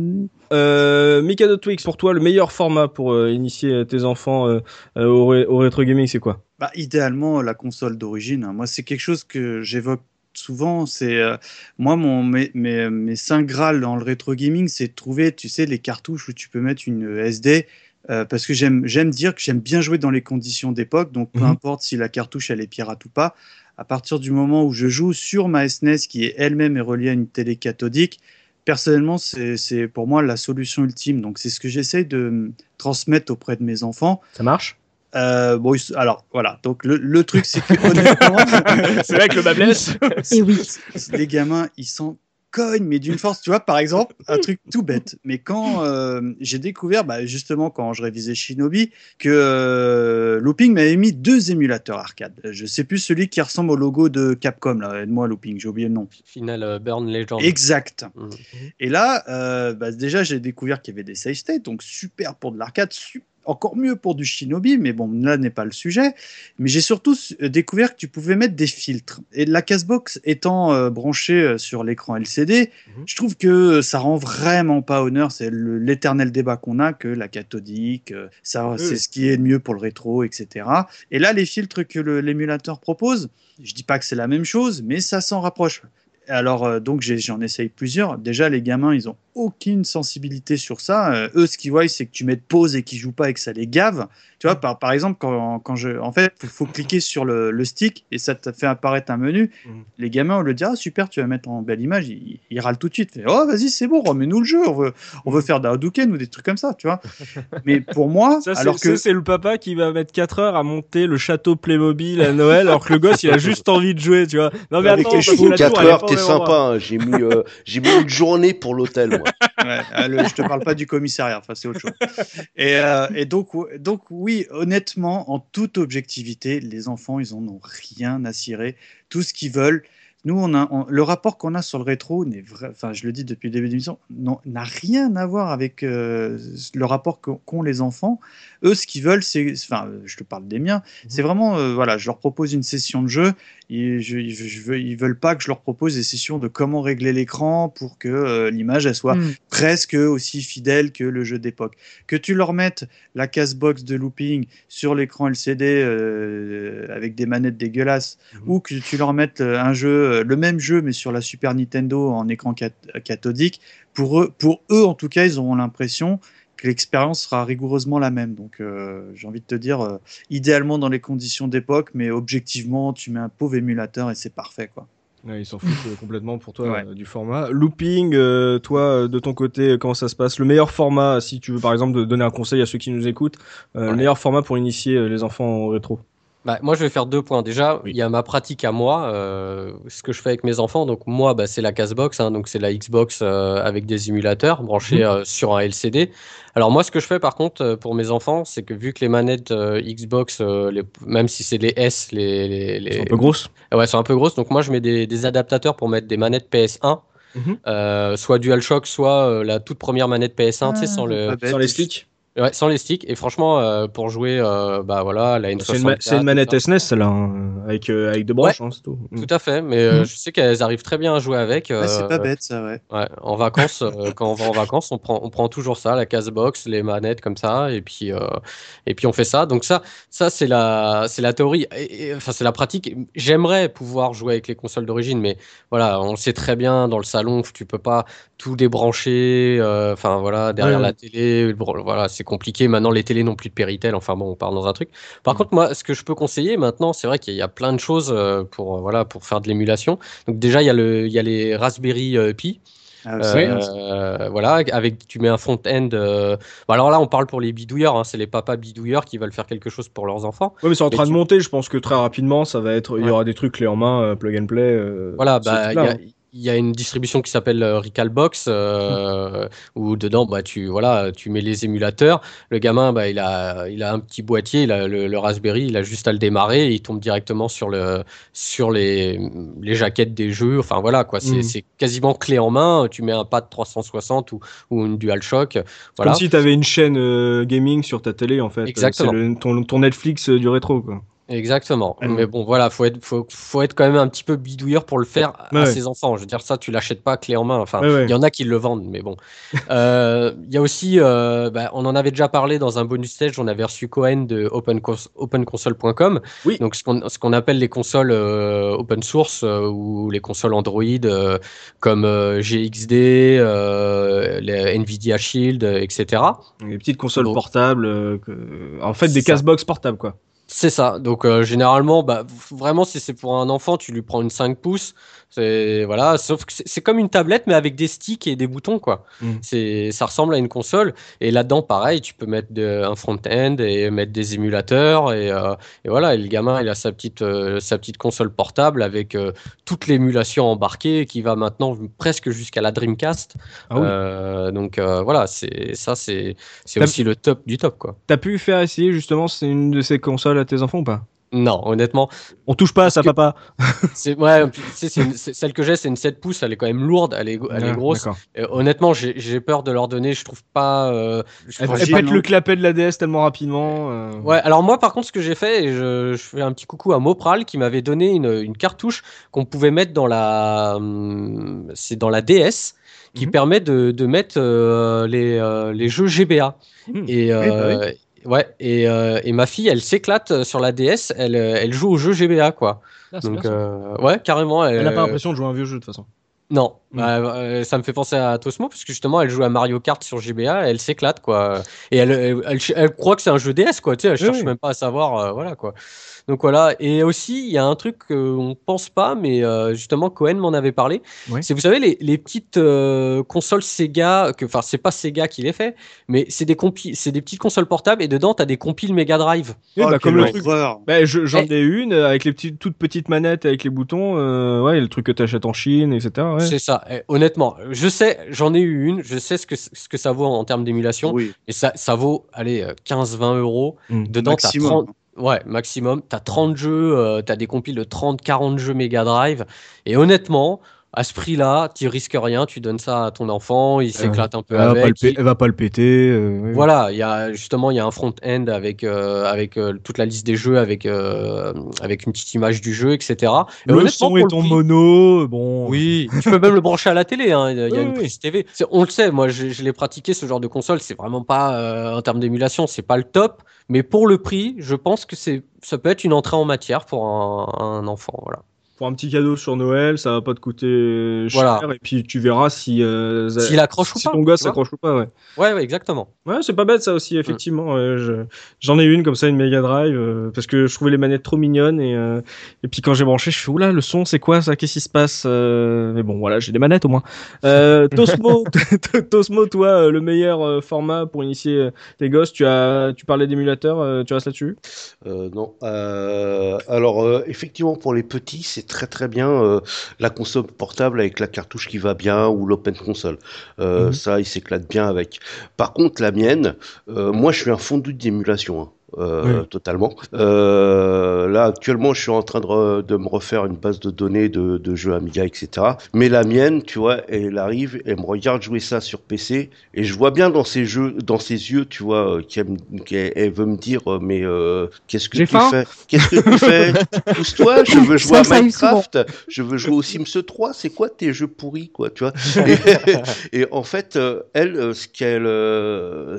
Euh, Mikado Twix, pour toi, le meilleur format pour euh, initier tes enfants euh, euh, au, ré- au rétro gaming, c'est quoi? Bah, idéalement, la console d'origine. hein. Moi, c'est quelque chose que j'évoque souvent. C'est euh, moi, mon, mes, mes, mes saints graals dans le rétro gaming, c'est de trouver, tu sais, les cartouches où tu peux mettre une SD. Euh, parce que j'aime j'aime dire que j'aime bien jouer dans les conditions d'époque, donc peu Mhm. importe si la cartouche elle est pirate ou pas. À partir du moment où je joue sur ma SNES qui est elle-même est reliée à une télé cathodique, personnellement c'est c'est pour moi la solution ultime. Donc c'est ce que j'essaie de transmettre auprès de mes enfants. Ça marche? Euh, bon, alors voilà. Donc le, le truc, c'est que honnêtement, *laughs* C'est vrai que le bas blesse. et oui. *laughs* les gamins, ils s'en mais d'une force. Tu vois, par exemple, un *laughs* truc tout bête. Mais quand euh, j'ai découvert, bah, justement, quand je révisais Shinobi, que euh, Looping m'avait mis deux émulateurs arcade. Je sais plus celui qui ressemble au logo de Capcom. Là, aide-moi Looping, j'ai oublié le nom. Final euh, Burn Legend. Exact. Mhm. Et là, euh, bah, déjà, j'ai découvert qu'il y avait des save states, donc super pour de l'arcade, su- encore mieux pour du Shinobi, mais bon, là n'est pas le sujet. Mais j'ai surtout su- euh, découvert que tu pouvais mettre des filtres. Et la Casbox étant euh, branchée euh, sur l'écran LCD, Mhm. je trouve que ça rend vraiment pas honneur. C'est l'éternel débat qu'on a que la cathodique, ça, c'est ce qui est mieux pour le rétro, etc. Et là, les filtres que l'émulateur propose, je dis pas que c'est la même chose, mais ça s'en rapproche. Alors, euh, donc, j'en essaye plusieurs. Déjà, les gamins, ils ont aucune sensibilité sur ça. Euh, eux, ce qu'ils voient, c'est que tu mets de pause et qu'ils jouent pas et que ça les gave. Tu vois, par, par exemple, quand, quand je. En fait, il faut cliquer sur le, le stick et ça te fait apparaître un menu. Mhm. Les gamins, on le dit, ah, super, tu vas mettre en belle image. Ils, ils râlent tout de suite. Fait, oh, vas-y, c'est bon, remets-nous le jeu. On veut, on veut faire ou des trucs comme ça, tu vois. Mais pour moi, *laughs* Ça, alors que. c'est le papa qui va mettre 4 heures à monter le château Playmobil à Noël, alors que le gosse, il a juste envie de jouer, tu vois. Non, mais Avec attends, les parce que chevaux, la 4 tour, elle est heures, même sympa. hein. J'ai mis, euh, j'ai mis une journée pour l'hôtel. Ouais, le- je te parle pas du commissariat, enfin c'est autre chose. Et, euh, et donc, donc oui, honnêtement, en toute objectivité, les enfants, ils en ont rien à cirer. Tout ce qu'ils veulent. Nous, on a on- le rapport qu'on a sur le rétro, enfin je le dis depuis le début de l'émission, n'a rien à voir avec euh, le rapport qu'ont les enfants. Eux, ce qu'ils veulent, c'est, enfin, je te parle des miens, c'est vraiment, euh, voilà, je leur propose une session de jeu. Et je, veux, ils veulent pas que je leur propose des sessions de comment régler l'écran pour que euh, l'image elle soit Mm. presque aussi fidèle que le jeu d'époque. Que tu leur mettes la case-box de looping sur l'écran LCD avec des manettes dégueulasses, Mhm. ou que tu leur mettes un jeu, euh, le même jeu mais sur la Super Nintendo en écran cat- cathodique, pour eux, pour eux en tout cas, ils auront l'impression que l'expérience sera rigoureusement la même. Donc euh, j'ai envie de te dire, euh, idéalement dans les conditions d'époque, mais objectivement, tu mets un pauvre émulateur et c'est parfait quoi. Ouais, ils s'en foutent complètement pour toi Ouais. euh, du format. Looping, euh, toi, euh, de ton côté, comment ça se passe? Le meilleur format, si tu veux par exemple de donner un conseil à ceux qui nous écoutent, le meilleur format pour initier les enfants au rétro? Bah, moi, je vais faire deux points. Déjà, Oui. il y a ma pratique à moi, euh, ce que je fais avec mes enfants. Donc, moi, bah, c'est la Casbox, hein, donc c'est la Xbox euh, avec des émulateurs branchés euh, sur un LCD. Alors, moi, ce que je fais par contre pour mes enfants, c'est que vu que les manettes euh, Xbox, euh, les- même si c'est les S, les, les, les- C'est un peu grosse. Ouais, sont un peu grosses. Donc, moi, je mets des, des adaptateurs pour mettre des manettes PS1. Mhm. euh, soit DualShock, soit euh, la toute première manette PS1, tu sais, sans, le. Sans les sticks. Ouais, sans les sticks. Et franchement, euh, pour jouer, euh, bah voilà, la N64. C'est une, ma- c'est une manette. SNES, celle-là, hein, avec, euh, avec deux branches, hein, c'est tout. Tout à fait, mais euh, Mhm. je sais qu'elles arrivent très bien à jouer avec. Ouais, c'est euh, pas bête ça, ouais. ouais, en vacances, euh, *laughs* quand on va en vacances, on prend, on prend toujours ça, la casebox, les manettes comme ça, et puis, euh, et puis on fait ça. Donc ça, ça c'est la, c'est la théorie, et- et- enfin c'est la pratique. J'aimerais pouvoir jouer avec les consoles d'origine, mais voilà, on le sait très bien dans le salon, tu peux pas tout débrancher. euh, Enfin voilà, derrière Ouais, la ouais. télé, bon, voilà, c'est compliqué. Maintenant les télés n'ont plus de Péritel. Enfin bon, on part dans un truc. Par contre, moi, ce que je peux conseiller maintenant, c'est vrai qu'il y a plein de choses euh, pour, euh, voilà, pour faire de l'émulation. Donc déjà, il y a, le, il y a les Raspberry Pi. Ah, Euh, euh, voilà, avec tu mets un front-end. euh, bon, alors là, on parle pour les bidouilleurs, hein, c'est les papas bidouilleurs qui veulent faire quelque chose pour leurs enfants. Ouais, mais c'est en Mais train tu- de monter. Je pense que très rapidement, ça va être. Il y aura des trucs clés en main, euh, plug and play. euh, Voilà, bah, il hein. Il y a une distribution qui s'appelle euh, Recalbox euh, où dedans, bah, tu voilà, tu mets les émulateurs. Le gamin, bah, il a, il a un petit boîtier, il a le, le Raspberry, il a juste à le démarrer et il tombe directement sur le, sur les, les jaquettes des jeux. Enfin voilà, quoi, c'est c'est quasiment clé en main. Tu mets un pad 360 ou, ou une DualShock. Voilà. Comme si tu avais une chaîne euh, gaming sur ta télé, en fait. Exactement. C'est le- ton, ton Netflix euh, du rétro, quoi. Exactement. Ouais. Mais bon, voilà, faut être, faut, faut être quand même un petit peu bidouilleur pour le faire à Ouais. ses enfants. Je veux dire, ça, tu l'achètes pas clé en main. Enfin, ouais. il y en a qui le vendent, mais bon. *laughs* Euh, Il y a aussi, euh, bah, on en avait déjà parlé dans un bonus stage, on avait reçu Cohen de open openconsole.com. Oui. Donc, ce qu'on qu'on appelle les consoles euh, open source ou les consoles Android comme GXD, les Nvidia Shield, etc. Les petites consoles portables. En fait, des cashbox portables, quoi. C'est ça. Donc euh, généralement, bah, vraiment, si c'est pour un enfant, tu lui prends une 5 pouces. C'est voilà. Sauf que c'est comme une tablette, mais avec des sticks et des boutons, quoi. Mm. C'est ça ressemble à une console. Et là-dedans, pareil, tu peux mettre de- un front-end et mettre des émulateurs et, euh, et voilà. Et le gamin, il a sa petite euh, sa petite console portable avec euh, toute l'émulation embarquée qui va maintenant presque jusqu'à la Dreamcast. Ah oui. Donc voilà, c'est ça, c'est c'est aussi le top du top, quoi. T'as pu faire essayer, justement, c'est une de ces consoles à tes enfants ou pas? Non, honnêtement. On touche pas à ça, que- papa. *laughs* C'est ouais, une- celle que j'ai, c'est une 7 pouces, elle est quand même lourde, elle est, elle est Ah, grosse. honnêtement, j'ai peur de leur donner, je trouve pas. euh, je Elle, elle pète non le clapet de la DS tellement rapidement. euh. Ouais, alors moi par contre, ce que j'ai fait, et je, je fais un petit coucou à Mopral qui m'avait donné une, une cartouche qu'on pouvait mettre dans la, hum, c'est dans la DS, qui Mhm. permet de, de mettre euh, les, euh, les jeux GBA. Mhm. Et euh, ouais, et, euh, et ma fille, elle s'éclate sur la DS, elle, euh, elle joue aux jeux GBA quoi. Ah, Donc euh, ouais, carrément. Elle n'a euh, pas l'impression de jouer à un vieux jeu, de toute façon. Non, Mm. Bah, euh, ça me fait penser à Tosmo parce que justement elle joue à Mario Kart sur GBA, et elle s'éclate quoi. Et elle, elle, elle- elle croit que c'est un jeu DS quoi, tu sais, elle Oui, cherche oui. même pas à savoir, euh, voilà quoi. Donc voilà, et aussi il y a un truc qu'on pense pas, mais euh, justement Cohen m'en avait parlé. C'est vous savez les, les petites euh, consoles Sega, que enfin c'est pas Sega qui les fait, mais c'est des compi c'est des petites consoles portables et dedans t'as des compiles Mega Drive. Oui, Oh, bah, comme quelle le truc. Bah, je- j'en Eh. ai une euh, avec les petites, toutes petites manettes avec les boutons. euh, ouais, le truc que t'achètes en Chine, etc. Ouais. C'est ça. Et honnêtement, je sais, j'en ai eu une, je sais ce que ce que ça vaut en termes d'émulation. Oui, Et ça, ça vaut, allez, euh, 15-20 euros. Mm. Dedans, t'as maximum. 30, ouais, maximum. T'as 30 jeux, euh, t'as des compiles de 30-40 jeux Mega Drive. Et honnêtement, à ce prix-là, tu risques rien, tu donnes ça à ton enfant, il s'éclate un peu Elle avec. il- elle va pas le péter. euh. Voilà, il y a justement il y a un front-end avec euh, avec euh, toute la liste des jeux, avec avec une petite image du jeu, etc. Et Le son est prix- mono. Bon. oui, tu peux même le brancher à la télé. hein. Il y a, Oui, une oui. prise TV. On le sait. Moi, je, je l'ai pratiqué ce genre de console. C'est vraiment pas en termes d'émulation, c'est pas le top. Mais pour le prix, je pense que c'est ça peut être une entrée en matière pour un, un enfant. Voilà. Pour un petit cadeau sur Noël, ça va pas te coûter cher. Voilà. Et puis tu verras si, euh, ça- S'il accroche ou si pas. ton gosse tu vois. accroche ou pas. Ouais. Ouais, ouais, exactement. Ouais, c'est pas bête ça aussi, effectivement. je- J'en ai une comme ça, une Mega Drive, euh, parce que je trouvais les manettes trop mignonnes. Et, euh, et puis quand j'ai branché, je fais oula, le son, c'est quoi ça Qu'est-ce qui se passe Euh, Mais bon, voilà, j'ai des manettes au moins. Euh, *laughs* Tosmo, *laughs* Tosmo, toi, euh, le meilleur euh, format pour initier euh, tes gosses, tu, as, tu parlais d'émulateur, euh, tu restes là-dessus? Euh, non. Euh, alors, euh, effectivement, pour les petits, c'est très très bien euh, la console portable avec la cartouche qui va bien ou l'open console. Euh, Mhm. Ça, ils s'éclatent bien avec. Par contre, la mienne, euh, moi, je suis un fondu d'émulation. hein. Euh, Oui. totalement. Euh, là, actuellement, je suis en train de, de me refaire une base de données de, de jeux Amiga, etc. Mais la mienne, tu vois, elle arrive, elle me regarde jouer ça sur PC, et je vois bien dans ses jeux, dans ses yeux, tu vois, euh, qu'elle elle veut me dire, mais euh, qu'est-ce que J'ai tu faim fais? Qu'est-ce que tu fais? *laughs* Pousse-toi, je veux jouer Ça, à. Minecraft, je veux jouer au Sims 3. C'est quoi tes jeux pourris, quoi, tu vois? Et, *laughs* et en fait, elle, ce qu'elle,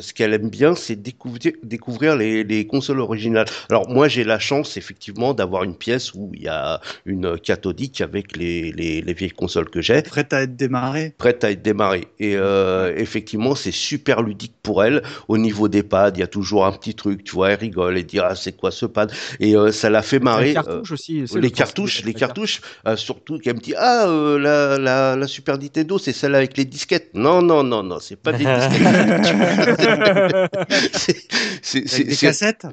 ce qu'elle aime bien, c'est découvrir, découvrir les, les consoles originales. Alors moi j'ai la chance effectivement d'avoir une pièce où il y a une cathodique avec les, les, les vieilles consoles que j'ai, Prête à être démarré. prête à être démarrée. Et euh, effectivement c'est super ludique pour elle. Au niveau des pads, il y a toujours un petit truc, tu vois, elle rigole et dit ah c'est quoi ce pad? Et euh, ça la fait marrer. Les euh, cartouches aussi. les le cartouches, les cartouches, surtout qu'elle me dit ah la, la, la Super Nintendo c'est celle avec les disquettes. Non non non non c'est pas des disquettes. *laughs* *laughs* C'est-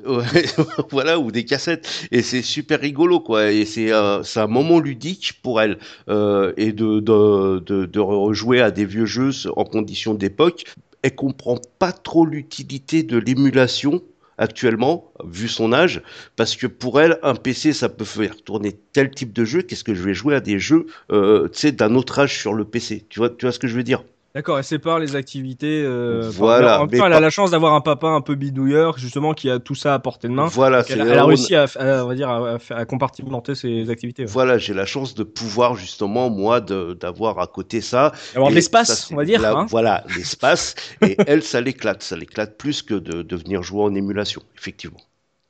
*laughs* voilà, ou des cassettes. Et c'est super rigolo, quoi. Et c'est euh, un moment ludique pour elle. Euh, et de, de, de, de rejouer à des vieux jeux en conditions d'époque. Elle comprend pas trop l'utilité de l'émulation actuellement, vu son âge, parce que pour elle, un PC, ça peut faire tourner tel type de jeu, qu'est-ce que je vais jouer à des jeux, euh, tu sais, d'un autre âge sur le PC. Tu vois, tu vois ce que je veux dire? D'accord, elle sépare les activités. euh, Voilà, En même mais temps, elle a la chance d'avoir un papa un peu bidouilleur, justement, qui a tout ça à portée de main. Voilà, Elle, elle a réussi à, à- on va dire, à, compartimenter ses activités. ouais. Voilà, j'ai la chance de pouvoir justement moi d'avoir à côté ça. Avoir de l'espace, on va dire. la- hein. Voilà, l'espace. et elle, ça l'éclate, ça l'éclate plus que de, de venir jouer en émulation, effectivement.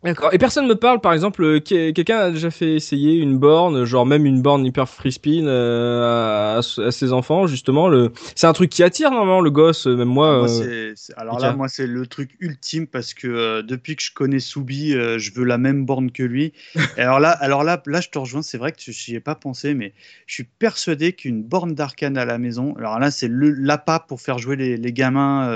D'accord. Et personne me parle, par exemple, euh, que- quelqu'un a déjà fait essayer une borne, genre même une borne hyper free spin euh, à, à ses enfants, justement. Le... C'est un truc qui attire normalement le gosse, euh, même moi. Moi, euh, c'est- alors là, moi, c'est le truc ultime parce que euh, depuis que je connais Soubi, je veux la même borne que lui. *laughs* Et alors là, alors là, là, je te rejoins. C'est vrai que j'y ai pas pensé, mais je suis persuadé qu'une borne d'arcane à la maison, alors là, c'est le l'appât pour faire jouer les, les gamins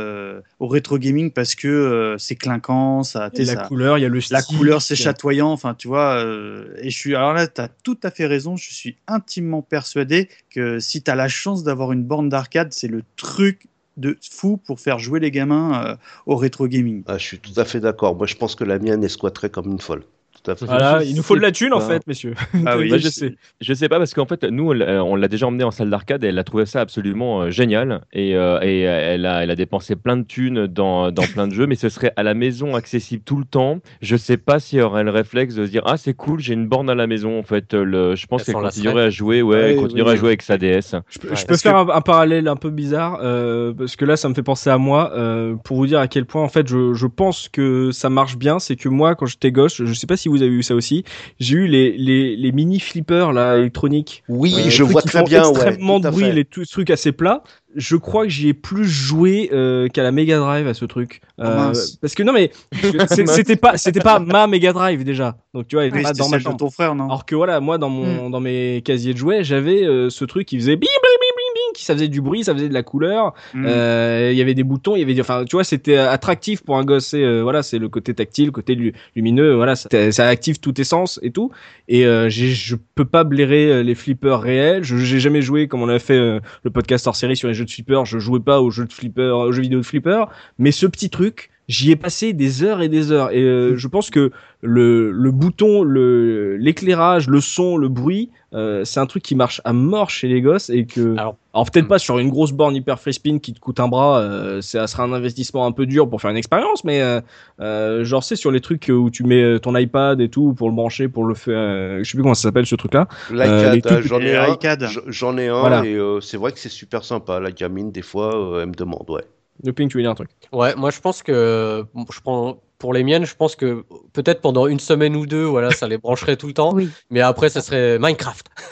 au rétro gaming parce que c'est clinquant, ça, la ça- couleur, il y a le style. La couleur, c'est chatoyant. Enfin, tu vois. euh, et je suis. Alors là, tu as tout à fait raison. Je suis intimement persuadé que si tu as la chance d'avoir une borne d'arcade, c'est le truc de fou pour faire jouer les gamins euh, au rétro gaming. Ah, je suis tout à fait d'accord. Moi, je pense que la mienne, elle squatterait comme une folle. Tout à fait. Voilà, Je il nous faut de la thune en fait, messieurs. *laughs* Ah oui, Bah, je sais. sais. Je sais pas parce qu'en fait nous on l'a l'a déjà emmené en salle d'arcade et elle a trouvé ça absolument euh, génial et, euh, et elle a elle a dépensé plein de thunes dans, dans plein de jeux mais ce serait à la maison accessible tout le temps. Je sais pas si elle aurait le réflexe de se dire ah c'est cool j'ai une borne à la maison en fait le, je pense Elle qu'elle continuerait à jouer ouais Ouais, elle continuerait oui. à jouer avec sa DS. Je peux, Ouais. je peux Parce faire un, un parallèle un peu bizarre euh, parce que là ça me fait penser à moi euh, pour vous dire à quel point en fait je, je pense que ça marche bien c'est que moi quand j'étais gosse je sais pas si vous avez eu ça aussi. J'ai eu les, les, les mini flippers là électroniques. Oui, Euh, je vois qui très font bien. extrêmement de bruit les tout- trucs assez plats je crois que j'y ai plus joué euh, qu'à la Mega Drive à ce truc. Oh, Euh, parce que non mais *laughs* c'était pas c'était pas ma Mega Drive déjà. Donc tu vois elle était Oui, pas dans ma celle de chambre. ton frère, non? Alors que voilà, moi dans mon dans mes casiers de jouets, j'avais euh, ce truc qui faisait bing bing ça faisait du bruit, ça faisait de la couleur. Mm. Euh, Il y avait des boutons, il y avait, des- enfin, tu vois, c'était attractif pour un gosse. C'est euh, voilà, c'est le côté tactile, le côté lu- lumineux. Voilà, ça, ça active tous tes sens et tout. Et euh, je peux pas blairer euh, les flippers réels. Je j'ai jamais joué comme on a fait euh, le podcast hors série sur les jeux de flippers. Je jouais pas aux jeux de flipper, aux jeux vidéo de flipper. Mais ce petit truc, j'y ai passé des heures et des heures. Et euh, je pense que le, le bouton, le l'éclairage, le son, le bruit, euh, c'est un truc qui marche à mort chez les gosses et que. Alors, Alors- peut-être pas sur une grosse borne hyper free spin qui te coûte un bras, euh, ça sera un investissement un peu dur pour faire une expérience, mais euh, euh, genre c'est sur les trucs où tu mets ton iPad et tout pour le brancher, pour le faire. euh, je sais plus comment ça s'appelle ce truc-là. Les L'iCAD, tout j'en ai un. J'en ai un Voilà. et euh, c'est vrai que c'est super sympa. La gamine, des fois, euh, elle me demande, ouais. Le ping, tu veux dire un truc? Ouais, moi je pense que je prends pour les miennes, je pense que peut-être pendant une semaine ou deux, voilà, ça les brancherait tout le temps. Oui. Mais après, ça serait Minecraft. *laughs*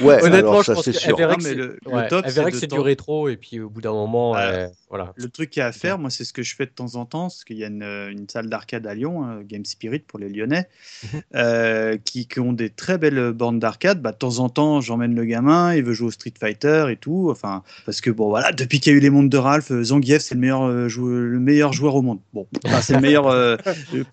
Ouais, Honnêtement, alors je pense qu'elle sûr. verrait Non, que le- ouais, top, elle c'est verrait de que c'est du temps- rétro et puis au bout d'un moment, Ah. elle- voilà. Le truc qu'il y a à faire, moi, c'est ce que je fais de temps en temps, parce qu'il y a une, une salle d'arcade à Lyon, euh, Game Spirit pour les Lyonnais, *laughs* euh, qui, qui ont des très belles bornes d'arcade. Bah, de temps en temps, j'emmène le gamin, il veut jouer au Street Fighter et tout. Enfin, parce que bon, voilà, depuis qu'il y a eu les mondes de Ralph, euh, Zangief, c'est le meilleur, euh, joueur, le meilleur joueur au monde. Bon, enfin, c'est le meilleur euh, euh,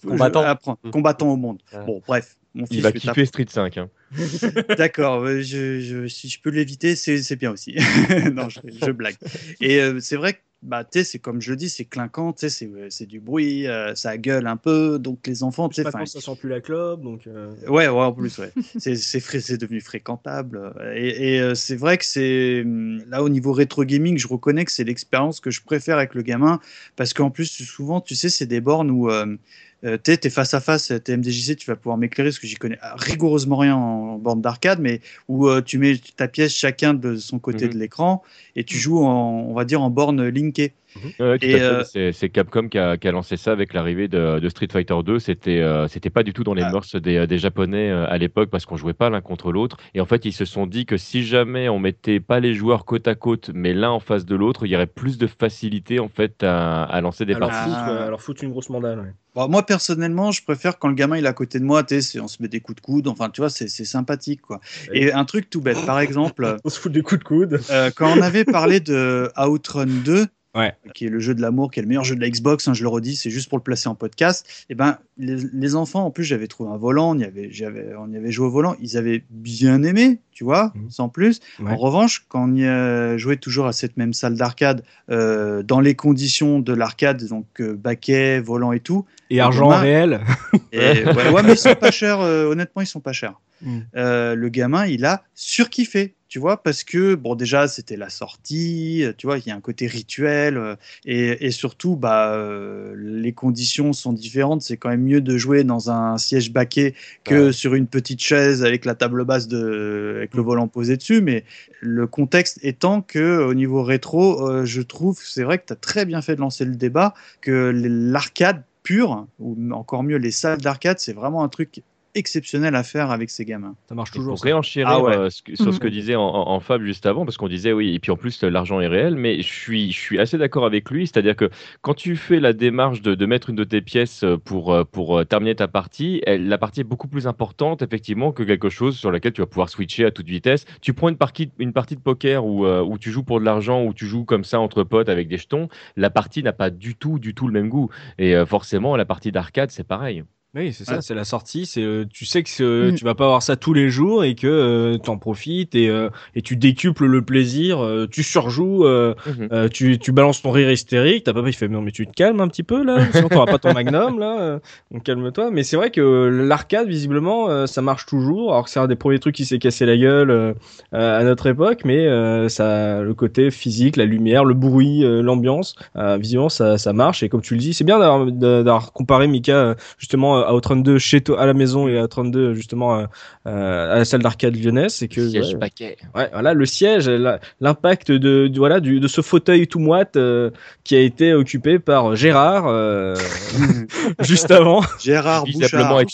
Combattant. au monde. Bon, bref. Mon fils Il va kiffer Street 5. hein. *laughs* D'accord, ouais, je, je- si je peux l'éviter, c'est c'est bien aussi. *laughs* non, je, je blague. Et euh, c'est vrai que, bah, tu sais, c'est comme je le dis, c'est clinquant, tu sais, c'est du bruit, euh, ça gueule un peu, donc les enfants, tu sais, ça sent plus la clope, donc. euh, Ouais, ouais, en plus, ouais. *laughs* c'est devenu fréquentable. Et, et, euh, c'est vrai que c'est hum, là au niveau rétro gaming, je reconnais que c'est l'expérience que je préfère avec le gamin parce qu'en plus souvent, tu sais, c'est des bornes où euh, t'es t'es face à face, t'es MDJC, tu vas pouvoir m'éclairer parce que j'y connais rigoureusement rien en borne d'arcade, mais où euh, tu mets ta pièce chacun de son côté Mhm. de l'écran et tu joues en, on va dire en borne linkée. Ouais, fait. euh, C'est- Capcom qui a, qui a lancé ça avec l'arrivée de, de Street Fighter 2. C'était euh, c'était pas du tout dans les Ah. mœurs des, des Japonais euh, à l'époque parce qu'on jouait pas l'un contre l'autre. Et en fait, ils se sont dit que si jamais on mettait pas les joueurs côte à côte, mais l'un en face de l'autre, il y aurait plus de facilité en fait à, à lancer des Alors, parties. foutre, Ah. alors foutre une grosse mandale. ouais. Bon, moi, personnellement, je préfère quand le gamin il est à côté de moi, on se met des coups de coude, enfin, tu vois, c'est sympathique, quoi. Et un truc tout bête, par exemple, *laughs* On se fout des coups de coude. euh, quand on avait parlé de Outrun 2, Ouais. qui est le jeu de l'amour, qui est le meilleur jeu de la Xbox, hein, je le redis, c'est juste pour le placer en podcast, et ben, les, les enfants, en plus, j'avais trouvé un volant, on y, avait, on y avait joué au volant, ils avaient bien aimé, tu vois, Mhm. sans plus. Ouais. En revanche, quand on y joué toujours à cette même salle d'arcade, euh, dans les conditions de l'arcade, donc euh, baquet, volant et tout, Et argent gamin- réel. *laughs* et ouais, ouais, mais ils sont pas chers. euh, honnêtement, ils sont pas chers. Euh, le gamin, il a surkiffé, tu vois, parce que bon, déjà, c'était la sortie, euh, tu vois, il y a un côté rituel, euh, et, et surtout, bah, euh, les conditions sont différentes. C'est quand même mieux de jouer dans un siège baquet que sur une petite chaise avec la table basse de, avec le volant posé dessus. Mais le contexte étant que, au niveau rétro, euh, je trouve, c'est vrai que tu as très bien fait de lancer le débat, que l'arcade pure, ou encore mieux les salles d'arcade, c'est vraiment un truc exceptionnel à faire avec ces gamins. Ça marche Pour toujours. ça. réenchérir Ah ouais. euh, ce que- sur ce Mhm. que disait en, en- Fab juste avant, parce qu'on disait oui, et puis en plus l'argent est réel, mais je suis, je suis assez d'accord avec lui, c'est-à-dire que quand tu fais la démarche de, de mettre une de tes pièces euh, pour, euh, pour terminer ta partie, elle- la partie est beaucoup plus importante effectivement que quelque chose sur laquelle tu vas pouvoir switcher à toute vitesse. Tu prends une partie, une partie de poker où, euh, où tu joues pour de l'argent, où tu joues comme ça entre potes avec des jetons, la partie n'a pas du tout, du tout le même goût. Et euh, forcément, la partie d'arcade, c'est pareil. Oui, c'est ça, Ouais. c'est la sortie. C'est, euh, tu sais que euh, Mm. tu vas pas avoir ça tous les jours et que tu en profites et, euh, et tu décuples le plaisir. euh, tu surjoues, euh, Mhm. euh, tu, tu balances ton rire hystérique. Ta papa il fait non mais tu te calmes un petit peu là, sinon t'auras pas ton magnum là. euh, donc calme-toi. Mais c'est vrai que l'arcade visiblement euh, ça marche toujours. Alors que c'est un des premiers trucs qui s'est cassé la gueule euh, euh, à notre époque, mais euh, ça, le côté physique, la lumière, le bruit, euh, l'ambiance, euh, visiblement ça, ça marche. Et comme tu le dis, c'est bien d'avoir, d'avoir comparé Mika euh, justement à Outrun 2 chez toi à la maison et à Outrun 2 justement euh, euh, à la salle d'arcade lyonnaise. C'est que Siège ouais, paquet. Ouais, voilà, le siège, l'impact de, du- voilà, du, de ce fauteuil tout moite euh, qui a été occupé par Gérard euh, *laughs* juste avant. Gérard Qui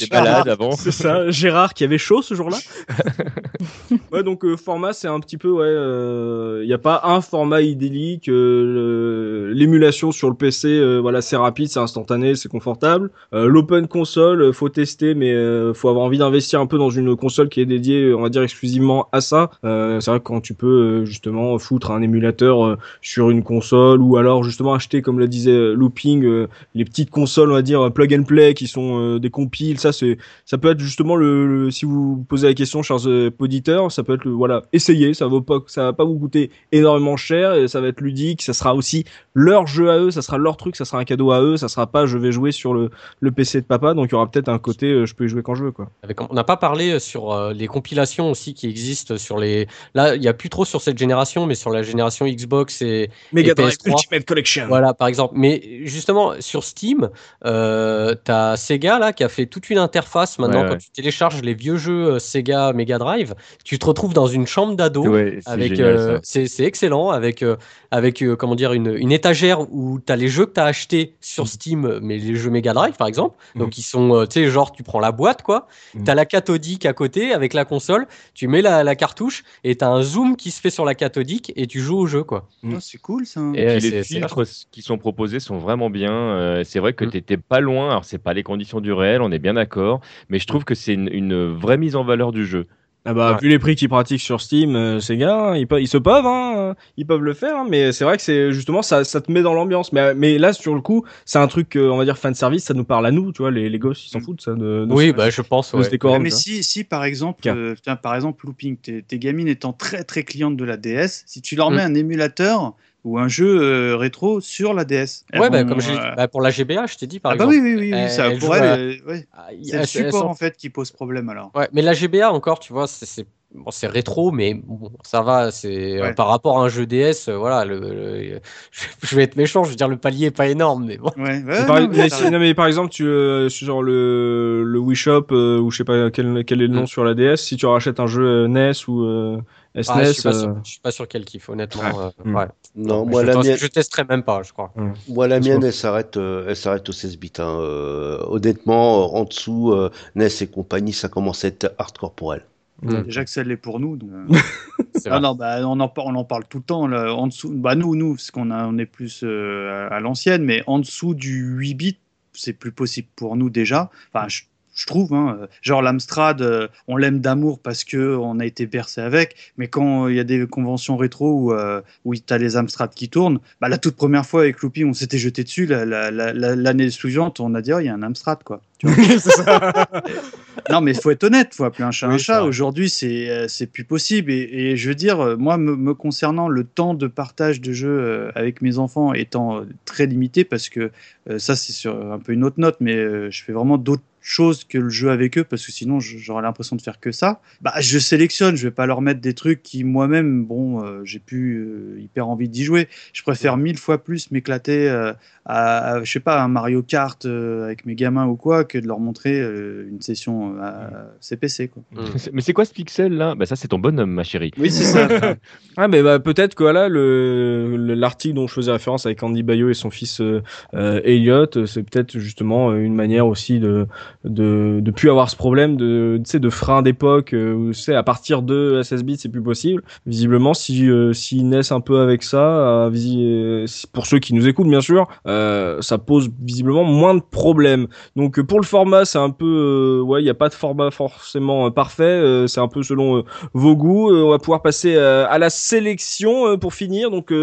était malade avant. C'est ça, Gérard qui avait chaud ce jour-là. *laughs* ouais, donc euh, format, c'est un petit peu, ouais, il n'y a pas un format idyllique. euh, L'émulation sur le PC, euh, voilà, c'est rapide, c'est instantané, c'est confortable. Euh, L'open console, euh, faut tester, mais euh, faut avoir envie d'investir un peu dans une console qui est dédiée, on va dire exclusivement à ça. Euh, c'est vrai que quand tu peux euh, justement foutre un émulateur euh, sur une console ou alors justement acheter, comme le disait euh, Looping, euh, les petites consoles, on va dire plug and play, qui sont euh, des compiles, ça c'est ça peut être justement le, si vous posez la question chers euh, auditeurs ça peut être le voilà essayez ça vaut pas ça va pas vous coûter énormément cher ça va être ludique ça sera aussi leur jeu à eux ça sera leur truc ça sera un cadeau à eux ça sera pas je vais jouer sur le, le PC de papa il y aura peut-être un côté euh, je peux y jouer quand je veux quoi Avec- on n'a pas parlé sur euh, les compilations aussi qui existent sur les. Là, il n'y a plus trop sur cette génération, mais sur la génération Xbox et Mega Et Drive PS3. Ultimate Collection voilà, par exemple. Mais justement, sur Steam, euh, t'as Sega là qui a fait toute une interface. Maintenant, Ouais, quand ouais. tu télécharges les vieux jeux euh, Sega Mega Drive, tu te retrouves dans une chambre d'ado. Ouais, avec euh, c'est c'est excellent avec euh, avec euh, comment dire une, une étagère où tu as les jeux que tu as achetés Mm. sur Steam mais les jeux Mega Drive par exemple donc ils sont euh, tu sais genre tu prends la boîte quoi tu as la cathodique à côté avec la console tu mets la, la cartouche et tu as un zoom qui se fait sur la cathodique et tu joues au jeu quoi Ah, c'est cool ça. Et, puis les filtres qui sont proposés sont vraiment bien. Euh, c'est vrai que Mm. tu n'étais pas loin. Alors, c'est pas les conditions du réel, on est bien d'accord. Mais je trouve que c'est une, une vraie mise en valeur du jeu. Ah bah, Ouais. vu les prix qu'ils pratiquent sur Steam, euh, ces gars, hein, ils, peuvent, ils se peuvent, hein, ils peuvent le faire, hein, mais c'est vrai que c'est justement ça, ça te met dans l'ambiance. Mais, mais là, sur le coup, c'est un truc, euh, on va dire fan service, ça nous parle à nous, tu vois, les, les gosses, ils s'en foutent, ça. De, de oui bah je pense de ouais. mais si, si par exemple, Tiens. euh, tiens, par exemple, Looping, tes, tes gamines étant très très clientes de la DS, si tu leur Mm. mets un émulateur ou un jeu euh, rétro sur la DS, elles ouais bah, comme j'ai euh, bah, pour la GBA je t'ai dit par ah bah exemple oui, oui, oui, oui, ça, elles pour jouent elles, à- euh, ouais. Ah, c'est le support sont- en fait qui pose problème alors. Ouais, mais la GBA encore, tu vois, c'est c'est- bon, c'est rétro, mais bon, ça va. C'est Ouais. euh, par rapport à un jeu DS, euh, voilà. Le, le- *laughs* je vais être méchant, je veux dire le palier est pas énorme, mais bon. Ouais, par, non, mais mais t'as si- non, mais par exemple, tu, euh, sur le, le Wii Shop, euh, ou je sais pas quel, quel est le nom Mm. sur la DS, si tu rachètes un jeu NES ou euh, SNES, Ah, je, suis pas euh, sûr, je suis pas sûr qu'elle kiffe, honnêtement. euh, Mm. ouais. Non, Je, moi la, pense- mienne, je testerai même pas, je crois. moi, la mienne, elle s'arrête, euh, elle s'arrête au 16 bits. hein. Euh, honnêtement, euh, en dessous, euh, NES et compagnie, ça commence à être hardcore pour elle. Mm. Déjà que ça l'est pour nous. Donc... euh. *laughs* Ah non, bah, on, en, par- on en parle tout le temps. Là, en dessous, bah, nous, nous, parce qu'on on est plus euh, à, à l'ancienne, mais en dessous du 8 bits, c'est plus possible pour nous déjà. Enfin, je, je trouve. hein. Genre l'Amstrad, euh, on l'aime d'amour parce que on a été bercé avec. Mais quand il y a des conventions rétro où, euh, où tu as les Amstrad qui tournent, bah, la toute première fois avec Loopy, on s'était jeté dessus. La- la- la- la- L'année suivante, on a dit, Oh, il y a un Amstrad, quoi. Tu vois *laughs* c'est ça. *laughs* non, mais il faut être honnête, faut appeler un chat un Oui, c'est chat. Aujourd'hui, c'est euh, c'est plus possible. Et, et je veux dire, euh, moi, me, me concernant, le temps de partage de jeux avec mes enfants étant très limité, parce que euh, ça, c'est sur un peu une autre note, mais euh, je fais vraiment d'autres choses que le jeu avec eux, parce que sinon, j'aurais l'impression de faire que ça. Bah, je sélectionne, je vais pas leur mettre des trucs qui, moi-même, bon, euh, j'ai plus euh, hyper envie d'y jouer. Je préfère mille fois plus m'éclater euh, à, à, je sais pas, un Mario Kart euh, avec mes gamins ou quoi, que de leur montrer euh, une session à CPC, quoi. Mm. Mais c'est quoi ce pixel là? Bah ça c'est ton bonhomme ma chérie. Oui, c'est ça. *laughs* Ah mais bah, peut-être que voilà le le- l'article dont je faisais référence avec Andy Bayo et son fils euh, euh, Elliot, c'est peut-être justement une manière aussi de de de plus avoir ce problème de tu sais de frein d'époque euh, où tu sais à partir de 16 bits c'est plus possible. Visiblement si euh, s'ils naissent un peu avec ça, euh, euh, pour ceux qui nous écoutent bien sûr, euh, ça pose visiblement moins de problèmes. Donc euh, pour le format c'est un peu ouais il y a pas de format forcément parfait, c'est un peu selon vos goûts. On va pouvoir passer à la sélection pour finir. Donc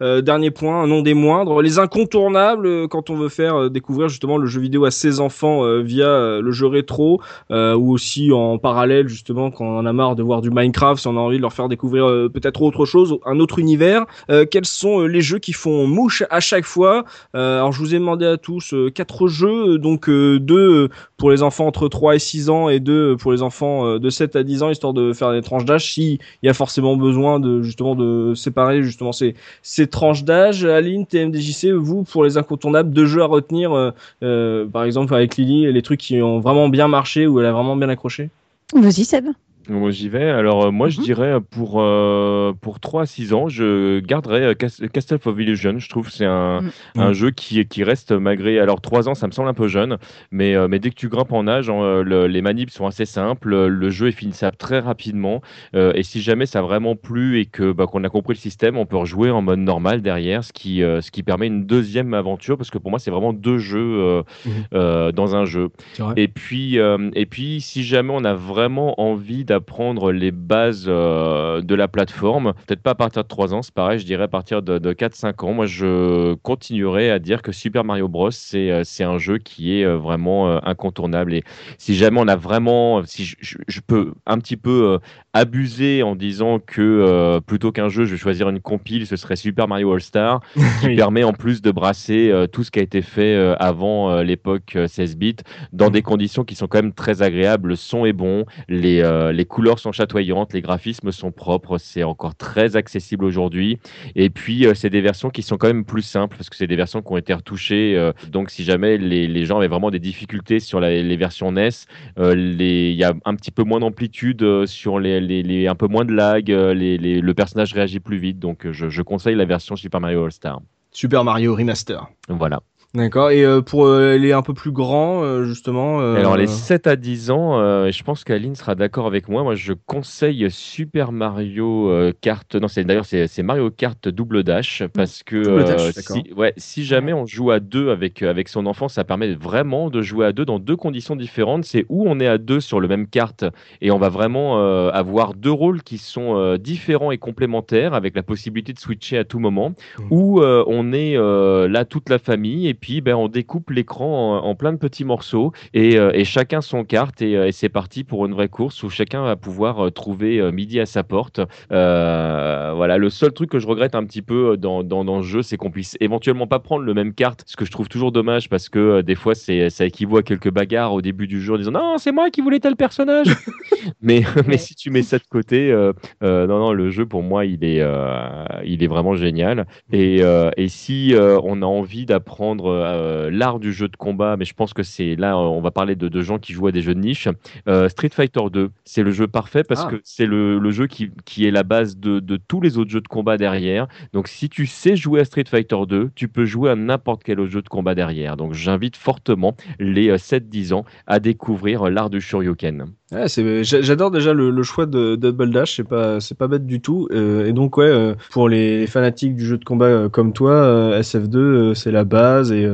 dernier point, nom des moindres, les incontournables quand on veut faire découvrir justement le jeu vidéo à ses enfants via euh, le jeu rétro euh, ou aussi en parallèle justement quand on en a marre de voir du Minecraft, si on a envie de leur faire découvrir euh, peut-être autre chose, un autre univers. Euh, quels sont les jeux qui font mouche à chaque fois? Alors je vous ai demandé à tous quatre jeux, donc deux pour les enfants entre 3 et 6 ans et deux pour les enfants de 7 à 10 ans histoire de faire des tranches d'âge si il y a forcément besoin de justement de séparer justement ces ces tranches d'âge Aline TMDJC vous pour les incontournables deux jeux à retenir euh, par exemple avec Lily les trucs qui ont vraiment bien marché ou elle a vraiment bien accroché? Vas-y, Seb. Bon, J'y vais. Alors, euh, moi, je Mhm. dirais euh, pour, euh, pour 3 à 6 ans, je garderais Cas- Castle of Illusion. Je trouve que c'est un, Mhm. un jeu qui, qui reste malgré. Alors, 3 ans, ça me semble un peu jeune, mais, euh, mais dès que tu grimpes en âge, hein, euh, le- les manips sont assez simples. Le jeu est finissable très rapidement. euh, et si jamais ça a vraiment plu et que bah, qu'on a compris le système, on peut rejouer en mode normal derrière, ce qui, euh, ce qui permet une deuxième aventure, parce que pour moi, c'est vraiment deux jeux euh, Mhm. euh, dans un jeu. Et puis, euh, et puis, si jamais on a vraiment envie d'apprendre les bases euh, de la plateforme, peut-être pas à partir de 3 ans, c'est pareil, je dirais à partir de, de 4-5 ans, moi je continuerai à dire que Super Mario Bros, c'est euh, c'est un jeu qui est euh, vraiment incontournable. Et si jamais on a vraiment, si je, je- peux un petit peu abuser en disant que euh, plutôt qu'un jeu, je vais choisir une compile, ce serait Super Mario All Star, *laughs* qui Oui. permet en plus de brasser euh, tout ce qui a été fait euh, avant l'époque euh, 16 bits dans des conditions qui sont quand même très agréables. Le son est bon, les, les couleurs sont chatoyantes, les graphismes sont propres, c'est encore très accessible aujourd'hui. Et puis, c'est des versions qui sont quand même plus simples parce que c'est des versions qui ont été retouchées. donc, si jamais les, les gens avaient vraiment des difficultés sur la- les versions NES, les- il y a un petit peu moins d'amplitude sur les, les- les- un peu moins de lag, euh, les- les- le personnage réagit plus vite. Donc, euh, je, je conseille la version Super Mario All Star. Super Mario Remaster Voilà. D'accord et euh, pour euh, les un peu plus grands euh, justement euh, Alors, les 7 à 10 ans, euh, je pense qu'Aline sera d'accord avec moi. Moi, je conseille Super Mario euh, Kart. Non, c'est d'ailleurs, c'est c'est Mario Kart Double Dash. Parce que Double Dash, euh, d'accord. si, ouais, si jamais on joue à deux avec, avec son enfant, ça permet vraiment de jouer à deux dans deux conditions différentes. C'est où on est à deux sur le même carte et on va vraiment euh, avoir deux rôles qui sont euh, différents et complémentaires avec la possibilité de switcher à tout moment. Ou euh, on est euh, là toute la famille et puis ben, on découpe l'écran en, en plein de petits morceaux et, euh, et chacun son carte et, euh, et c'est parti pour une vraie course où chacun va pouvoir euh, trouver midi à sa porte. Voilà, le seul truc que je regrette un petit peu dans, dans, dans le jeu, c'est qu'on puisse éventuellement pas prendre le même carte, ce que je trouve toujours dommage parce que des fois c'est ça équivaut à quelques bagarres au début du jeu en disant non c'est moi qui voulais tel personnage. *laughs* mais *laughs* mais si tu mets ça de côté, euh, euh, non non le jeu pour moi il est euh, il est vraiment génial et, et si on a envie d'apprendre euh, l'art du jeu de combat, mais je pense que c'est là on va parler de, de gens qui jouent à des jeux de niche. euh, Street Fighter 2, c'est le jeu parfait parce Ah. que c'est le, le jeu qui, qui est la base de, de tous les autres jeux de combat derrière. Donc si tu sais jouer à Street Fighter 2, tu peux jouer à n'importe quel autre jeu de combat derrière. Donc j'invite fortement les euh, 7-10 ans à découvrir euh, l'art du Shoryuken. Ouais, j'adore déjà le, le choix de, de Double Dash, c'est pas, c'est pas bête du tout. Euh, et donc ouais, euh, pour les fanatiques du jeu de combat euh, comme toi, euh, SF2 euh, c'est la base et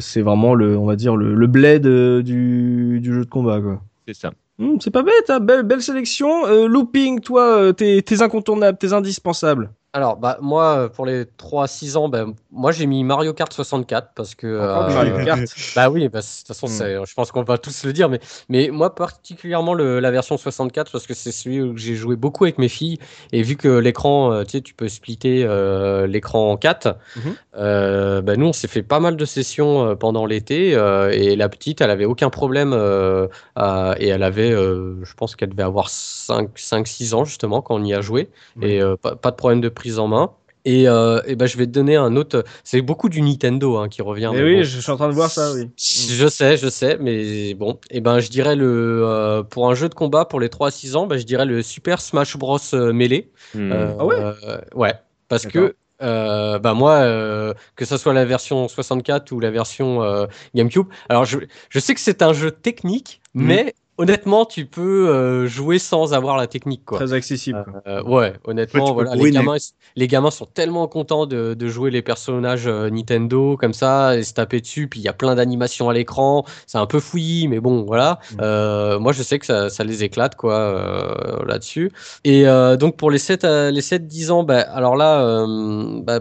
c'est vraiment le, on va dire le, le bled du, du jeu de combat quoi. C'est ça. Hum, c'est pas bête, hein, belle, belle sélection. Looping, toi, t'es, t'es incontournable, t'es indispensable. Alors, bah, moi, euh, pour les 3-6 ans, ben, moi, j'ai mis Mario Kart 64 parce que. Euh, Mario Kart. *laughs* Bah oui, bah, de toute façon, Hmm. c'est- je pense qu'on va tous le dire, mais, mais moi particulièrement le, la version 64 parce que c'est celui où j'ai joué beaucoup avec mes filles et vu que l'écran, euh, tu sais, tu peux splitter euh, l'écran en 4, Mhm. euh, bah, nous on s'est fait pas mal de sessions euh, pendant l'été euh, et la petite, elle avait aucun problème euh, à- et elle avait, euh, je pense qu'elle devait avoir 5-6 ans justement quand on y a joué et euh, pas, pas de problème de prise en main. Et, euh, et ben je vais te donner un autre. C'est beaucoup du Nintendo hein, qui revient. Mais mais oui, bon. je suis en train de voir ça, oui. Je sais, je sais, mais bon, et ben je dirais le euh, pour un jeu de combat pour les 3 à 6 ans, ben, je dirais le Super Smash Bros euh, Melee. Hmm. Euh, Ah ouais? euh, Ouais, parce que euh, bah moi, euh, que ce soit la version 64 ou la version euh, GameCube, alors je, je sais que c'est un jeu technique, Mhm. mais honnêtement, tu peux euh, jouer sans avoir la technique, quoi. Très accessible. quoi. Euh, ouais, honnêtement, Ouais, voilà, les gamins, les gamins sont tellement contents de, de jouer les personnages euh, Nintendo comme ça et se taper dessus. Puis il y a plein d'animations à l'écran. C'est un peu fouillis, mais bon, voilà. Mm. Euh, moi, je sais que ça, ça les éclate quoi euh, là-dessus. Et euh, donc pour les 7 à- les 7-10 ans, bah, alors là, euh, bah,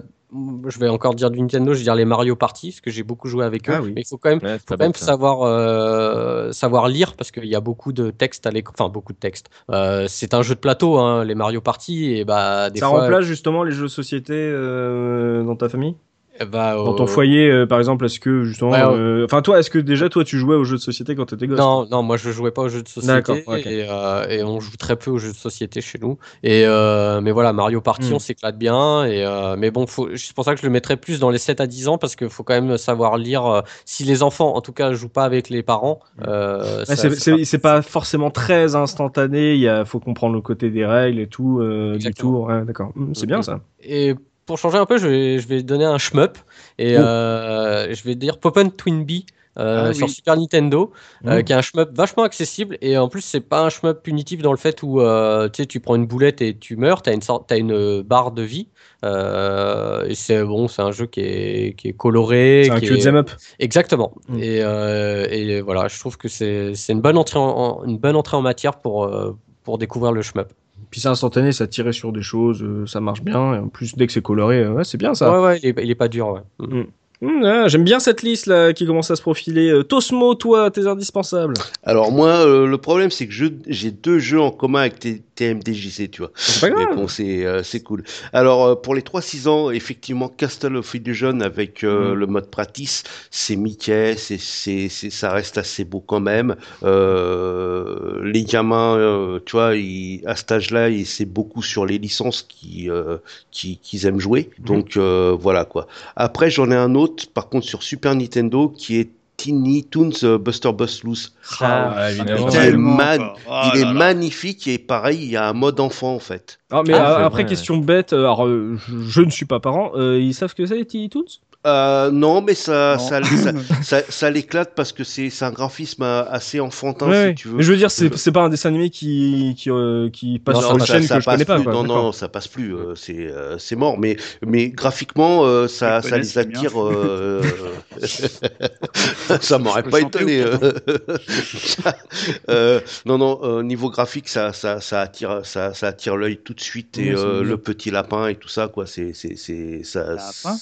je vais encore dire du Nintendo, je vais dire les Mario Party, parce que j'ai beaucoup joué avec eux. Ah oui. Mais il faut quand même Ouais, faut quand savoir euh, savoir lire parce qu'il y a beaucoup de textes à l'écran enfin beaucoup de textes Euh, c'est un jeu de plateau hein, les Mario Party et bah des Ça fois remplace justement les jeux de société euh, dans ta famille? Eh bah, Dans ton euh, foyer, euh, par exemple, est-ce que justement. Ouais, ouais. euh, Enfin, toi, est-ce que déjà, toi, tu jouais aux jeux de société quand t'étais gosse? Non non moi je jouais pas aux jeux de société ok. et, et on joue très peu aux jeux de société chez nous et mais voilà Mario Party Hmm. on s'éclate bien et mais bon c'est pour ça que je le mettrais plus dans les 7 à 10 ans parce qu'il faut quand même savoir lire si les enfants en tout cas jouent pas avec les parents euh, Ouais, c'est- c'est pas forcément très instantané. Il faut comprendre le côté des règles et tout, du tour. Ouais, D'accord, Hum, c'est bien ça. Et pour changer un peu, je vais, je vais donner un shmup et Oh. euh, je vais dire Poppen Twin Bee. euh, Ah sur oui. Super Nintendo, euh, Mhm. qui est un shmup vachement accessible et en plus c'est pas un shmup punitif dans le fait où euh, tu sais tu prends une boulette et tu meurs, t'as une sorte, t'as une barre de vie euh, et c'est bon, c'est un jeu qui est, qui est coloré, C'est un qui est- up. exactement. Mhm. Et, et voilà, je trouve que c'est une bonne entrée en, en- une bonne entrée en matière pour pour découvrir le shmup. Puis c'est instantané, ça tirait sur des choses, euh, ça marche bien. Et en plus, dès que c'est coloré, euh, ouais, c'est bien ça. Ouais ouais, il est, il est pas dur. Ouais. Ouais, J'aime bien cette liste là qui commence à se profiler. Euh, Tosmo, toi, t'es indispensable. Alors moi, euh, le problème c'est que je- j'ai deux jeux en commun avec TMDJC, tu vois. C'est pas Mais grave. bon, c'est euh, c'est cool. Alors euh, pour les 3-6 ans, effectivement, Castle of Illusion avec euh, Mhm. le mode practice, c'est Mickey, c'est ça reste assez beau quand même. Les gamins, tu vois, ils, à cet âge-là, ils- c'est beaucoup sur les licences qui euh, qui qu'ils aiment jouer. Mhm. Donc voilà quoi. Après, j'en ai un autre, par contre sur Super Nintendo, qui est Tiny Toons euh, Buster Bust Loose. Ah, évidemment. Il est man-. Oh il est là là. magnifique et pareil, il y a un mode enfant en fait. Ah, mais Ah, euh, après, vrai. question bête, euh, alors je, je ne suis pas parent, euh, ils savent que c'est les Tiny Toons? Euh, non, mais ça, Non. ça, ça, *laughs* ça, ça l'éclate parce que c'est un graphisme assez enfantin, Ouais, si ouais. tu veux. Mais je veux dire, c'est pas un dessin animé qui, qui, euh, qui passe Non, sur une ça- chaîne ça que je passe connais pas. quoi. non, non, ça passe plus. euh, c'est euh, mort. Mais mais graphiquement, euh, ça, les attire. euh, *laughs* ça m'aurait pas étonné. euh. *laughs* Euh, non, non. euh, niveau graphique, ça, ça, ça attire, ça, ça attire l'œil tout de suite et euh, le petit lapin et tout ça, quoi. C'est. Lapin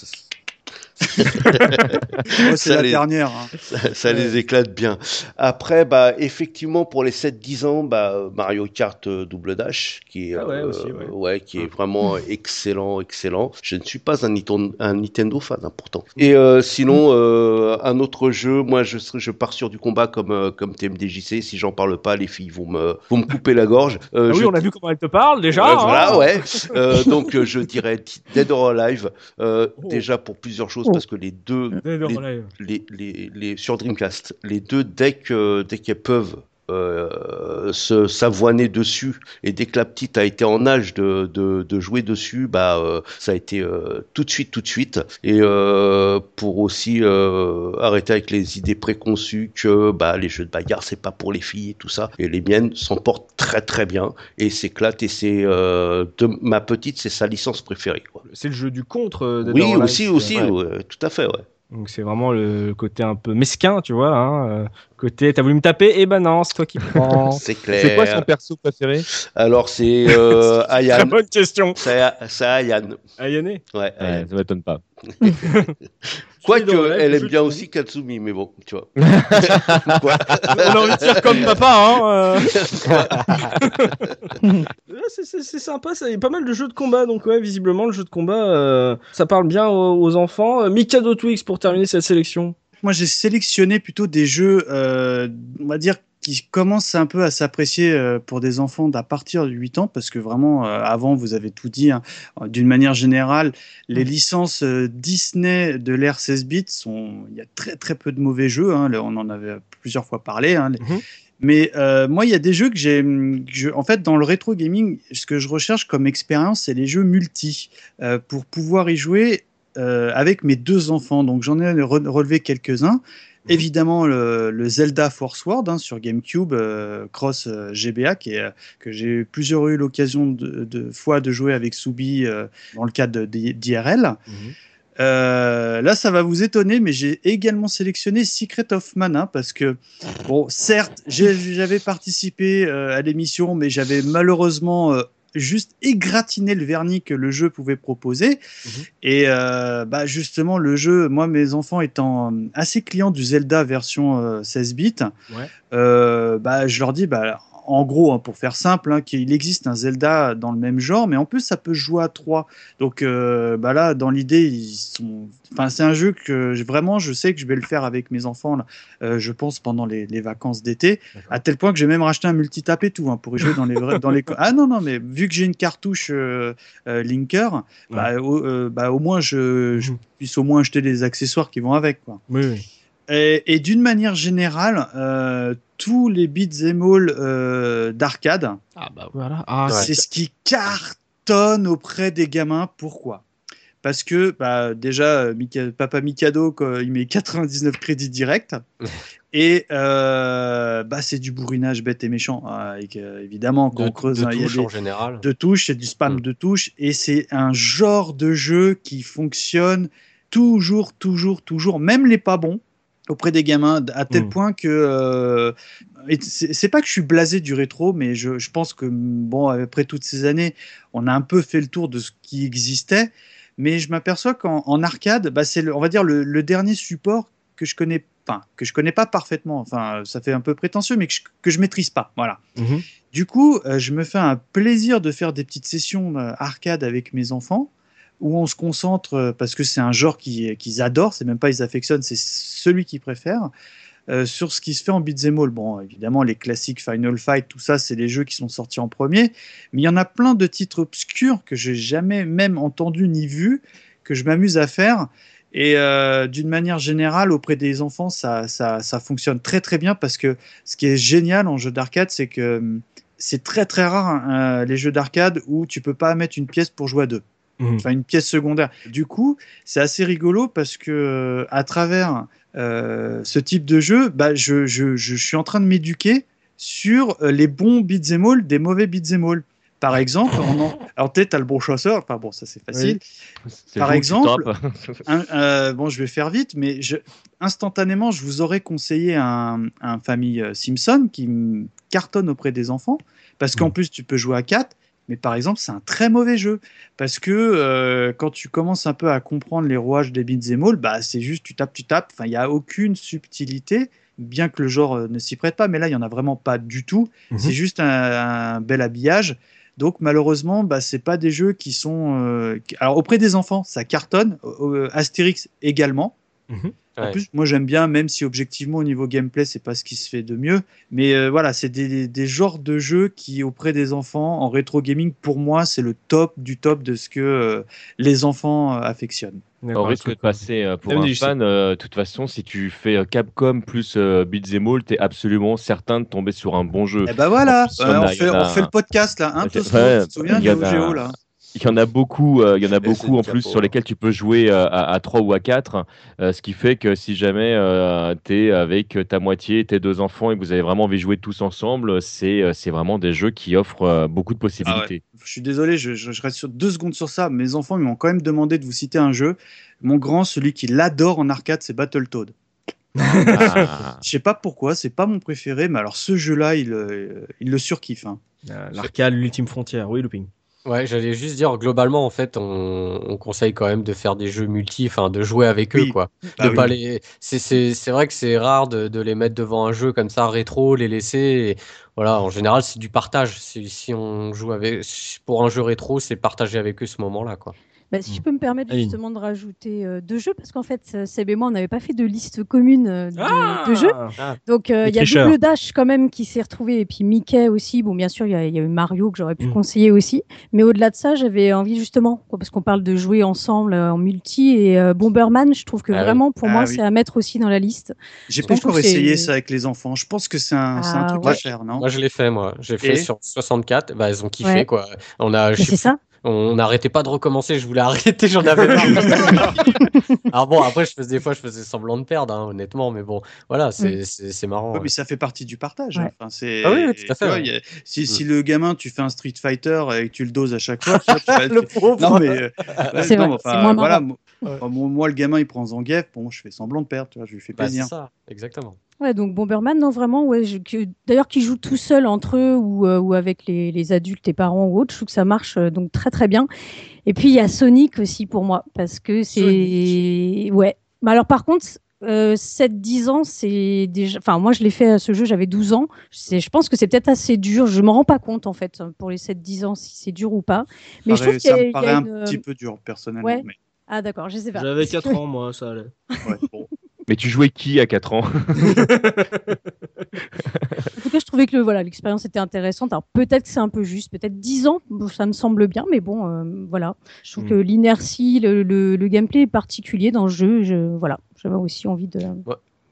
c'est- la les- dernière. hein. ça, ça les éclate bien. Après, bah, effectivement, pour les 7-10 ans, bah, Mario Kart euh, Double Dash, qui est, Ah ouais, euh, aussi, ouais. qui est vraiment *laughs* excellent, excellent. Je ne suis pas un, Nintendo- un Nintendo fan, hein, pourtant. Et euh, sinon, euh, un autre jeu, moi, je, serais- je pars sur du combat comme, euh, comme TMDJC. Si j'en parle pas, les filles vont me, vont me couper la gorge. Euh, Ah oui, je on a vu comment elle te parle déjà. Ouais, hein. voilà, ouais. Euh, donc je dirais Dead or Alive. euh, Oh. Déjà pour plusieurs choses. Parce que les deux, les, les, les, les- sur Dreamcast, les deux dès que dès qu'elles peuvent euh, se s'avoiner dessus et dès que la petite a été en âge de, de, de jouer dessus, bah euh, ça a été euh, tout de suite, tout de suite. Et euh, pour aussi euh, arrêter avec les idées préconçues que bah les jeux de bagarre c'est pas pour les filles et tout ça. Et les miennes s'en portent très très bien et s'éclatent et c'est euh, de ma petite c'est sa licence préférée. Quoi. C'est le jeu du contre. euh, Oui aussi aussi ouais. ouais, tout à fait ouais. Donc c'est vraiment le côté un peu mesquin, tu vois. Hein, euh, côté, t'as voulu me taper, et ben non, c'est toi qui *laughs* prends. C'est clair. C'est quoi son perso préféré? Alors c'est *laughs* euh, Très Ayan. bonne question. C'est c'est Ayan. Ayane? Ouais, Ayan. Ouais, Ça m'étonne pas. *laughs* Quoique, elle le aime bien aussi Katsumi, mais bon, tu vois. On a envie de faire comme papa, hein. euh. C'est sympa, ça. il y a pas mal de jeux de combat, donc ouais, visiblement le jeu de combat, euh, ça parle bien aux, aux enfants. Euh, Mikado Twix pour terminer cette sélection. Moi, j'ai sélectionné plutôt des jeux, euh, on va dire, qui commencent un peu à s'apprécier euh, pour des enfants d'à partir de 8 ans, parce que vraiment, euh, avant, vous avez tout dit, hein, d'une manière générale, les licences euh, Disney de l'ère 16 bits sont, il y a très très peu de mauvais jeux, hein, on en avait plusieurs fois parlé, hein, les- Mhm. mais euh, moi, il y a des jeux que j'ai, je- en fait, dans le rétro gaming, ce que je recherche comme expérience, c'est les jeux multi, euh, pour pouvoir y jouer euh, avec mes deux enfants. Donc j'en ai re- relevé quelques-uns. Évidemment, le, le Zelda Force World hein, sur GameCube, euh, Cross euh, GBA, qui est, que j'ai eu plusieurs eu l'occasion de, de fois de jouer avec Soubi dans le cadre d'IRL. Euh, là, ça va vous étonner, mais j'ai également sélectionné Secret of Mana parce que, bon, certes, j'avais participé euh, à l'émission, mais j'avais malheureusement euh, juste égratigné le vernis que le jeu pouvait proposer. Mhm. Et euh, bah, justement, le jeu, moi, mes enfants étant euh, assez clients du Zelda version euh, 16 bits, Ouais. euh, bah, je leur dis, bah, en gros, hein, pour faire simple, hein, qu'il existe un Zelda dans le même genre, mais en plus, ça peut jouer à trois. Donc euh, bah là, dans l'idée, ils sont. Enfin, c'est un jeu que je- vraiment, je sais que je vais le faire avec mes enfants. Là, euh, je pense pendant les, les vacances d'été, à tel point que j'ai même racheté un multitap et tout hein, pour y jouer dans les vrais, dans les. *laughs* Ah non non, mais vu que j'ai une cartouche euh, Linker, bah, au, bah, au moins je, je Mhm. puisse au moins acheter les accessoires qui vont avec quoi. Oui, oui. Et, et d'une manière générale, euh, tous les beats all euh, d'arcade, Ah bah voilà. Ah, Ouais. c'est ce qui cartonne auprès des gamins. Pourquoi? Parce que bah, déjà, euh, Mika- Papa Mikado, quoi, il met 99 crédits directs. *laughs* Et euh, bah, c'est du bourrinage bête et méchant. hein, avec, euh, évidemment, quand De, on creuse, de hein, il y a touche des- en général. de touches, c'est du spam Mm. de touches, et c'est un genre de jeu qui fonctionne toujours, toujours, toujours, même les pas bons auprès des gamins, à tel Mm. point que euh, c'est pas que je suis blasé du rétro, mais je, je pense que bon, après toutes ces années, on a un peu fait le tour de ce qui existait, mais je m'aperçois qu'en en arcade, bah, c'est on va dire le, le dernier support que je connais, enfin que je connais pas parfaitement, enfin ça fait un peu prétentieux, mais que je, que je maîtrise pas, voilà. Mhm. Du coup, euh, je me fais un plaisir de faire des petites sessions euh, arcade avec mes enfants où on se concentre euh, parce que c'est un genre qui- qu'ils adorent, c'est même pas ils affectionnent, c'est celui qu'ils préfèrent. euh, sur ce qui se fait en beat'em all. Bon, évidemment, les classiques Final Fight, tout ça, c'est les jeux qui sont sortis en premier. Mais il y en a plein de titres obscurs que j'ai jamais même entendu ni vu, que je m'amuse à faire. Et euh, d'une manière générale, auprès des enfants, ça, ça, fonctionne très très bien parce que ce qui est génial en jeu d'arcade, c'est que hum, c'est très très rare hein, les jeux d'arcade où tu peux pas mettre une pièce pour jouer à deux Mhm. enfin une pièce secondaire. Du coup, c'est assez rigolo parce que euh, à travers euh, ce type de jeu, bah, je, je, je suis en train de m'éduquer sur euh, les bons beat'em all des mauvais beat'em all. Par exemple, en... alors peut-être t'as le bon chasseur, enfin bon, ça c'est facile. Par exemple. Un- euh, bon, je vais faire vite, mais je, instantanément, je vous aurais conseillé un, un famille Simpson qui cartonne auprès des enfants, parce qu'en plus, tu peux jouer à 4, mais par exemple, c'est un très mauvais jeu. Parce que euh, quand tu commences un peu à comprendre les rouages des beats all, bah, c'est juste tu tapes, tu tapes. Enfin, il n'y a aucune subtilité, bien que le genre euh, ne s'y prête pas, mais là, il n'y en a vraiment pas du tout. Mhm. C'est juste un, un bel habillage. Donc malheureusement, bah, c'est pas des jeux qui sont. euh, Alors auprès des enfants, ça cartonne. Astérix également. En Ouais. plus, moi j'aime bien, même si objectivement au niveau gameplay, c'est pas ce qui se fait de mieux. Mais euh, voilà, c'est des, des genres de jeux qui, auprès des enfants, en rétro gaming, pour moi, c'est le top du top de ce que euh, les enfants euh, affectionnent. D'accord, risque de passer euh, pour Même un fan, euh, de toute façon, si tu fais euh, Capcom plus euh, Beat'em All, t'es absolument certain de tomber sur un bon jeu. Et ben voilà, En plus, il y euh, en on, fait, en a- on fait le podcast là, hein, Ouais, Tosco, ouais, tu te souviens en du là Il y en a beaucoup, euh, il y en a beaucoup en plus sur lesquels tu peux jouer euh, à, à 3 ou à 4, euh, ce qui fait que si jamais euh, tu es avec ta moitié, tes deux enfants et que vous avez vraiment envie de jouer tous ensemble, c'est euh, c'est vraiment des jeux qui offrent euh, beaucoup de possibilités. Je suis désolé, je, je- je reste sur deux secondes sur ça. Mes enfants m'ont quand même demandé de vous citer un jeu. Mon grand, celui qui l'adore en arcade, c'est Battletoad. *laughs* Ah. Je sais pas pourquoi, c'est pas mon préféré, mais alors ce jeu-là, il, il le surkiffe. hein. Euh, L'arcade, l'ultime frontière. Oui, looping. Ouais, j'allais juste dire, globalement, en fait, on, on conseille quand même de faire des jeux multi, enfin, de jouer avec eux, quoi. Ah De oui. pas les... c'est, c'est, c'est vrai que c'est rare de, de les mettre devant un jeu comme ça, rétro, les laisser. et voilà, en général, c'est du partage. Si, si on joue avec, pour un jeu rétro, c'est partager avec eux ce moment-là, quoi. Bah, si je peux me permettre Aline. justement de rajouter euh, deux jeux, parce qu'en fait, euh, Seb et moi, on n'avait pas fait de liste commune euh, de, Ah de jeux. Donc, euh, Les il y a tricheurs. Double Dash quand même qui s'est retrouvé, et puis Mickey aussi. Bon, bien sûr, il y, a- il y a eu Mario que j'aurais pu Mm. conseiller aussi. Mais au-delà de ça, j'avais envie justement, quoi, parce qu'on parle de jouer ensemble euh, en multi, et euh, Bomberman, je trouve que Ah oui. vraiment, pour Ah moi, oui. c'est à mettre aussi dans la liste. J'ai pas encore essayé ça avec les enfants. Je pense que c'est un, Ah, truc ouais. à faire, non? Moi, je l'ai fait, moi. J'ai fait Et sur 64. Bah, ils ont kiffé, Ouais. quoi. On a, sais c'est ça. On n'arrêtait pas de recommencer, je voulais *laughs* arrêter, j'en avais marre. *laughs* Alors bon, après, je faisais des fois, je faisais semblant de perdre, hein, honnêtement, mais bon, voilà, c'est c'est- c'est marrant. Ouais, ouais. mais ça fait partie du partage. Ouais. hein. Enfin, c'est, Ah oui, tout à fait, vois, ouais. a- si, si le gamin, tu fais un Street Fighter et que tu le doses à chaque fois, tu vois, tu *laughs* vas- Le pauvre. non mais euh, C'est enfin, voilà, moi, le gamin il prend Zangief, bon je fais semblant de perdre, tu vois, je lui fais Bah, c'est plaisir. ça, exactement. Ouais, donc Bomberman, non, vraiment, ouais, je- que- d'ailleurs, qui jouent tout seuls entre eux ou, euh, ou avec les, les adultes et parents ou autres, je trouve que ça marche euh, donc très très bien. Et puis il y a Sonic aussi pour moi, parce que c'est. Ouais. Bah, alors par contre, euh, 7-10 ans, c'est déjà. Enfin, moi je l'ai fait à ce jeu, j'avais 12 ans. C'est- Je pense que c'est peut-être assez dur, je m'en rends pas compte en fait, pour les 7-10 ans, si c'est dur ou pas. Mais je Pareil, trouve qu'il y ça a, me il y a paraît un petit peu dur personnellement. ouais. mais- Ah d'accord, je sais pas. J'avais Parce 4 que- ans, moi, ça allait. ouais, bon. Mais tu jouais qui à 4 ans En tout cas, je trouvais que le- voilà, l'expérience était intéressante. Alors peut-être que c'est un peu juste, peut-être 10 ans, ça me semble bien, mais bon, euh, voilà. Je trouve Mm. que l'inertie, le, le- le gameplay est particulier dans le jeu. Je, voilà, j'avais aussi envie de.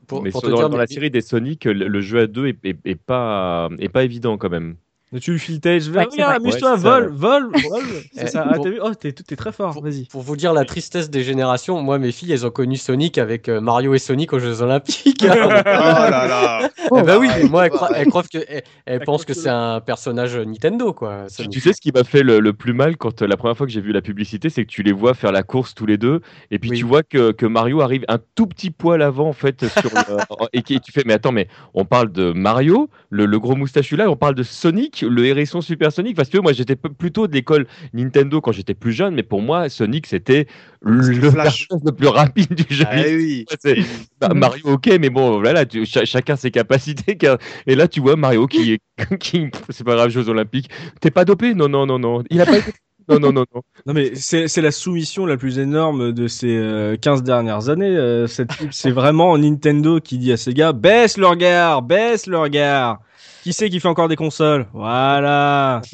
Pour, Mais pour sur- te dans, dire, dans la série des Sonic, le, le jeu à deux est, est- est pas, est pas évident quand même. Tu le filetais, je vais, Ouais, vrai. amuse-toi, Ouais, c'est ça, *laughs* vol, ouais. vol, vol. C'est ça. Ah, pour- vu Oh, t'es t'es très fort, pour, vas-y. pour vous dire la tristesse des générations, moi, mes filles, elles ont connu Sonic avec euh, Mario et Sonic aux Jeux Olympiques. *laughs* Oh là là Eh ben oui, moi, elles, croient- elles croient que, elles, elles pensent que c'est un personnage Nintendo, quoi. Tu, Sonic. tu sais ce qui m'a fait le, le plus mal quand euh, la première fois que j'ai vu la publicité, c'est que tu les vois faire la course tous les deux, et puis Oui. tu vois que, que Mario arrive un tout petit poil avant en fait sur le- *laughs* et, qui- tu fais mais attends mais on parle de Mario, le, le gros moustachu là, on parle de Sonic, le hérisson supersonique parce que moi j'étais plutôt de l'école Nintendo quand j'étais plus jeune, mais pour moi Sonic c'était le, Flash. personnage le plus rapide du jeu. Ah oui *laughs* Bah, Mario, ok, mais bon, voilà, tu- chacun ses capacités. car- Et là, tu vois Mario qui est, *laughs* qui, c'est pas grave, Jeux Olympiques. T'es pas dopé? Non, non, non, non. Il a pas été. Non, non, non, non. *laughs* Non mais c'est la soumission la plus énorme de ces euh, 15 dernières années. euh, cette c'est vraiment Nintendo qui dit à ses gars baisse le regard, baisse le regard. Qui c'est qui fait encore des consoles? Voilà. *laughs*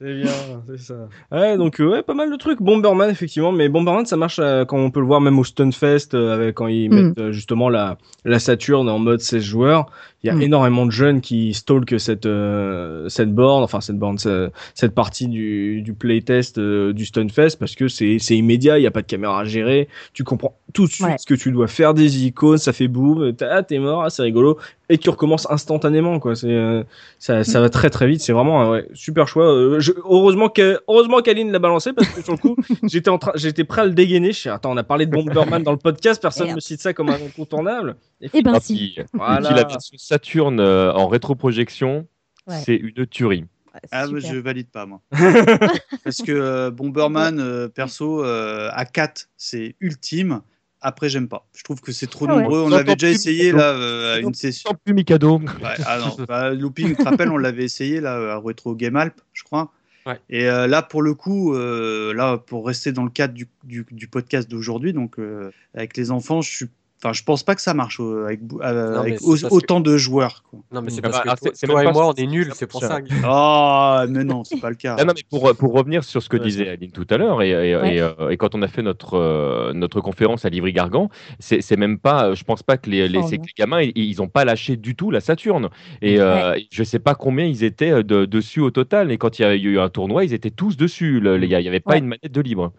C'est bien, c'est ça. Ouais, donc euh, ouais, pas mal de trucs. Bomberman effectivement, mais Bomberman ça marche euh, quand on peut le voir même au Stunfest euh, avec quand ils Mm. mettent euh, justement la la Saturn en mode 16 joueurs. Il y a Mm. énormément de jeunes qui stalkent cette euh, cette borne, enfin cette borne, ce- cette partie du, du playtest euh, du Stunfest parce que c'est c'est immédiat, il y a pas de caméra à gérer, tu comprends tout de suite Ouais. ce que tu dois faire des icônes, ça fait boum, t'as- ah, t'es mort, ah, c'est rigolo et tu recommences instantanément quoi. C'est euh, ça ça va très très vite, c'est vraiment un ouais, super choix. Euh, je- heureusement que heureusement qu'Aline l'a balancé parce que sur le coup *laughs* j'étais en train j'étais prêt à le dégainer. Je suis attends on a parlé de Bomberman dans le podcast, personne Merde. me cite ça comme un incontournable. Et Eh ben Ah, si. Voilà. Saturn euh, en rétroprojection, Ouais. c'est une tuerie. Ah, je valide pas, moi. *laughs* Parce que euh, Bomberman, euh, perso, euh, à 4, c'est ultime. Après, j'aime pas. Je trouve que c'est trop Ah ouais. nombreux. On l'avait entend déjà essayé Mikado. là euh, à une session. Sans plus Mikado. Ouais, *laughs* ah non, bah, Looping, tu te rappelles, on l'avait essayé là à Retro Game Alp, je crois. Ouais. Et euh, là, pour le coup, euh, là, pour rester dans le cadre du, du, du podcast d'aujourd'hui, donc euh, avec les enfants, je suis, enfin, je pense pas que ça marche avec, euh, Non, mais avec c'est au- parce que- autant de joueurs. Quoi. Non, mais c'est Ah parce bah, que ah, toi, c'est- c'est toi même et pas- moi, on est nuls, c'est pour ça. Ah, mais non, c'est pas le cas. Non, mais pour, pour revenir sur ce que Ouais, disait Aline tout à l'heure, et, et, Ouais. et, euh, et quand on a fait notre, euh, notre conférence à Livry-Gargan, c'est c'est même pas, je pense pas que les, les, Oh, que gamins, ils, ils ont pas lâché du tout la Saturne. Et euh, je sais pas combien ils étaient de- dessus au total, et quand il y a eu un tournoi, ils étaient tous dessus. Il n'y avait pas Ouais. une manette de libre.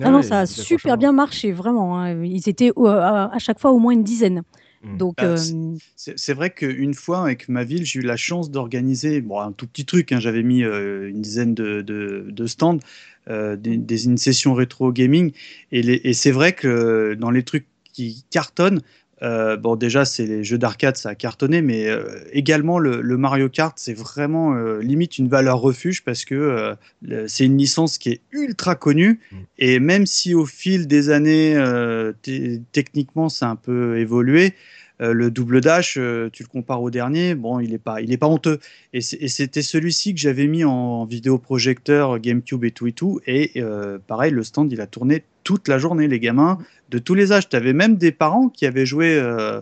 Ah non, ça a super bien marché, vraiment. hein. Ils étaient euh, à, chaque fois au moins une dizaine. Mm. Donc, Bah, euh, C'est vrai qu'une fois, avec ma ville, j'ai eu la chance d'organiser bon, un tout petit truc. hein, J'avais mis euh, une dizaine de, de, de stands, euh, des, des- une session rétro gaming. Et, c'est vrai que dans les trucs qui cartonnent, euh, bon, déjà, c'est les jeux d'arcade, ça a cartonné, mais euh, également le, le Mario Kart, c'est vraiment euh, limite une valeur refuge parce que c'est une licence qui est ultra connue. Mm. Et même si au fil des années, techniquement, ça a un peu évolué, le double dash, tu le compares au dernier, bon, il est pas, il est pas honteux. Et c'était celui-ci que j'avais mis en vidéoprojecteur GameCube et tout et tout. Et euh, pareil, le stand, il a tourné toute la journée, les gamins de tous les âges. Tu avais même des parents qui avaient joué euh,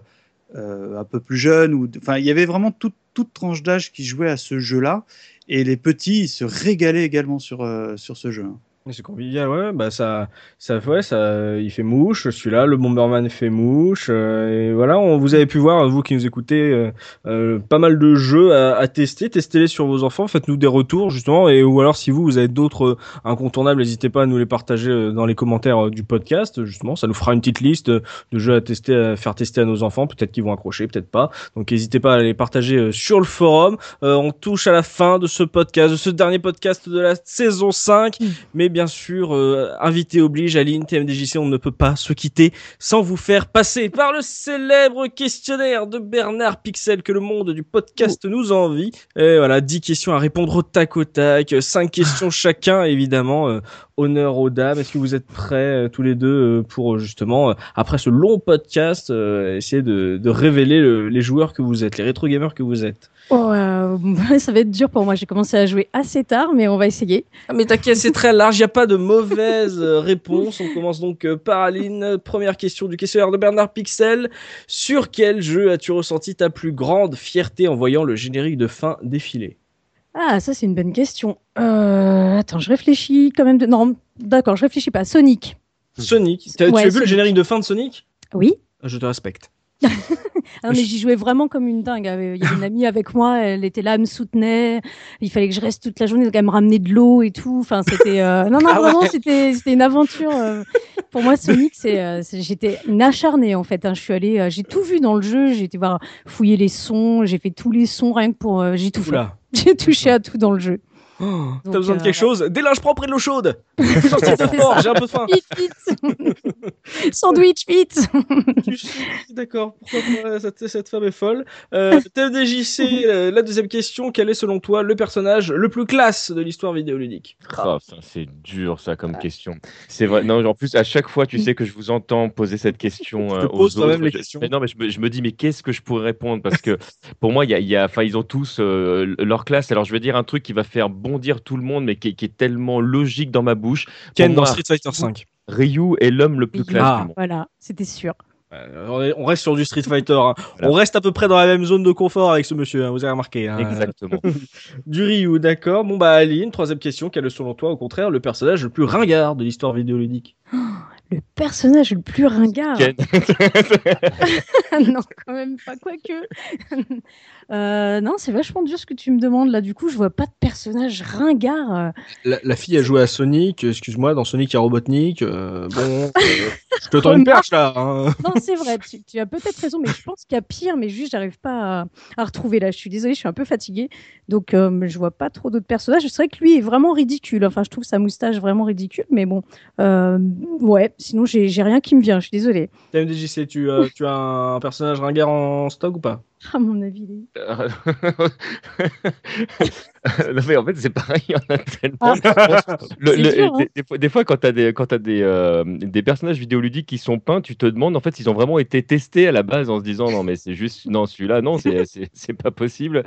euh, un peu plus jeunes. Enfin, il y avait vraiment toute, toute tranche d'âge qui jouait à ce jeu-là. Et les petits, ils se régalaient également sur, euh, sur ce jeu. C'est convivial, ouais, bah ça, ça, ouais, ça, il fait mouche, celui-là, le Bomberman fait mouche, euh, et voilà, on, vous avez pu voir, vous qui nous écoutez, euh, euh, pas mal de jeux à, à tester, testez-les sur vos enfants, faites-nous des retours justement, et ou alors si vous, vous avez d'autres euh, incontournables, n'hésitez pas à nous les partager euh, dans les commentaires du podcast, justement, ça nous fera une petite liste de jeux à tester, à faire tester à nos enfants, peut-être qu'ils vont accrocher, peut-être pas, donc n'hésitez pas à les partager sur le forum. Euh, on touche à la fin de ce podcast, de ce dernier podcast de la saison 5, mais bien sûr, euh, invité oblige, Aline, TMDJC, on ne peut pas se quitter sans vous faire passer par le célèbre questionnaire de Bernard Pixel que le monde du podcast nous envie. Et voilà, 10 questions à répondre au tac au tac, 5 questions chacun, évidemment. euh, honneur aux dames. Est-ce que vous êtes prêts euh, tous les deux euh, pour justement, après ce long podcast, euh, essayer de, de révéler le- les joueurs que vous êtes, les rétro gamers que vous êtes? Oh, euh, *laughs* ça va être dur pour moi. J'ai commencé à jouer assez tard, mais on va essayer. Ah, mais t'inquiète, c'est très large, il n'y a pas de mauvaise euh, réponse. On commence donc euh, par Aline. Première question du questionnaire de Bernard Pixel. Sur quel jeu as-tu ressenti ta plus grande fierté en voyant le générique de fin défiler? Ah, ça, c'est une bonne question. Euh, attends, je réfléchis quand même. De... Non, d'accord, je réfléchis pas. Sonic. Sonic. Ouais, tu as vu le générique de fin de Sonic? Oui. Je te respecte. Ah non, mais j'y jouais vraiment comme une dingue. Il y avait une amie avec moi, elle était là, elle me soutenait. Il fallait que je reste toute la journée, elle me ramener de l'eau et tout. Enfin, c'était. euh, Non, non, Ah ouais. vraiment, c'était c'était une aventure. euh. Pour moi, Sonic, c'est, euh, j'étais une acharnée en fait. hein. Je suis allée, euh, j'ai tout vu dans le jeu. J'ai été voir fouiller les sons, j'ai fait tous les sons rien que pour. euh, j'ai tout fait. J'ai touché à tout dans le jeu. Oh, T'as besoin de euh, quelque chose Des linges propres et de l'eau chaude *laughs* j'ai un peu faim. Sandwich, vite D'accord, pourquoi pas, cette, cette femme est folle. Euh, TMDJC, euh, la deuxième question, quel est selon toi le personnage le plus classe de l'histoire vidéoludique? Ça, c'est dur ça comme question. C'est vrai. Non, en plus à chaque fois, tu sais que je vous entends poser cette question te euh, poses aux toi-même autres. les Je- questions. Mais non, mais je me, je me dis mais qu'est-ce que je pourrais répondre? Parce que pour moi, il y a, y a, enfin, ils ont tous euh, leur classe. Alors je vais dire un truc qui va faire bondir tout le monde, mais qui, qui est tellement logique dans ma bouche. Ken dans Street Fighter 5. Ryu est l'homme le plus Ryu. classe Ah. du monde. Voilà, c'était sûr. Euh, on est- on reste sur du Street *laughs* Fighter. hein. Voilà. On reste à peu près dans la même zone de confort avec ce monsieur, hein, vous avez remarqué. hein. Exactement. *laughs* Du Ryu, d'accord. Bon bah Aline, troisième question, quel est selon toi au contraire le personnage le plus ringard de l'histoire vidéoludique? *gasps* Le personnage le plus ringard? Ken. *laughs* non, quand même pas, quoique. Euh, non, c'est vachement dur ce que tu me demandes là. Du coup, je vois pas de personnage ringard. euh. la, la fille a joué à Sonic, excuse-moi, dans Sonic a Robotnik. euh, bon, *laughs* euh, je te tends une perche là. hein. Non, c'est vrai, tu, tu as peut-être raison, mais je pense qu'il y a pire, mais juste, j'arrive pas à, à retrouver là. Je suis désolée, je suis un peu fatiguée. Donc, euh, je vois pas trop d'autres personnages. C'est vrai que lui est vraiment ridicule. Enfin, je trouve sa moustache vraiment ridicule, mais bon. euh, ouais, sinon, j'ai j'ai rien qui me vient. Je suis désolée. TMDJC, tu, euh, tu as un personnage ringard en stock ou pas? *laughs* À mon avis. les- Euh, *laughs* *laughs* *laughs* non, mais en fait, c'est pareil, il y en a tellement. Ah. Le- C'est le- dur, hein. des, des fois, quand tu as, des, quand as des, euh, des personnages vidéoludiques qui sont peints, tu te demandes en fait s'ils ont vraiment été testés à la base en se disant non, mais c'est juste, non, celui-là, non, *laughs* c'est- pas possible.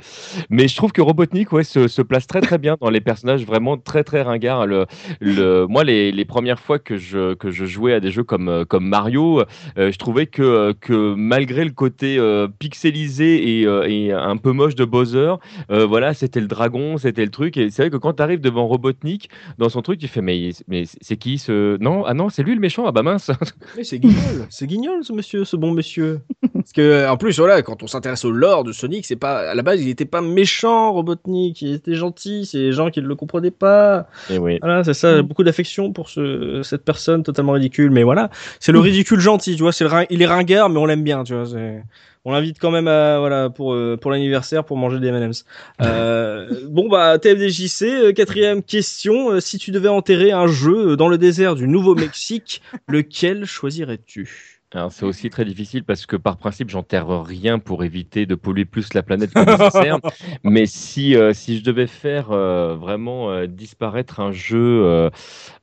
Mais je trouve que Robotnik ouais, se, se place très très bien dans les personnages vraiment très très ringards. Le, le, moi, les, les premières fois que je, que je jouais à des jeux comme, euh, comme Mario, euh, je trouvais que, que malgré le côté euh, pixelisé et, et un peu moche de Bowser, voilà, c'était le dragon, c'était le truc. Et c'est vrai que quand tu arrives devant Robotnik, dans son truc, tu fais mais, mais c'est qui ce? Non, ah non, c'est lui le méchant, ah bah mince. *laughs* Mais c'est guignol, c'est guignol ce monsieur, ce bon monsieur. Parce que en plus voilà, quand on s'intéresse au lore de Sonic, c'est pas à la base il était pas méchant Robotnik, il était gentil, c'est les gens qui ne le comprenaient pas. Et oui. Voilà, c'est ça, beaucoup d'affection pour ce, cette personne totalement ridicule, mais voilà, c'est le ridicule gentil, tu vois, c'est le il est ringard mais on l'aime bien, tu vois, c'est- on l'invite quand même à voilà pour euh, pour l'anniversaire pour manger des M&M's. Euh, *laughs* bon bah TFDJC, euh, quatrième question, si tu devais enterrer un jeu dans le désert du Nouveau-Mexique, *laughs* lequel choisirais-tu? C'est aussi très difficile parce que par principe, j'enterre rien pour éviter de polluer plus la planète que nécessaire. *laughs* Mais si, euh, si je devais faire euh, vraiment euh, disparaître un jeu. euh,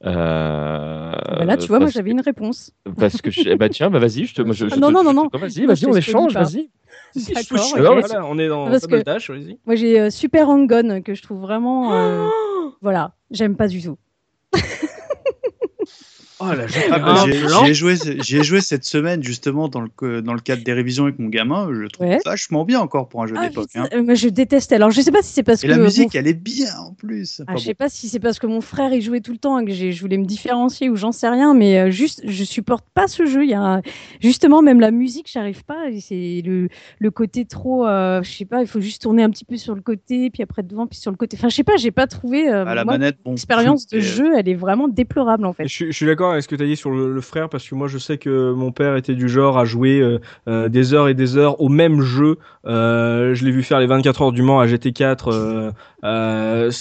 euh, Bah là, tu vois, moi j'avais une réponse. Parce que je... eh bah, tiens, bah, vas-y, je te. moi, je- je non, non, non, non. Vas-y, vas-y, on échange, vas-y. *laughs* Voilà, on est dans Parce que- Dash, vas-y. Moi j'ai euh, Super Hang-On que je trouve vraiment. euh, *gasps* voilà, j'aime pas du tout. *laughs* Oh là, j'ai Ah bah, ai, joué, j'y ai joué cette semaine justement dans le, dans le cadre des révisions avec mon gamin. Je le trouve Ouais. vachement bien encore pour un jeu Ah, d'époque. putain, hein. euh, moi je déteste. Alors je sais pas si c'est parce Et que. la mon musique, elle est bien en plus. Ah, je sais bon. pas si c'est parce que mon frère y jouait tout le temps et que j'ai- je voulais me différencier ou j'en sais rien, mais euh, juste je supporte pas ce jeu. Il y a justement même la musique, j'arrive pas. C'est le, le côté trop, euh, je sais pas. Il faut juste tourner un petit peu sur le côté, puis après devant, puis sur le côté. Enfin, je sais pas. J'ai pas trouvé. euh, À la moi, manette, bon. L'expérience *laughs* de euh, jeu, elle est vraiment déplorable en fait. Je, je suis d'accord avec ce que tu as dit sur le, le frère? Parce que moi je sais que mon père était du genre à jouer euh, euh, des heures et des heures au même jeu. Euh, je l'ai vu faire les 24 heures du Mans à GT4. Euh,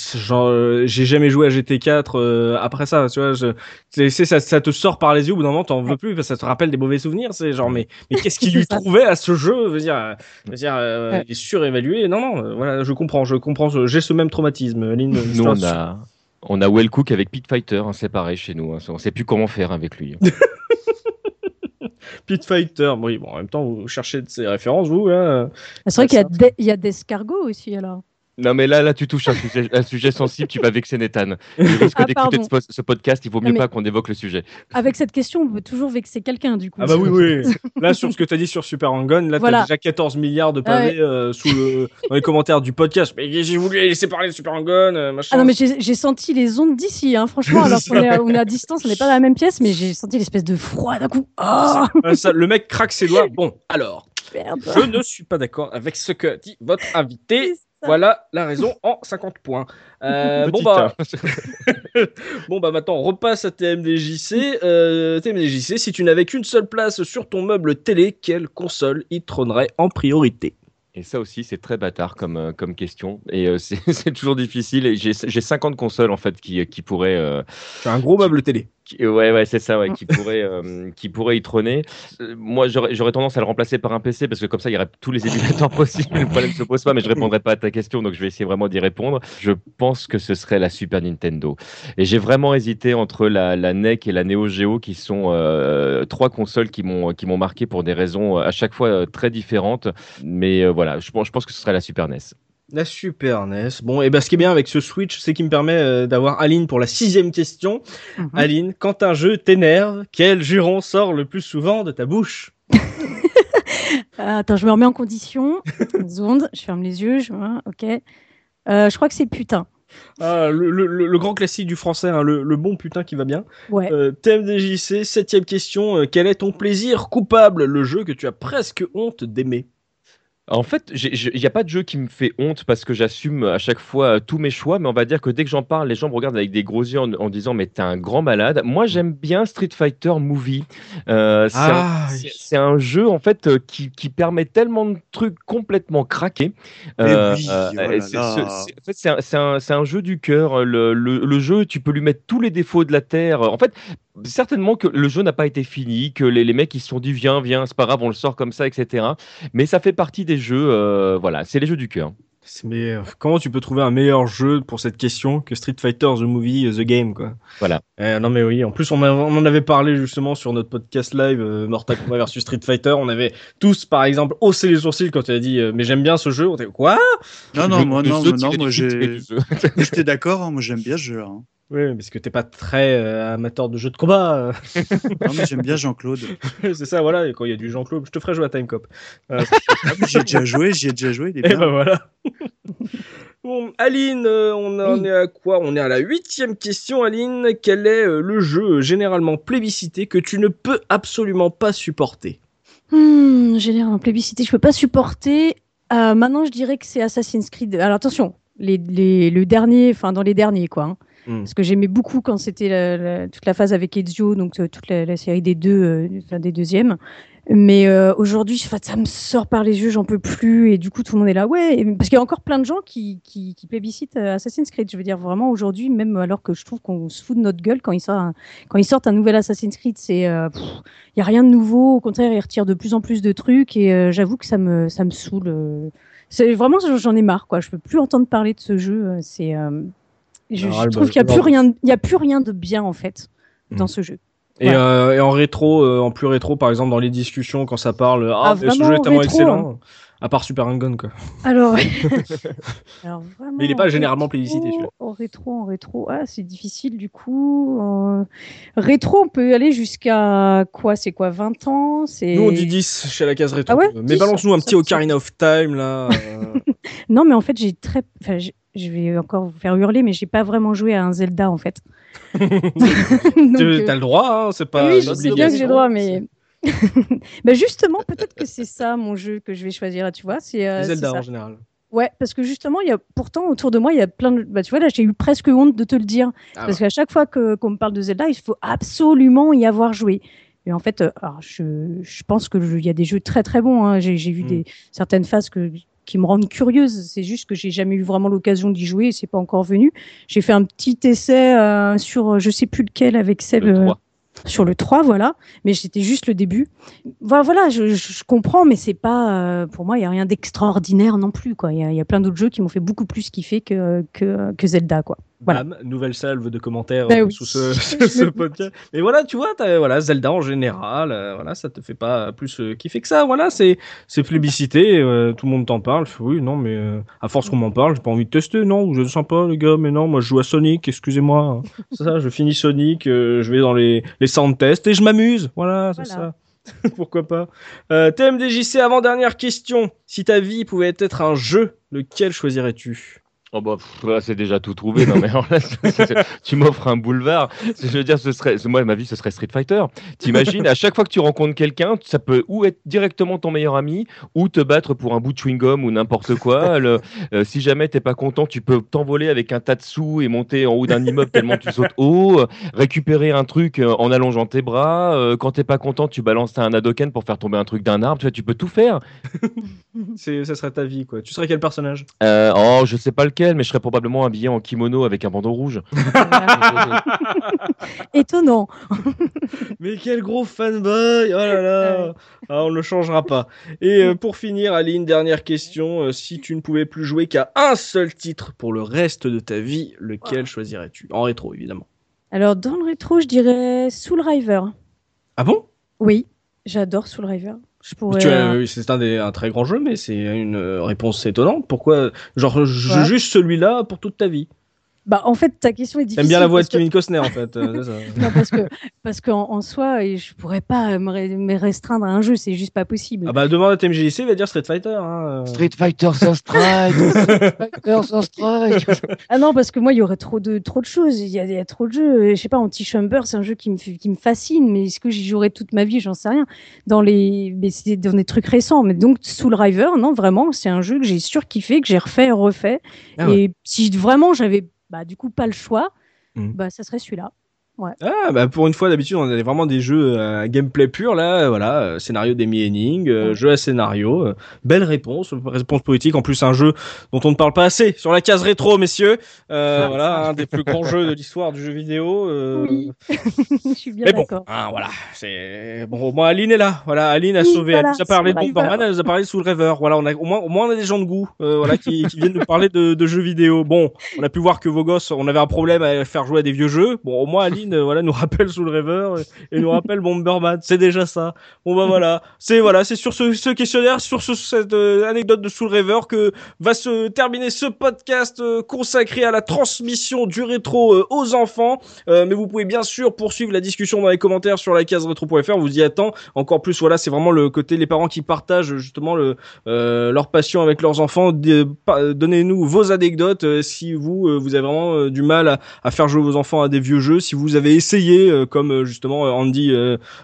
j'ai jamais joué à GT4 euh, après ça. Tu vois, je, ça, ça te sort par les yeux. Au bout d'un moment, t'en veux plus parce que ça te rappelle des mauvais souvenirs. C'est genre, mais, mais qu'est-ce qu'il *laughs* lui trouvait à ce jeu? Je veux dire, je veux dire euh, Ouais. il est surévalué. Non, non. voilà, je comprends. Je comprends. J'ai ce même traumatisme. Je Nous, on a, on a Wellcook avec Pit Fighter, hein, c'est pareil chez nous. hein. On sait plus comment faire avec lui. *laughs* Pit Fighter. Oui, bon, en même temps, vous cherchez de ces références, vous, là. C'est vrai qu'il y a des- il y a d'escargots aussi alors. Non, mais là, là, tu touches un sujet, un sujet sensible, tu vas vexer Nathan. Il risque Ah, d'écouter ce, ce podcast, il vaut mieux mais- pas qu'on évoque le sujet. Avec cette question, on peut toujours vexer quelqu'un du coup. Ah bah oui, oui. *laughs* Là, sur ce que tu as dit sur Super Hang-On, là, Voilà. t'as déjà 14 milliards de pavés Ah euh, sous le, dans les commentaires du podcast. Mais j'ai voulu laisser parler de Super Hang-On, euh, machin. Ah non, mais j'ai senti les ondes d'ici, hein, franchement, alors qu'on est, on est à distance, on n'est pas dans la même pièce, mais j'ai senti l'espèce de froid d'un coup. Oh, ça, le mec craque ses doigts. Bon, alors, merde. je ne suis pas d'accord avec ce que dit votre invité. Voilà la raison en 50 points. *laughs* Euh, bon, bah, hein. *laughs* bon, bah, maintenant, on repasse à TMDJC. Euh, TMDJC, si tu n'avais qu'une seule place sur ton meuble télé, quelle console y trônerait en priorité? Et ça aussi, c'est très bâtard comme, euh, comme question. Et euh, *laughs* c'est toujours difficile. Et J'ai j'ai 50 consoles, en fait, qui, qui pourraient. euh, un gros meuble télé. qui- ouais, ouais, c'est ça, ouais, qui pourraient, euh, qui pourraient y trôner. Euh, moi, j'aurais tendance à le remplacer par un PC parce que comme ça, il y aurait tous les émulateurs *laughs* possibles. Le problème ne se pose pas, mais je répondrai pas à ta question, donc je vais essayer vraiment d'y répondre. Je pense que ce serait la Super Nintendo. Et j'ai vraiment hésité entre la, la NEC et la Neo Geo, qui sont euh, trois consoles qui m'ont qui m'ont marqué pour des raisons euh, à chaque fois euh, très différentes. Mais euh, voilà, je pense, je pense que ce serait la Super NES. La Super NES. Bon, et ben ce qui est bien avec ce Switch, c'est qu'il me permet euh, d'avoir Aline pour la sixième question. Mhm. Aline, quand un jeu t'énerve, quel juron sort le plus souvent de ta bouche? *laughs* Euh, attends, je me remets en condition. Une seconde, je ferme les yeux, je... hein, ok. Euh, je crois que c'est putain. ah, le, le- le- le grand classique du français, hein, le, le bon putain qui va bien. Ouais. Euh, TMDJC, septième question. euh, quel est ton plaisir coupable, le jeu que tu as presque honte d'aimer En fait, il n'y a pas de jeu qui me fait honte parce que j'assume à chaque fois euh, tous mes choix, mais on va dire que dès que j'en parle, les gens me regardent avec des gros yeux en, en disant Mais t'es un grand malade. Moi, j'aime bien Street Fighter Movie. Euh, c'est Ah, un- c'est un jeu en fait euh, qui, qui permet tellement de trucs complètement craqués. Oui, euh, c'est- en fait, un, jeu du cœur. Le, le- le jeu, tu peux lui mettre tous les défauts de la terre. En fait, certainement que le jeu n'a pas été fini, que les, les mecs ils se sont dit viens, viens, c'est pas grave, on le sort comme ça, etc. Mais ça fait partie des jeux, euh, voilà, c'est les jeux du cœur. Mais euh, comment tu peux trouver un meilleur jeu pour cette question que Street Fighter The Movie euh, The Game quoi? Voilà. Euh, non mais oui, en plus on, a- on en avait parlé justement sur notre podcast live euh, Mortal Kombat versus Street Fighter. On avait tous par exemple haussé les sourcils quand tu as dit euh, mais j'aime bien ce jeu. On était quoi? Non, non, moi, non, non, moi, *laughs* j'étais d'accord, hein, moi j'aime bien ce jeu. hein. Oui, parce que t'es pas très euh, amateur de jeux de combat. euh. *laughs* Non, mais j'aime bien Jean-Claude. *laughs* c'est ça, voilà. Et quand il y a du Jean-Claude, je te ferai jouer à Time Cop. Ah, mais J'y ai déjà joué, j'y ai déjà joué. il est Et bien. ben voilà. *laughs* bon, Aline, euh, on en Oui. est à quoi? On est à la huitième question, Aline. Quel est euh, le jeu euh, généralement plébiscité que tu ne peux absolument pas supporter? Hmm, généralement plébiscité, je peux pas supporter. Euh, maintenant, je dirais que c'est Assassin's Creed. Alors attention, les, les- le dernier, enfin dans les derniers quoi. hein. Hmm. Parce que j'aimais beaucoup quand c'était toute la phase avec Ezio, donc euh, toute la, série des deux, euh, enfin, des deuxièmes. Mais euh, aujourd'hui, ça me sort par les yeux, j'en peux plus, et du coup tout le monde est là, ouais. parce qu'il y a encore plein de gens qui, qui, qui plébiscitent euh, Assassin's Creed. Je veux dire vraiment aujourd'hui, même alors que je trouve qu'on se fout de notre gueule quand ils sortent un, quand ils sortent un nouvel Assassin's Creed, c'est euh, il y a rien de nouveau. Au contraire, ils retirent de plus en plus de trucs, et euh, j'avoue que ça me ça me saoule. euh. Vraiment j'en ai marre quoi. Je peux plus entendre parler de ce jeu. euh, C'est euh, je, Ah, je bah, trouve qu'il y a plus rien, y a plus rien de bien en fait dans Mm. ce jeu. et, Ouais. euh, et en rétro, euh, en plus rétro, par exemple, dans les discussions, quand ça parle, ah, Ah, mais ce jeu est tellement rétro, excellent. À part Super Hang-On, quoi. Alors, *laughs* *laughs* Alors vraiment, Mais il est pas en généralement rétro, plébiscité, celui-là. En rétro, en rétro, ah c'est difficile du coup. Rétro, on peut aller jusqu'à quoi? C'est quoi 20 ans? Nous, on dit 10 chez la case rétro. Ah ouais? Mais 10, balance-nous un petit Ocarina of Time, là. *laughs* Non, mais en fait, j'ai très. Enfin, je vais encore vous faire hurler, mais j'ai pas vraiment joué à un Zelda en fait. *laughs* Donc, Tu- euh, T'as le droit, hein, c'est pas oui, je sais bien que j'ai le droit, mais. *laughs* bah justement, peut-être que c'est ça mon jeu que je vais choisir. là, Tu vois, c'est euh, Zelda en général. Ouais, parce que justement, il y a pourtant autour de moi, il y a plein de. Bah, tu vois, là, j'ai eu presque honte de te le dire. Ah parce qu'à chaque fois que- qu'on me parle de Zelda, il faut absolument y avoir joué. Et en fait, euh, alors, je, je pense qu'il y a des jeux très très bons. hein. J'ai j'ai vu Mm. des, certaines phases que, qui me rendent curieuse. C'est juste que j'ai jamais eu vraiment l'occasion d'y jouer et c'est pas encore venu. J'ai fait un petit essai euh, sur je sais plus lequel avec Seb. Le euh, 3. sur le 3, voilà. Mais c'était juste le début. Voilà, voilà je, comprends, mais c'est pas. euh, pour moi, il y a rien d'extraordinaire non plus, quoi. Il y, a- il y a plein d'autres jeux qui m'ont fait beaucoup plus kiffer que, que, que Zelda, quoi. Voilà. Bam, nouvelle salve de commentaires oui. sous *laughs* *laughs* ce, podcast. Mais voilà, tu vois, t'as- voilà, Zelda en général, euh, voilà, ça te fait pas plus euh, kiffer que ça. Voilà, c'est c'est plébiscité, euh, tout le monde t'en parle. Je oui, non, mais euh, à force qu'on m'en parle, j'ai pas envie de tester. Non, vous êtes sympa, les gars, mais non, moi je joue à Sonic, excusez-moi. C'est *laughs* ça, je finis Sonic, je vais dans les, les sound tests et je m'amuse. Voilà, c'est Voilà. ça. Pourquoi pas. TMDJC, avant-dernière question. Si ta vie pouvait être un jeu, lequel choisirais-tu? Oh bah, là, c'est déjà tout trouvé. Non, mais là, *laughs* tu m'offres un boulevard. Je veux dire, ce serait, moi, ma vie, ce serait Street Fighter. T'imagines, à chaque fois que tu rencontres quelqu'un, ça peut ou être directement ton meilleur ami, ou te battre pour un bout de chewing-gum ou n'importe quoi. Le- euh, si jamais t'es pas content, tu peux t'envoler avec un tas de sous et monter en haut d'un immeuble tellement tu sautes haut, euh, récupérer un truc euh, en allongeant tes bras. euh, quand t'es pas content, tu balances un Hadoken pour faire tomber un truc d'un arbre. Tu vois, tu peux tout faire. *laughs* C'est, ça serait ta vie, quoi. Tu serais quel personnage? Euh, oh, je sais pas lequel, mais je serais probablement habillé en kimono avec un bandeau rouge. *laughs* *laughs* Étonnant. *laughs* Mais quel gros fanboy Oh là là Ah, On ne le changera pas. Et euh, pour finir, Aline, dernière question. Euh, si tu ne pouvais plus jouer qu'à un seul titre pour le reste de ta vie, lequel choisirais-tu? En rétro, évidemment. Alors, dans le rétro, je dirais Soul River. Ah bon? Oui, j'adore Soul River. Je pourrais. Euh, C'est un, des- un très grand jeu, mais c'est une euh, réponse étonnante. Pourquoi Genre, je Ouais. juste celui-là pour toute ta vie? Bah, en fait, ta question est difficile. T'aimes bien la voix de que- Kevin Costner, en fait. euh, ça. *laughs* Non, parce que parce qu'en en soi, et je pourrais pas me, restreindre à un jeu, c'est juste pas possible. Ah bah, demande à TMJC, il va dire Street Fighter. Hein. euh. Fighter sans strike *laughs* Street Fighter sans strike Ah non, parce que moi, il y aurait trop de trop de choses. Il y a, il y a trop de jeux. Je sais pas, Anti-Chamber, c'est un jeu qui me qui me fascine, mais est-ce que j'y jouerai toute ma vie? J'en sais rien. Dans les, mais c'est dans des trucs récents. Mais donc Soul River, non, vraiment, c'est un jeu que j'ai surkiffé, que j'ai refait refait. Ah et si vraiment j'avais, bah, du coup, pas le choix, Mhm. bah, ça serait celui-là. Ah, bah pour une fois, d'habitude, on avait vraiment des jeux à gameplay pur, là, voilà, euh, scénario Demi Henning, euh, jeu à scénario, euh, belle réponse, réponse politique, en plus un jeu dont on ne parle pas assez, sur la case rétro, messieurs, euh, voilà, un des plus grands jeux de l'histoire du jeu vidéo. euh, Oui. *laughs* Je suis bien Mais bon, d'accord. hein, voilà, c'est bon. Au moins, Aline est là. Voilà, Aline a Oui, sauvé. voilà, elle nous a parlé de Bomberman, elle nous a parlé de Soul River. Voilà, on a au moins, au moins on a des gens de goût, euh, voilà, qui, qui viennent nous parler de, de jeux vidéo. Bon, on a pu voir que vos gosses, on avait un problème à faire jouer à des vieux jeux. Bon, au moins Aline, euh, voilà, nous rappelle Soul River et, et nous rappelle Bomberman. C'est déjà ça. Bon bah voilà, c'est voilà, c'est sur ce, questionnaire, sur ce, cette euh, anecdote de Soul River que va se terminer ce podcast euh, consacré à la transmission du rétro aux enfants. Mais vous pouvez bien sûr poursuivre la discussion dans les commentaires sur la case rétro.fr. Vous y attend. Encore plus, voilà, c'est vraiment le côté les parents qui partagent justement le, leur passion avec leurs enfants. Donnez-nous vos anecdotes si vous vous avez vraiment du mal à, à faire jouer vos enfants à des vieux jeux. Si vous avez essayé, euh, comme euh, justement euh, Andy,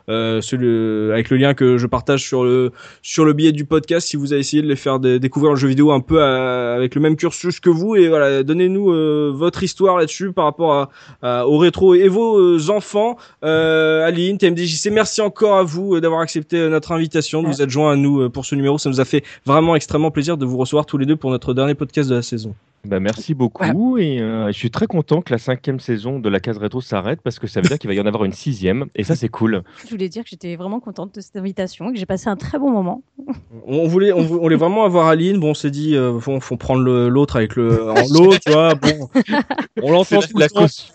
celui- avec le lien que je partage sur le sur le billet du podcast, si vous avez essayé de les faire dé- découvrir le jeu vidéo un peu à- avec le même cursus que vous, et voilà, donnez-nous votre histoire là-dessus par rapport à, à- au rétro et vos enfants. Aline, TMDJC, merci encore à vous d'avoir accepté notre invitation, de vous être joint à nous pour ce numéro. Ça nous a fait vraiment extrêmement plaisir de vous recevoir tous les deux pour notre dernier podcast de la saison. Bah, merci beaucoup et euh, je suis très content que la cinquième saison de la case rétro s'arrête parce que ça veut dire qu'il va y en avoir une sixième et ça c'est cool. *laughs* Je voulais dire que j'étais vraiment contente de cette invitation et que j'ai passé un très bon moment. On voulait, on, vou- on voulait vraiment avoir Aline. Bon, on s'est dit, euh, faut, faut prendre l'autre avec le en *laughs* lot, tu vois. Bon, *laughs* on l'entend C'est tout la le temps. caution.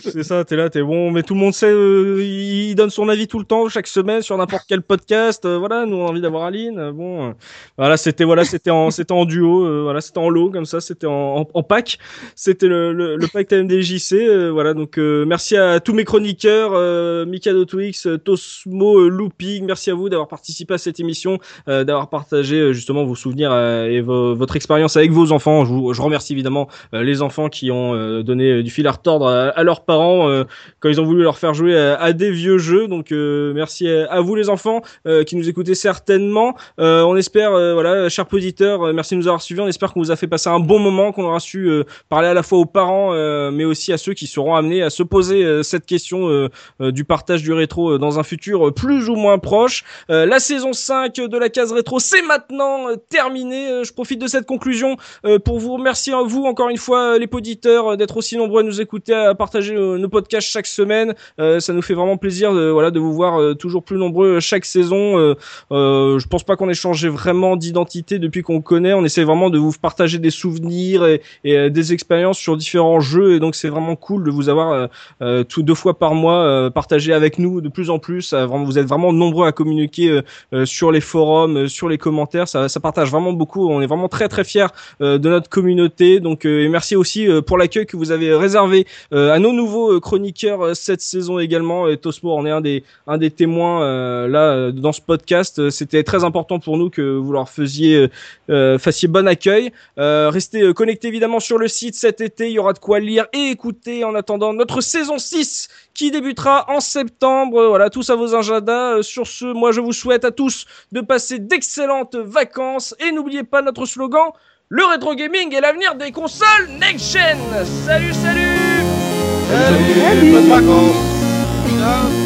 C'est ça, t'es là, t'es bon, mais tout le monde sait, euh, il donne son avis tout le temps, chaque semaine, sur n'importe quel podcast. euh, voilà, nous on a envie d'avoir Aline. bon, euh, voilà, c'était voilà, c'était en, c'était en duo, euh, voilà, c'était en lot comme ça, c'était en, en, en pack. C'était le, le, le pack TMDJC. euh, voilà, donc euh, merci à tous mes chroniqueurs, euh, Mikado Twix, euh, Tosmo, euh, Looping. Merci à vous d'avoir participé à cette émission, euh, d'avoir partagé justement vos souvenirs et vo- votre expérience avec vos enfants. Je, vous, je remercie évidemment les enfants qui ont donné du fil à retordre à, à leurs parents quand ils ont voulu leur faire jouer à, à des vieux jeux. Donc merci à, vous les enfants qui nous écoutez certainement. On espère, voilà, chers auditeurs, merci de nous avoir suivis. On espère qu'on vous a fait passer un bon moment, qu'on aura su euh, parler à la fois aux parents, euh, mais aussi à ceux qui seront amenés à se poser euh, cette question du partage du rétro dans un futur plus ou moins proche. La saison 5 de la case rétro, c'est maintenant terminé. Je profite de cette conclusion pour vous remercier à vous encore une fois les poditeurs d'être aussi nombreux à nous écouter, à partager nos podcasts chaque semaine. Ça nous fait vraiment plaisir de voilà de vous voir toujours plus nombreux chaque saison. Je pense pas qu'on ait changé vraiment d'identité depuis qu'on connaît. On essaie vraiment de vous partager des souvenirs et, et, euh, des expériences sur différents jeux et donc c'est vraiment cool de vous avoir euh, euh, tout deux fois par mois partagé avec nous de plus en plus. Vraiment, vous êtes vraiment nombreux à communiquer sur les forums, sur les commentaires. Ça, ça partage vraiment beaucoup. On est vraiment très très fiers de notre communauté. Donc et merci aussi pour l'accueil que vous avez réservé à nos nouveaux chroniqueurs cette saison également. Et Tosmo en est un des un des témoins euh, là dans ce podcast. C'était très important pour nous que vous leur faisiez euh, fassiez bon accueil. Euh, restez connectés évidemment sur le site cet été. Il y aura de quoi lire et écouter en attendant notre saison 6 qui débutera en septembre. Voilà, tous à vos agendas. Euh, Sur ce, moi je vous souhaite à tous de passer d'excellentes vacances et n'oubliez pas notre slogan le rétro gaming est l'avenir des consoles next gen. Salut, salut. Salut, bonnes vacances.